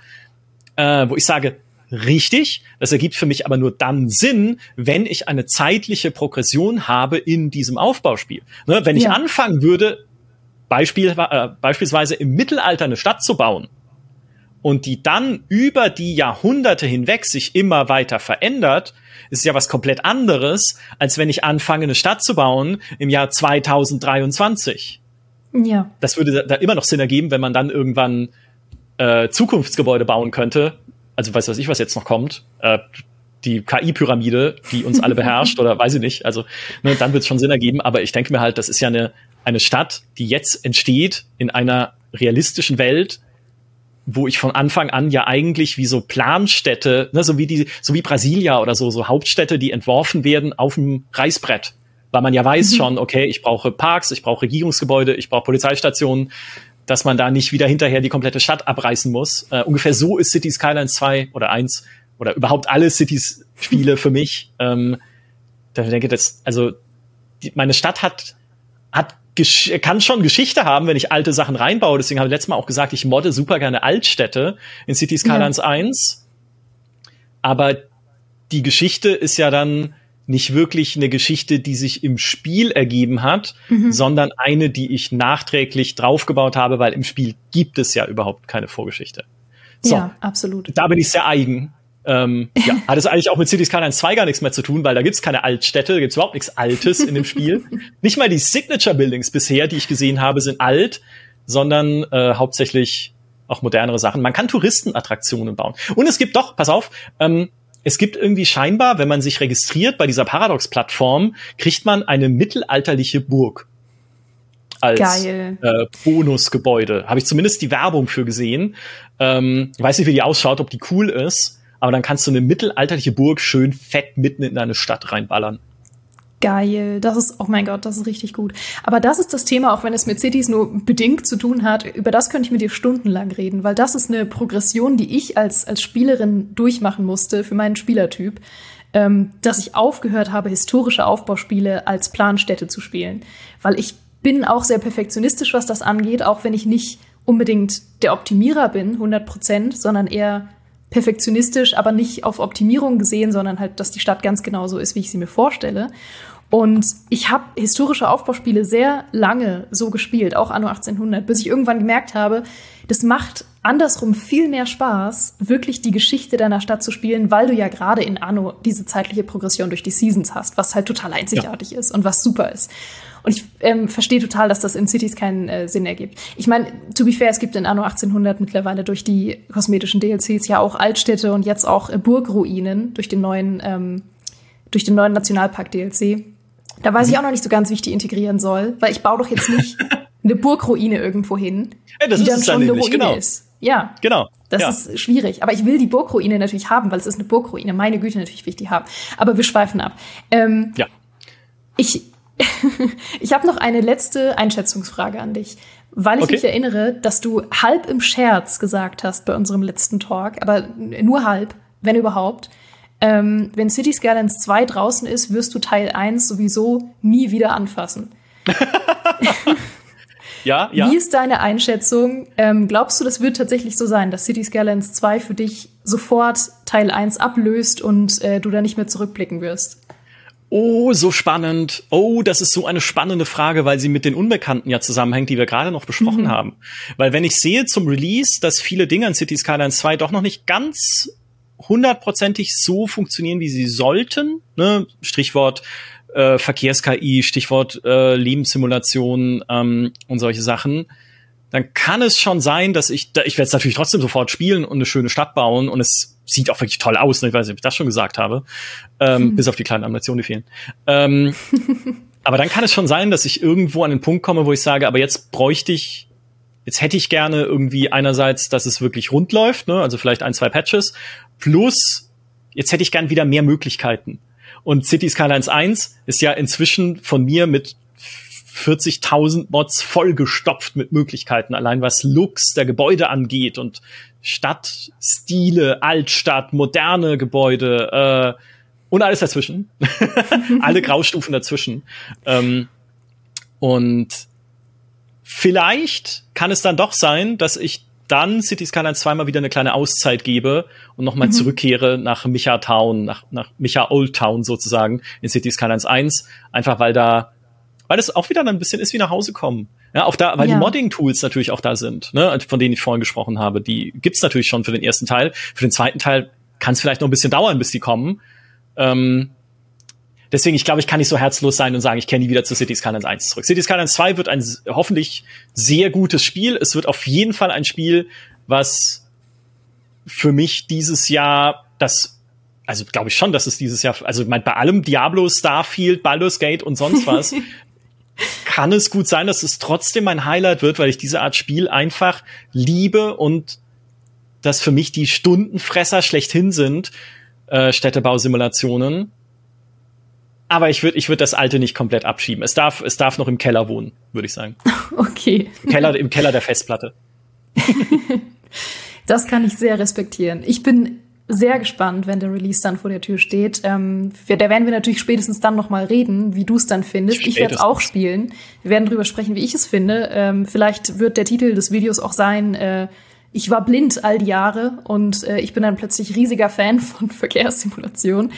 Äh, wo ich sage, richtig. Das ergibt für mich aber nur dann Sinn, wenn ich eine zeitliche Progression habe in diesem Aufbauspiel. Ne, wenn ich ja. anfangen würde, Beispiel, äh, beispielsweise im Mittelalter eine Stadt zu bauen und die dann über die Jahrhunderte hinweg sich immer weiter verändert, ist ja was komplett anderes, als wenn ich anfange, eine Stadt zu bauen im Jahr 2023. Ja. Das würde da immer noch Sinn ergeben, wenn man dann irgendwann äh, Zukunftsgebäude bauen könnte, also weiß was ich, was jetzt noch kommt, äh, die KI-Pyramide, die uns alle beherrscht, oder weiß ich nicht. Also ne, dann wird es schon Sinn ergeben. Aber ich denke mir halt, das ist ja eine, eine Stadt, die jetzt entsteht in einer realistischen Welt, wo ich von Anfang an ja eigentlich wie so Planstädte, ne, so wie die, so wie Brasilia oder so, so Hauptstädte, die entworfen werden auf dem Reißbrett. Weil man ja weiß mhm. schon, okay, ich brauche Parks, ich brauche Regierungsgebäude, ich brauche Polizeistationen, dass man da nicht wieder hinterher die komplette Stadt abreißen muss. Äh, ungefähr so ist Cities Skylines 2 oder 1 oder überhaupt alle Cities-Spiele für mich. Ähm, da denke ich, das, also die, meine Stadt hat, hat kann schon Geschichte haben, wenn ich alte Sachen reinbaue. Deswegen habe ich letztes Mal auch gesagt, ich modde super gerne Altstädte in Cities Skylines ja. 1. Aber die Geschichte ist ja dann nicht wirklich eine Geschichte, die sich im Spiel ergeben hat, mhm. sondern eine, die ich nachträglich draufgebaut habe, weil im Spiel gibt es ja überhaupt keine Vorgeschichte. So, ja, absolut. Da bin ich sehr eigen. Ähm, ja, hat es eigentlich auch mit Cities Skylines 2 gar nichts mehr zu tun, weil da gibt's keine Altstädte, da gibt's überhaupt nichts Altes in dem Spiel. Nicht mal die Signature Buildings bisher, die ich gesehen habe, sind alt, sondern äh, hauptsächlich auch modernere Sachen. Man kann Touristenattraktionen bauen. Und es gibt doch, pass auf, ähm, es gibt irgendwie scheinbar, wenn man sich registriert bei dieser Paradox-Plattform, kriegt man eine mittelalterliche Burg als äh, Bonusgebäude. Habe ich zumindest die Werbung für gesehen. Ähm, ich weiß nicht, wie die ausschaut, ob die cool ist, aber dann kannst du eine mittelalterliche Burg schön fett mitten in deine Stadt reinballern. Geil, das ist, oh mein Gott, das ist richtig gut. Aber das ist das Thema, auch wenn es mit Cities nur bedingt zu tun hat, über das könnte ich mit dir stundenlang reden, weil das ist eine Progression, die ich als, als Spielerin durchmachen musste für meinen Spielertyp, ähm, dass ich aufgehört habe, historische Aufbauspiele als Planstätte zu spielen. Weil ich bin auch sehr perfektionistisch, was das angeht, auch wenn ich nicht unbedingt der Optimierer bin, 100 Prozent, sondern eher perfektionistisch, aber nicht auf Optimierung gesehen, sondern halt, dass die Stadt ganz genau so ist, wie ich sie mir vorstelle. Und ich habe historische Aufbauspiele sehr lange so gespielt, auch anno 1800, bis ich irgendwann gemerkt habe, das macht andersrum viel mehr Spaß, wirklich die Geschichte deiner Stadt zu spielen, weil du ja gerade in Anno diese zeitliche Progression durch die Seasons hast, was halt total einzigartig ja. ist und was super ist. Und ich ähm, verstehe total, dass das in Cities keinen äh, Sinn ergibt. Ich meine, to be fair, es gibt in Anno 1800 mittlerweile durch die kosmetischen DLCs ja auch Altstädte und jetzt auch äh, Burgruinen durch den neuen, ähm, durch den neuen Nationalpark DLC. Da weiß ich mhm. auch noch nicht so ganz, wie ich die integrieren soll, weil ich baue doch jetzt nicht eine Burgruine irgendwo hin, ja, das die ist dann schon dann eine Ruine genau. ist. Ja. Genau. Das ja. ist schwierig. Aber ich will die Burgruine natürlich haben, weil es ist eine Burgruine. Meine Güte, natürlich will ich die haben. Aber wir schweifen ab. Ähm, ja. Ich, ich habe noch eine letzte Einschätzungsfrage an dich, weil ich okay. mich erinnere, dass du halb im Scherz gesagt hast bei unserem letzten Talk, aber nur halb, wenn überhaupt. Ähm, wenn City Skylines 2 draußen ist, wirst du Teil 1 sowieso nie wieder anfassen. ja, ja. Wie ist deine Einschätzung? Ähm, glaubst du, das wird tatsächlich so sein, dass City Skylines 2 für dich sofort Teil 1 ablöst und äh, du da nicht mehr zurückblicken wirst? Oh, so spannend. Oh, das ist so eine spannende Frage, weil sie mit den Unbekannten ja zusammenhängt, die wir gerade noch besprochen mhm. haben. Weil wenn ich sehe zum Release, dass viele Dinge an City Skylines 2 doch noch nicht ganz hundertprozentig so funktionieren, wie sie sollten, ne? Strichwort äh, Verkehrs-KI, Stichwort äh, Lebenssimulation ähm, und solche Sachen, dann kann es schon sein, dass ich, da, ich werde es natürlich trotzdem sofort spielen und eine schöne Stadt bauen und es sieht auch wirklich toll aus, ne? ich weiß nicht, ob ich das schon gesagt habe, ähm, hm. bis auf die kleinen Animationen, die fehlen. Ähm, aber dann kann es schon sein, dass ich irgendwo an den Punkt komme, wo ich sage, aber jetzt bräuchte ich, jetzt hätte ich gerne irgendwie einerseits, dass es wirklich rund läuft, ne? also vielleicht ein, zwei Patches, plus jetzt hätte ich gern wieder mehr Möglichkeiten. Und City Skylines 1 ist ja inzwischen von mir mit 40.000 Mods vollgestopft mit Möglichkeiten, allein was Looks der Gebäude angeht und Stadtstile, Altstadt, moderne Gebäude äh, und alles dazwischen. Alle Graustufen dazwischen. Ähm, und vielleicht kann es dann doch sein, dass ich dann City Skylines zweimal wieder eine kleine Auszeit gebe und nochmal mhm. zurückkehre nach Micha Town, nach, nach Micha Old Town sozusagen in City Skylines 1, einfach weil da, weil es auch wieder ein bisschen ist wie nach Hause kommen. Ja, auch da, weil ja. die Modding-Tools natürlich auch da sind, ne, von denen ich vorhin gesprochen habe. Die gibt's natürlich schon für den ersten Teil. Für den zweiten Teil kann es vielleicht noch ein bisschen dauern, bis die kommen. Ähm, deswegen, ich glaube, ich kann nicht so herzlos sein und sagen, ich kenne die wieder zu City Skylines 1 zurück. City Skylines 2 wird ein hoffentlich sehr gutes Spiel. Es wird auf jeden Fall ein Spiel, was für mich dieses Jahr das also glaube ich schon, dass es dieses Jahr, also mein, bei allem Diablo, Starfield, Baldur's Gate und sonst was, kann es gut sein, dass es trotzdem mein Highlight wird, weil ich diese Art Spiel einfach liebe und das für mich die Stundenfresser schlechthin sind, äh, Städtebausimulationen. Aber ich würde ich würd das alte nicht komplett abschieben. Es darf, es darf noch im Keller wohnen, würde ich sagen. Okay. Im Keller, Im Keller der Festplatte. das kann ich sehr respektieren. Ich bin sehr gespannt, wenn der Release dann vor der Tür steht. Ähm, da werden wir natürlich spätestens dann noch mal reden, wie du es dann findest. Spätestens. Ich werde es auch spielen. Wir werden drüber sprechen, wie ich es finde. Ähm, vielleicht wird der Titel des Videos auch sein, äh, ich war blind all die Jahre und äh, ich bin dann plötzlich riesiger Fan von Verkehrssimulation.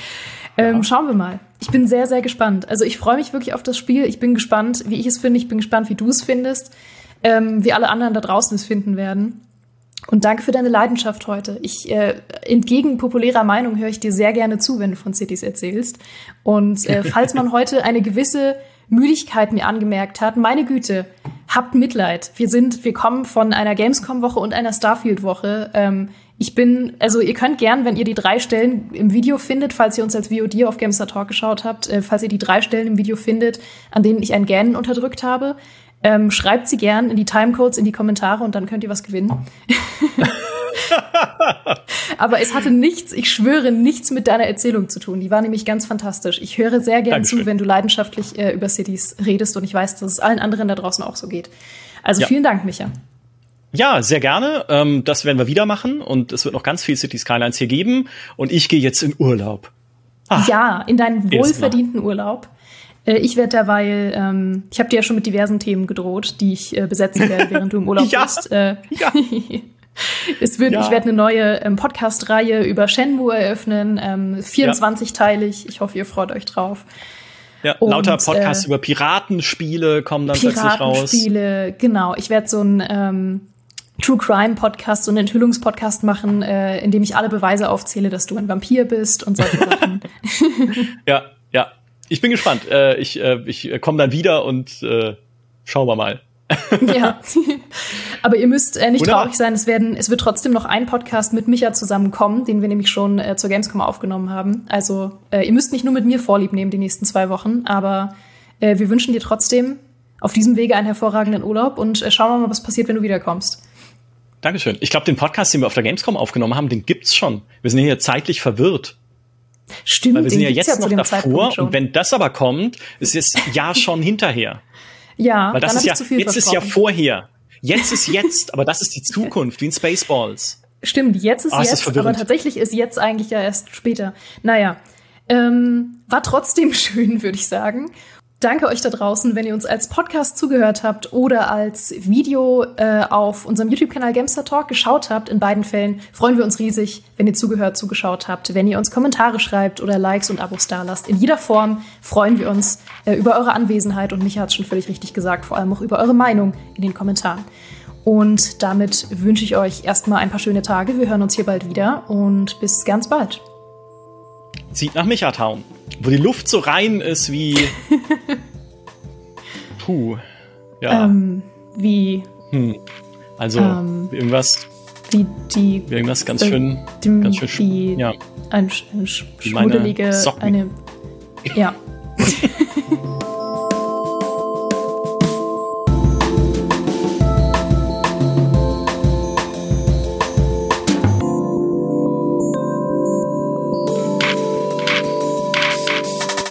Ähm, ja. Schauen wir mal. Ich bin sehr, sehr gespannt. Also ich freue mich wirklich auf das Spiel. Ich bin gespannt, wie ich es finde. Ich bin gespannt, wie du es findest. Ähm, wie alle anderen da draußen es finden werden. Und danke für deine Leidenschaft heute. Ich äh, entgegen populärer Meinung höre ich dir sehr gerne zu, wenn du von Cities erzählst. Und äh, falls man heute eine gewisse Müdigkeit mir angemerkt hat, meine Güte, habt Mitleid. Wir sind, wir kommen von einer Gamescom-Woche und einer Starfield-Woche. Ähm, ich bin, also ihr könnt gern, wenn ihr die drei Stellen im Video findet, falls ihr uns als VOD auf Gamestar Talk geschaut habt, äh, falls ihr die drei Stellen im Video findet, an denen ich ein Gähnen unterdrückt habe, ähm, schreibt sie gern in die Timecodes, in die Kommentare und dann könnt ihr was gewinnen. Aber es hatte nichts, ich schwöre, nichts mit deiner Erzählung zu tun. Die war nämlich ganz fantastisch. Ich höre sehr gern Dankeschön. zu, wenn du leidenschaftlich äh, über Cities redest und ich weiß, dass es allen anderen da draußen auch so geht. Also Ja. vielen Dank, Micha. Ja, sehr gerne. Ähm, das werden wir wieder machen und es wird noch ganz viel City Skylines hier geben. Und ich gehe jetzt in Urlaub. Ah, Ja, in deinen wohlverdienten Urlaub. Äh, Ich werde derweil, ähm, ich habe dir ja schon mit diversen Themen gedroht, die ich äh, besetzen werde, während du im Urlaub Ja. bist. Äh, Ja. es wird, Ja. Ich werde eine neue ähm, Podcast-Reihe über Shenmue eröffnen, ähm, 24-teilig. Ich hoffe, ihr freut euch drauf. Ja, Und, lauter Podcasts äh, über Piratenspiele kommen dann plötzlich raus. Piratenspiele, genau. Ich werde so ein ähm, True Crime Podcast, so einen Enthüllungspodcast machen, äh, in dem ich alle Beweise aufzähle, dass du ein Vampir bist und solche Sachen. Ja, ja. Ich bin gespannt. Äh, ich äh, ich komme dann wieder und äh, schauen wir mal. ja. Aber ihr müsst äh, nicht Wunderbar. traurig sein. Es werden, es wird trotzdem noch ein Podcast mit Micha zusammenkommen, den wir nämlich schon äh, zur Gamescom aufgenommen haben. Also äh, ihr müsst nicht nur mit mir Vorlieb nehmen die nächsten zwei Wochen, aber äh, wir wünschen dir trotzdem auf diesem Wege einen hervorragenden Urlaub und äh, schauen wir mal, was passiert, wenn du wiederkommst. Dankeschön. Ich glaube, den Podcast, den wir auf der Gamescom aufgenommen haben, den gibt's schon. Wir sind hier zeitlich verwirrt. Stimmt, Weil wir sind ja jetzt zu noch davor und wenn das aber kommt, ist es ja schon hinterher. ja, Weil das dann ist ja, ich zu viel jetzt ist ja vorher. Jetzt ist jetzt, aber das ist die Zukunft, wie in Spaceballs. Stimmt, jetzt ist ist das jetzt, aber verwirrend. tatsächlich ist jetzt eigentlich ja erst später. Naja, ähm, war trotzdem schön, würde ich sagen. Danke euch da draußen, wenn ihr uns als Podcast zugehört habt oder als Video äh, auf unserem YouTube-Kanal Gamester Talk geschaut habt. In beiden Fällen freuen wir uns riesig, wenn ihr zugehört, zugeschaut habt. Wenn ihr uns Kommentare schreibt oder Likes und Abos dalasst. In jeder Form freuen wir uns äh, über eure Anwesenheit und Micha hat schon völlig richtig gesagt, vor allem auch über eure Meinung in den Kommentaren. Und damit wünsche ich euch erstmal ein paar schöne Tage. Wir hören uns hier bald wieder und bis ganz bald. Sieht nach Michatown, wo die Luft so rein ist wie. Puh. Ja. Ähm, wie, also ähm, irgendwas, wie die, irgendwas ganz äh, schön, dem, ganz schön. sch- die Ja. ein, ein sch- Wie schmuddelige, Socken. eine, ja.